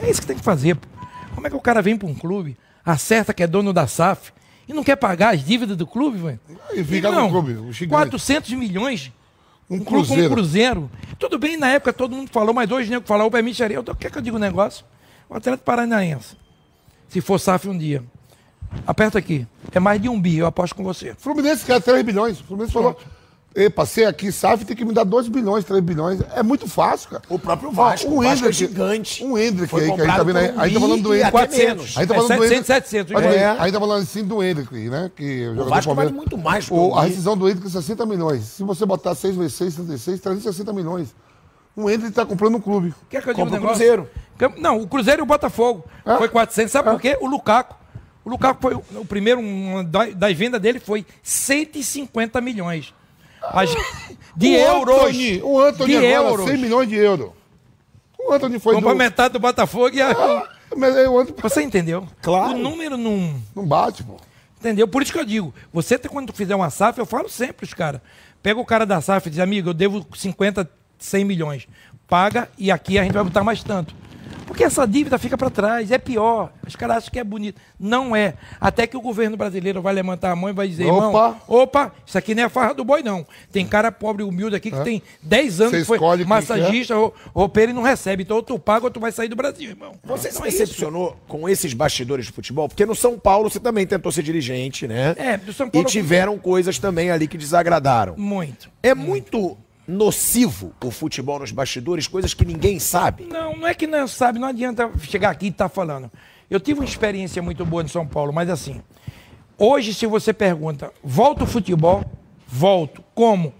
É isso que tem que fazer. pô. Como é que o cara vem para um clube, acerta que é dono da SAF e não quer pagar as dívidas do clube, velho? E fica no Não, clube, o gigante. 400 milhões Um um clube como cruzeiro. o Cruzeiro. Tudo bem, na época todo mundo falou, mas hoje o nego falou, é mixaria. O que é que eu digo o negócio? O Atlético Paranaense, se for SAF um dia, aperta aqui, é mais de um bi, eu aposto com você. Fluminense quer 3 bilhões. O Fluminense falou, Ei, passei aqui, SAF tem que me dar 2 bilhões, 3 bilhões. É muito fácil, cara. O próprio Vasco. Ó, o Vasco é Hendrick- gigante. Um Hendrick aí, que a gente tá vendo aí. por um A gente tá falando do Hendrick. até 400. menos. A gente tá É falando do 700, Hendrick. 700, Mas, é. A gente tá falando assim do Hendrick, né? Que o jogador Vasco do vale muito mais o, o A rescisão do Hendrick é 60 milhões. Se você botar 6 vezes 6, 66, 360 milhões. O Hendrick tá comprando um clube. Quer que eu diga um o negócio? Cruzeiro. Não, o Cruzeiro e o Botafogo. Ah. Foi 400. Sabe por quê? O Lukaku. O Lukaku foi o, o primeiro, uma da, das vendas dele foi 150 milhões. Gente- de o euros. Anthony, o Anthony de agora, euros. 100 milhões de euros. O Anthony foi Comprou do... metade do Botafogo e a... Mas eu ando... Você entendeu? Claro. O número não. Não bate, pô. Entendeu? Por isso que eu digo, você tem- quando fizer uma SAF, eu falo sempre os caras. Pega o cara da SAF e diz, amigo, eu devo 50, 100 milhões. Paga e aqui a gente vai botar mais tanto. Porque essa dívida fica para trás, é pior. Os caras acham que é bonito. Não é. Até que o governo brasileiro vai levantar a mão e vai dizer, irmão, Opa. opa, isso aqui não é farra do boi, não. Tem cara pobre e humilde aqui que tem 10 anos Você que foi massagista, rou- roupeiro e não recebe. Então ou tu paga ou tu vai sair do Brasil, irmão. Você se Então é isso. decepcionou com esses bastidores de futebol? Porque no São Paulo você também tentou ser dirigente, né? É, do São E Paulo- tiveram coisas também ali que desagradaram. Muito. É muito nocivo o futebol nos bastidores, coisas que ninguém sabe. Não, não é que não sabe, não adianta chegar aqui e estar falando. Eu tive uma experiência muito boa em São Paulo, mas assim, hoje se você pergunta, volta o futebol? Volto. Como?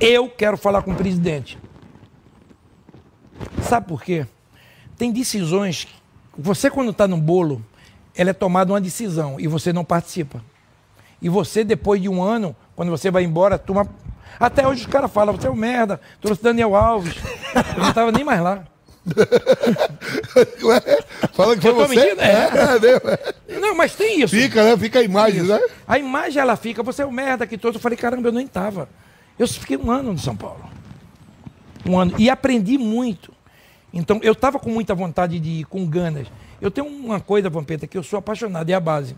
Eu quero falar com o presidente. Sabe por quê? Tem decisões, você quando está no bolo, ela é tomada uma decisão e você não participa. E você, depois de um ano, quando você vai embora, toma. Até hoje os caras falam, você é um merda, trouxe Daniel Alves. Eu não estava nem mais lá. Ué, Fala que foi você. mentindo? É. É, mesmo. Não, mas tem isso. Fica, né? Fica a imagem, né? A imagem ela fica, você é o merda que trouxe. Eu falei, caramba, eu nem tava. Eu fiquei um ano no São Paulo. Um ano. E aprendi muito. Então, eu estava com muita vontade de ir, com ganas. Eu tenho uma coisa, Vampeta, que eu sou apaixonado, é a base.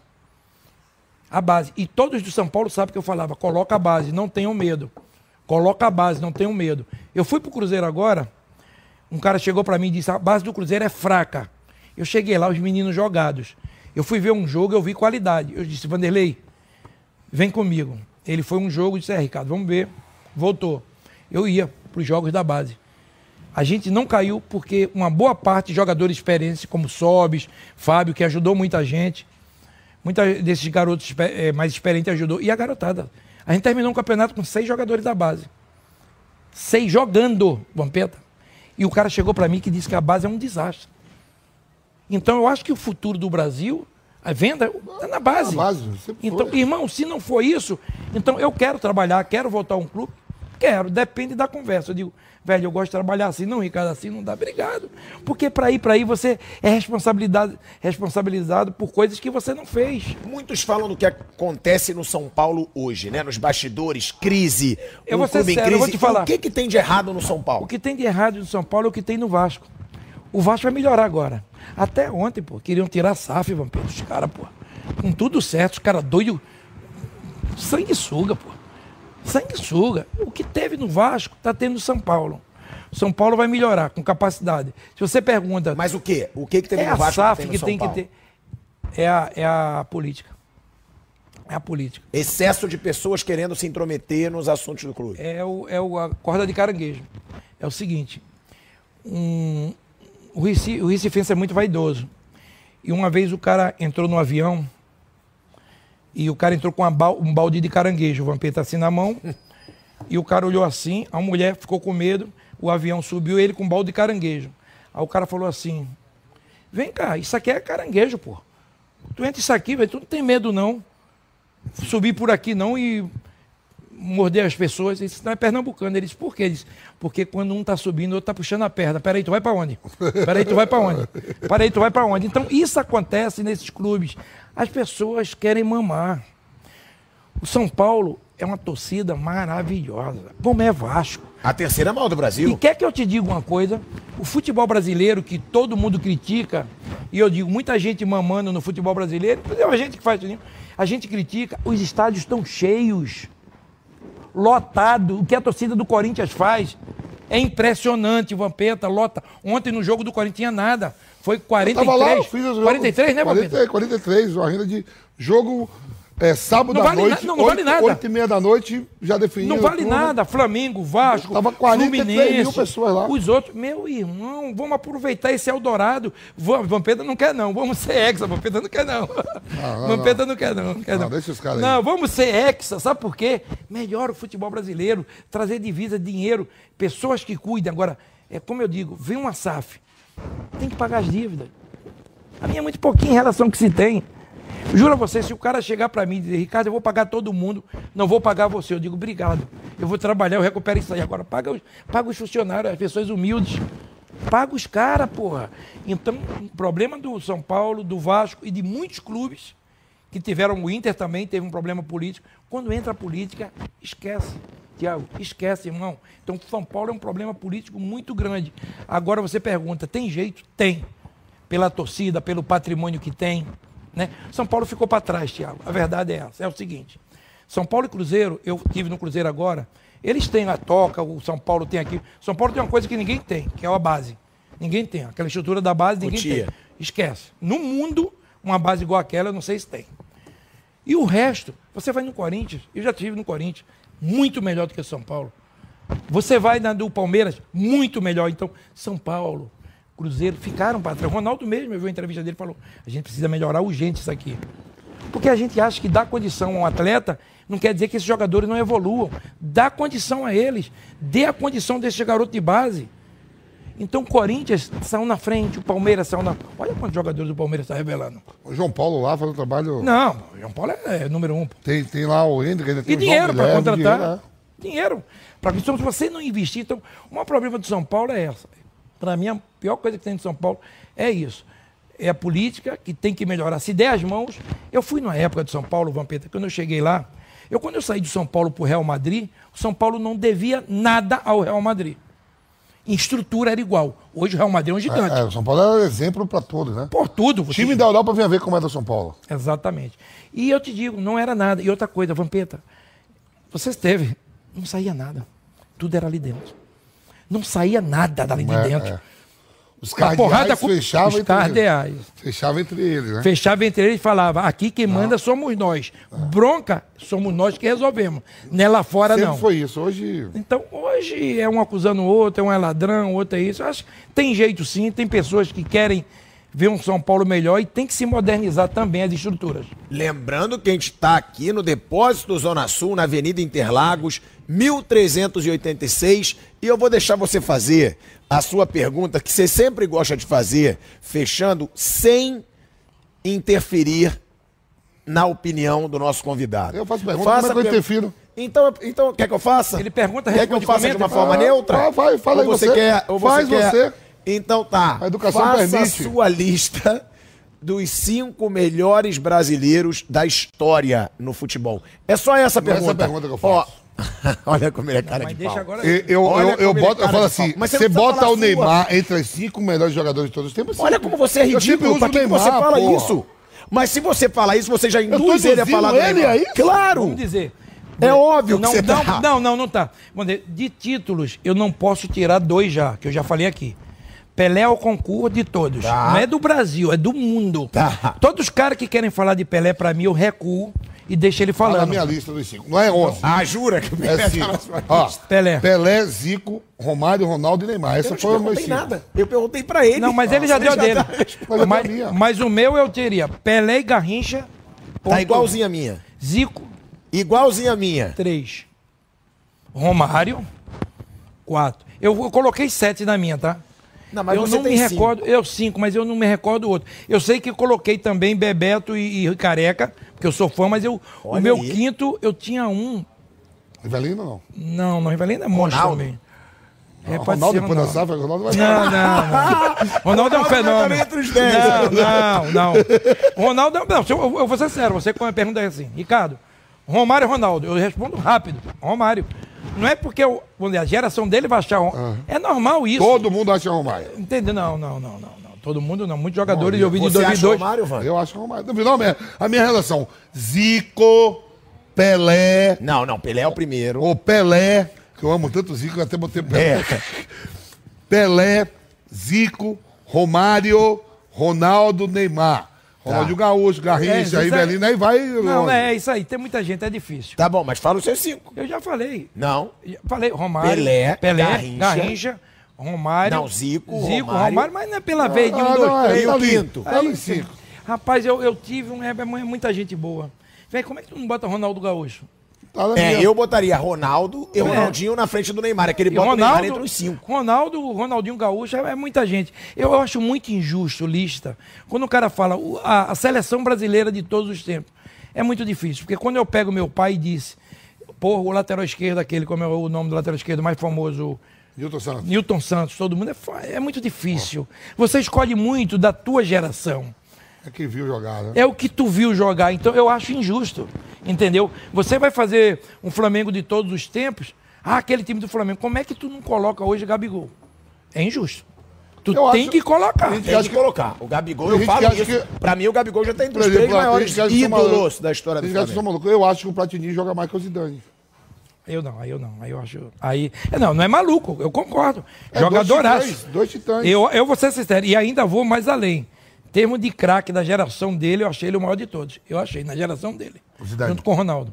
A base. E todos do São Paulo sabem que eu falava, coloca a base, não tenham medo. Coloca a base, não tenham medo. Eu fui pro Cruzeiro agora, um cara chegou para mim e disse, a base do Cruzeiro é fraca. Eu cheguei lá, os meninos jogados. Eu fui ver um jogo, eu vi qualidade. Eu disse, Vanderlei, vem comigo. Ele foi um jogo, disse, é, Ricardo, vamos ver. Voltou. Eu ia para os jogos da base. A gente não caiu porque uma boa parte de jogadores experientes, como Sobis, Fábio, que ajudou muita gente, muitos desses garotos eh, mais experientes ajudou. E a garotada. A gente terminou um campeonato com seis jogadores da base. Seis jogando, Vampeta. E o cara chegou para mim que disse que a base é um desastre. Então eu acho que o futuro do Brasil, a venda, está na base. Na base, então, irmão, se não for isso, então eu quero trabalhar, quero voltar a um clube? Quero, depende da conversa. Eu digo, velho, eu gosto de trabalhar assim, não, Ricardo, assim não dá, obrigado. Porque para ir para aí você é responsabilidade, responsabilizado por coisas que você não fez. Muitos falam do que acontece no São Paulo hoje, né? Nos bastidores, crise, Eu vou ser sério, eu crise. vou te falar. O que, que tem de errado no São O Paulo? que tem de errado no São Paulo é o que tem no Vasco. O Vasco vai melhorar agora. Até ontem, pô, queriam tirar a SAF, vampiro, os caras, pô. Com tudo certo, os caras doidos. Sanguessuga, pô. Sanguessuga. O que teve no Vasco, tá tendo no São Paulo. O São Paulo vai melhorar com capacidade. Se você pergunta. Mas o quê? O que, que teve é no a Vasco SAF que que tem, tem no São que ter. É a, é a política. É a política. Excesso de pessoas querendo se intrometer nos assuntos do clube. é, o, é o, a corda de caranguejo. É o seguinte: um, o, Recife, o Recifense é muito vaidoso. E uma vez o cara entrou no avião e o cara entrou com um balde de caranguejo, o vampeta assim na mão. e o cara olhou assim, a mulher ficou com medo, o avião subiu ele com um balde de caranguejo. Aí o cara falou assim: Vem cá, isso aqui é caranguejo, pô. Tu entra isso aqui, velho, tu não tem medo não. Subir por aqui não e morder as pessoas. Ele disse, não é pernambucano. Ele disse, por quê? Ele disse, porque quando um está subindo, o outro está puxando a perna. Peraí, tu vai para onde? Peraí, tu vai para onde? Peraí, tu vai para onde? Então, isso acontece nesses clubes. As pessoas querem mamar. O São Paulo é uma torcida maravilhosa. Como é Vasco. A terceira mal do E Brasil. quer que eu te diga uma coisa? O futebol brasileiro, que todo mundo critica, e eu digo, muita gente mamando no futebol brasileiro, é a gente que faz isso, a gente critica, os estádios estão cheios, lotado. O que a torcida do Corinthians faz é impressionante, Vampeta, lota. Ontem no jogo do Corinthians tinha nada. Foi 43. Tava lá, eu fiz os 43, né, Vampeta? 43, 43, uma renda de jogo é, sábado Não à vale noite. não, não vale nada. 8 e meia da noite, já definiu. Não vale nada. Flamengo, Vasco, Tava 43 mil Fluminense, pessoas lá. Os outros, meu irmão, vamos aproveitar esse Eldorado. Va- Vampeta não quer não, vamos ser hexa. Vampeta não quer não. não, Vampeta não quer não. não quer Não, não. deixa os caras aí. Não, vamos ser hexa. Sabe por quê? Melhora o futebol brasileiro, trazer divisa, dinheiro, pessoas que cuidem. Agora, é como eu digo, vem uma SAF, tem que pagar as dívidas. A minha é muito pouquinho em relação ao que se tem. Juro a você, se o cara chegar para mim e dizer, Ricardo, eu vou pagar todo mundo, não vou pagar você. Eu digo, obrigado. Eu vou trabalhar, eu recupero isso aí. Agora, paga os, paga os funcionários, as pessoas humildes. paga os caras, porra. Então, o problema do São Paulo, do Vasco e de muitos clubes que tiveram, o Inter também teve um problema político. Quando entra a política, esquece. Tiago, esquece, irmão. Então, São Paulo é um problema político muito grande. Agora você pergunta, tem jeito? Tem. Pela torcida, pelo patrimônio que tem. Né? São Paulo ficou para trás, Tiago. A verdade é essa. É o seguinte: São Paulo e Cruzeiro, eu tive no Cruzeiro agora, eles têm a toca, o São Paulo tem aqui. São Paulo tem uma coisa que ninguém tem, que é a base. Ninguém tem. Aquela estrutura da base, ninguém tem. Esquece. No mundo, uma base igual aquela, eu não sei se tem. E o resto, você vai no Corinthians, eu já tive no Corinthians, muito melhor do que São Paulo. Você vai na do Palmeiras, muito melhor. Então, São Paulo, Cruzeiro, ficaram para trás. Ronaldo mesmo, eu vi a entrevista dele, falou: a gente precisa melhorar urgente isso aqui. Porque a gente acha que dar condição a um atleta não quer dizer que esses jogadores não evoluam. Dá condição a eles. Dê a condição desse garoto de base. Então o Corinthians saiu na frente, o Palmeiras saiu na. Olha quantos jogadores do Palmeiras está revelando. O João Paulo lá faz um trabalho. Não, o João Paulo é, é número um. Tem, tem lá o Hendrick, ainda tem E dinheiro para contratar. dinheiro, é. Dinheiro. Pra, então, se você não investir, então, o maior problema do São Paulo é essa. Para mim, a pior coisa que tem de São Paulo é isso. É a política que tem que melhorar. Se der as mãos. Eu fui na época de São Paulo, Vampeta, quando eu cheguei lá. Eu, quando eu saí de São Paulo para o Real Madrid, o São Paulo não devia nada ao Real Madrid. Em estrutura era igual. Hoje o Real Madrid é um gigante. É, é, o São Paulo é exemplo pra todos, né? Por tudo. O você- time da Europa vinha ver como é do São Paulo. Exatamente. E eu te digo, não era nada. E outra coisa, Vampeta, você esteve, não saía nada. Tudo era ali dentro. Não saía nada dali de É, dentro. Os porrada cardeais com fechavam os entre eles. cardeais. Fechava entre eles, né? Fechava entre eles e falava: aqui quem manda somos nós. Bronca, somos nós que resolvemos. Não é fora, Sempre não. foi isso. Hoje. Então, hoje é um acusando o outro, é um é ladrão, o outro é isso. Eu acho tem jeito sim, tem pessoas que querem ver um São Paulo melhor e tem que se modernizar também as estruturas. Lembrando que a gente está aqui no Depósito Zona Sul, na Avenida Interlagos, 1386. E eu vou deixar você fazer a sua pergunta, que você sempre gosta de fazer, fechando, sem interferir na opinião do nosso convidado. Eu faço pergunta, como é que eu interfiro? Então, então, quer que eu faça? Ele pergunta, Quer que eu responde, faça de uma forma Ah, neutra? ah, vai, fala aí ou você. você. Quer, ou Faz você quer... você. Então tá. A educação faça permite. a sua lista dos cinco melhores brasileiros da história no futebol. É só essa Não é essa pergunta. pergunta que eu faço. Ó, olha como ele é cara Mas de deixa pau. agora. Eu, eu, eu, ele boto, eu falo assim: Mas você bota falar o Neymar entre os cinco melhores jogadores de todos os tempos. Olha como você é ridículo. Pra que, que você Neymar, fala porra. isso? Mas se você fala isso, você já induz ele a falar do ele Neymar. a isso? Claro! Vamos dizer. É óbvio que não, você não, tá. não, não, não tá. De títulos, eu não posso tirar dois já, que eu já falei aqui. Pelé é o concurso de todos. Tá. Não é do Brasil, é do mundo. Tá. Todos os caras que querem falar de Pelé, pra mim, eu recuo e deixo ele Tá na falando. minha lista dos cinco. Não é 11. Ah, jura que o É Pelé tá cinco. Ó? Pelé. Pelé, Zico, Romário, Ronaldo e Neymar. Essa foi o meu cinco. nada. Eu perguntei pra ele. Não, mas ele já deu dele. dá- Mas Mas, mas o meu eu teria Pelé e Garrincha. Tá igualzinho a minha. Zico, Igualzinho a minha. 3. Romário, 4. Eu, eu coloquei 7 na minha, tá? Não, mas eu não me cinco. recordo, eu 5, mas eu não me recordo o outro. Eu sei que coloquei também Bebeto e, e Careca, porque eu sou fã, mas eu, o meu aí. quinto, eu tinha um. Rivelino não. Não, não, Rivelino é monstro Ronaldo? também. É, Ronaldo ser depois da Ronaldo. safra, Ronaldo vai Não, não, não. Ronaldo é um fenômeno. Não, não, não. Ronaldo é um. Não, eu, eu vou ser sério, você com a pergunta é assim, Ricardo, Romário ou Ronaldo? Eu respondo rápido. Romário. Não é porque vamos dizer, a geração dele vai achar. Ron- É normal isso. Todo mundo acha Romário. Entendeu? Não, não, não, não, não. Todo mundo não. Muitos jogadores eu vi de Você acha 2002. Romário, Van? Eu acho Romário. No final, a minha, a minha relação: Zico, Pelé, Não, não. Pelé é o primeiro. ou Pelé, que eu amo tanto o Zico, eu até botei Pelé. É. Pelé, Zico, Romário, Ronaldo, Neymar. Ronaldinho Gaúcho, É, Garrincha, isso aí- Rivelino, aí vai. Não, longe. é isso aí. Tem muita gente, é difícil. Tá bom, mas fala os seus cinco. Eu já falei. Não. Já Falei, Romário. Pelé, Pelé, Garrincha. Garrincha, Romário. Não, Zico, Zico, Romário. Romário, mas não é pela vez de um, Ah, dois, não, é, três. tá o ali, quinto. tá Aí, cinco. Rapaz, eu, eu tive um, é, é muita gente boa. Velho, como é que tu não bota Ronaldo Gaúcho? Tá na É, minha. eu botaria Ronaldo e Ronaldinho na frente do Neymar. Aquele E bota o Neymar Ronaldo, entre os cinco. Ronaldo, Ronaldinho Gaúcho é, é muita gente. Eu, acho muito injusto, lista, quando o cara fala a, a seleção brasileira de todos os tempos. É muito difícil, porque quando eu pego meu pai e disse, porra, o lateral esquerdo, aquele, como é o nome do lateral esquerdo mais famoso, Newton Santos. Newton Santos, todo mundo é, é muito difícil. Você escolhe muito da tua geração. É que viu jogar, né? É o que tu viu jogar, então eu acho injusto, entendeu? Você vai fazer um Flamengo de todos os tempos, ah, aquele time do Flamengo, como é que tu não coloca hoje Gabigol? É injusto. Tu Eu tem acho- que colocar. Tem que que- colocar. O Gabigol, eu falo isso. que- Pra mim, o Gabigol já tá entre os três maiores ídolos malucos. da história do Flamengo. Eu acho que o Platini joga mais que o Zidane. Eu não, aí eu não, aí eu acho. Aí, é, não, não é maluco, eu concordo. É, Jogadoraço. Dois titãs. Dois titãs. Eu, eu vou ser sincero, e ainda vou mais além. Em termos de craque da geração dele, eu achei ele o maior de todos. Eu achei, na geração dele. Junto com o Ronaldo.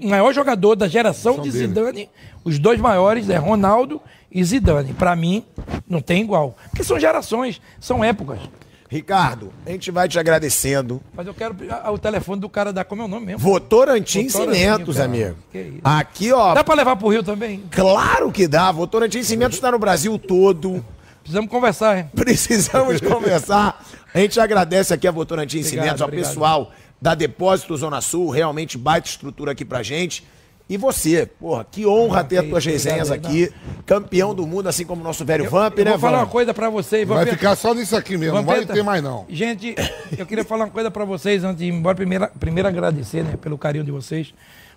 O maior jogador da geração de dele. Zidane, os dois maiores é Ronaldo e Zidane. Pra mim, não tem igual. Porque são gerações, são épocas. Ricardo, a gente vai te agradecendo. Mas eu quero ah, o telefone do cara da. Como é o nome mesmo? Votorantim Cimentos, amigo. Que isso. Aqui, ó. Dá pra levar pro Rio também? Claro que dá. Votorantim Cimentos está no Brasil todo. Precisamos conversar, hein? Precisamos conversar. A gente agradece aqui a Votorantim Obrigado, Cimentos, ao pessoal da Depósito Zona Sul, realmente baita estrutura aqui pra gente. E você, porra, que honra ter que as tuas resenhas obrigado, aqui. Campeão do mundo, assim como o nosso velho Vamp, Eu né, vou falar uma Vamp? coisa pra vocês. Vai Vampeta. ficar só nisso aqui mesmo. Não vai Vampeta, ter mais, não. Gente, eu queria falar uma coisa pra vocês antes de ir embora. Primeiro, primeiro agradecer né, pelo carinho de vocês.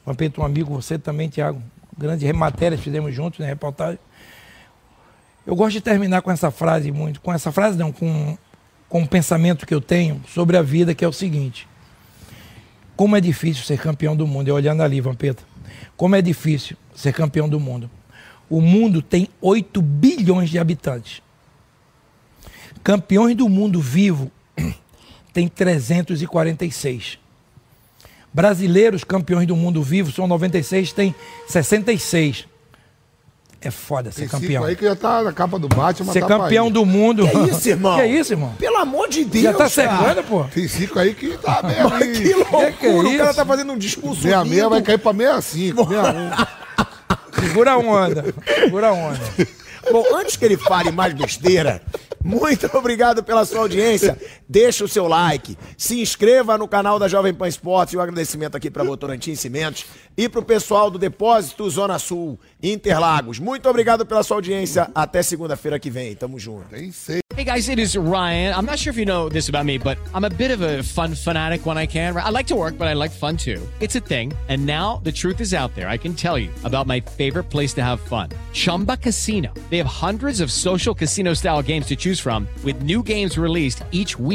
Vampeta, um amigo, você também, Tiago. Grandes matérias fizemos juntos, né? Reportagem. Eu gosto de terminar com essa frase muito. Com essa frase, não, com, com um pensamento que eu tenho sobre a vida, que é o seguinte. Como é difícil ser campeão do mundo. Eu olhando ali, Vampeta. Como é difícil ser campeão do mundo. O mundo tem 8 bilhões de habitantes. Campeões do mundo vivo tem 346. Brasileiros campeões do mundo vivo são 96, tem 66. É foda ser Tem campeão. cinco aí que já tá na capa do Batman. Ser tá campeão do mundo. Que isso, irmão? Que isso, irmão? Pelo amor de Deus, Já tá secando, pô? Tem cinco aí que tá meio Mas que loucura, que é o cara isso? tá fazendo um discurso Meia meia lindo. vai cair pra 65, 61. Segura a onda. Segura a onda. Bom, antes que ele fale mais besteira, muito obrigado pela sua audiência. Deixa o seu like, se inscreva no canal da Jovem Pan Esportes e um agradecimento aqui para Votorantim Cimentos e para o pessoal do Depósito Zona Sul, Interlagos. Muito obrigado pela sua audiência. Até segunda-feira que vem. Tamo junto. Hey guys, it is Ryan. I'm not sure if you know this about me, but I'm a bit of a fun fanatic when I can. I like to work, but I like fun too. It's a thing. And now the truth is out there. I can tell you about my favorite place to have fun Chumba Casino. They have hundreds of social casino style games to choose from, with new games released each week.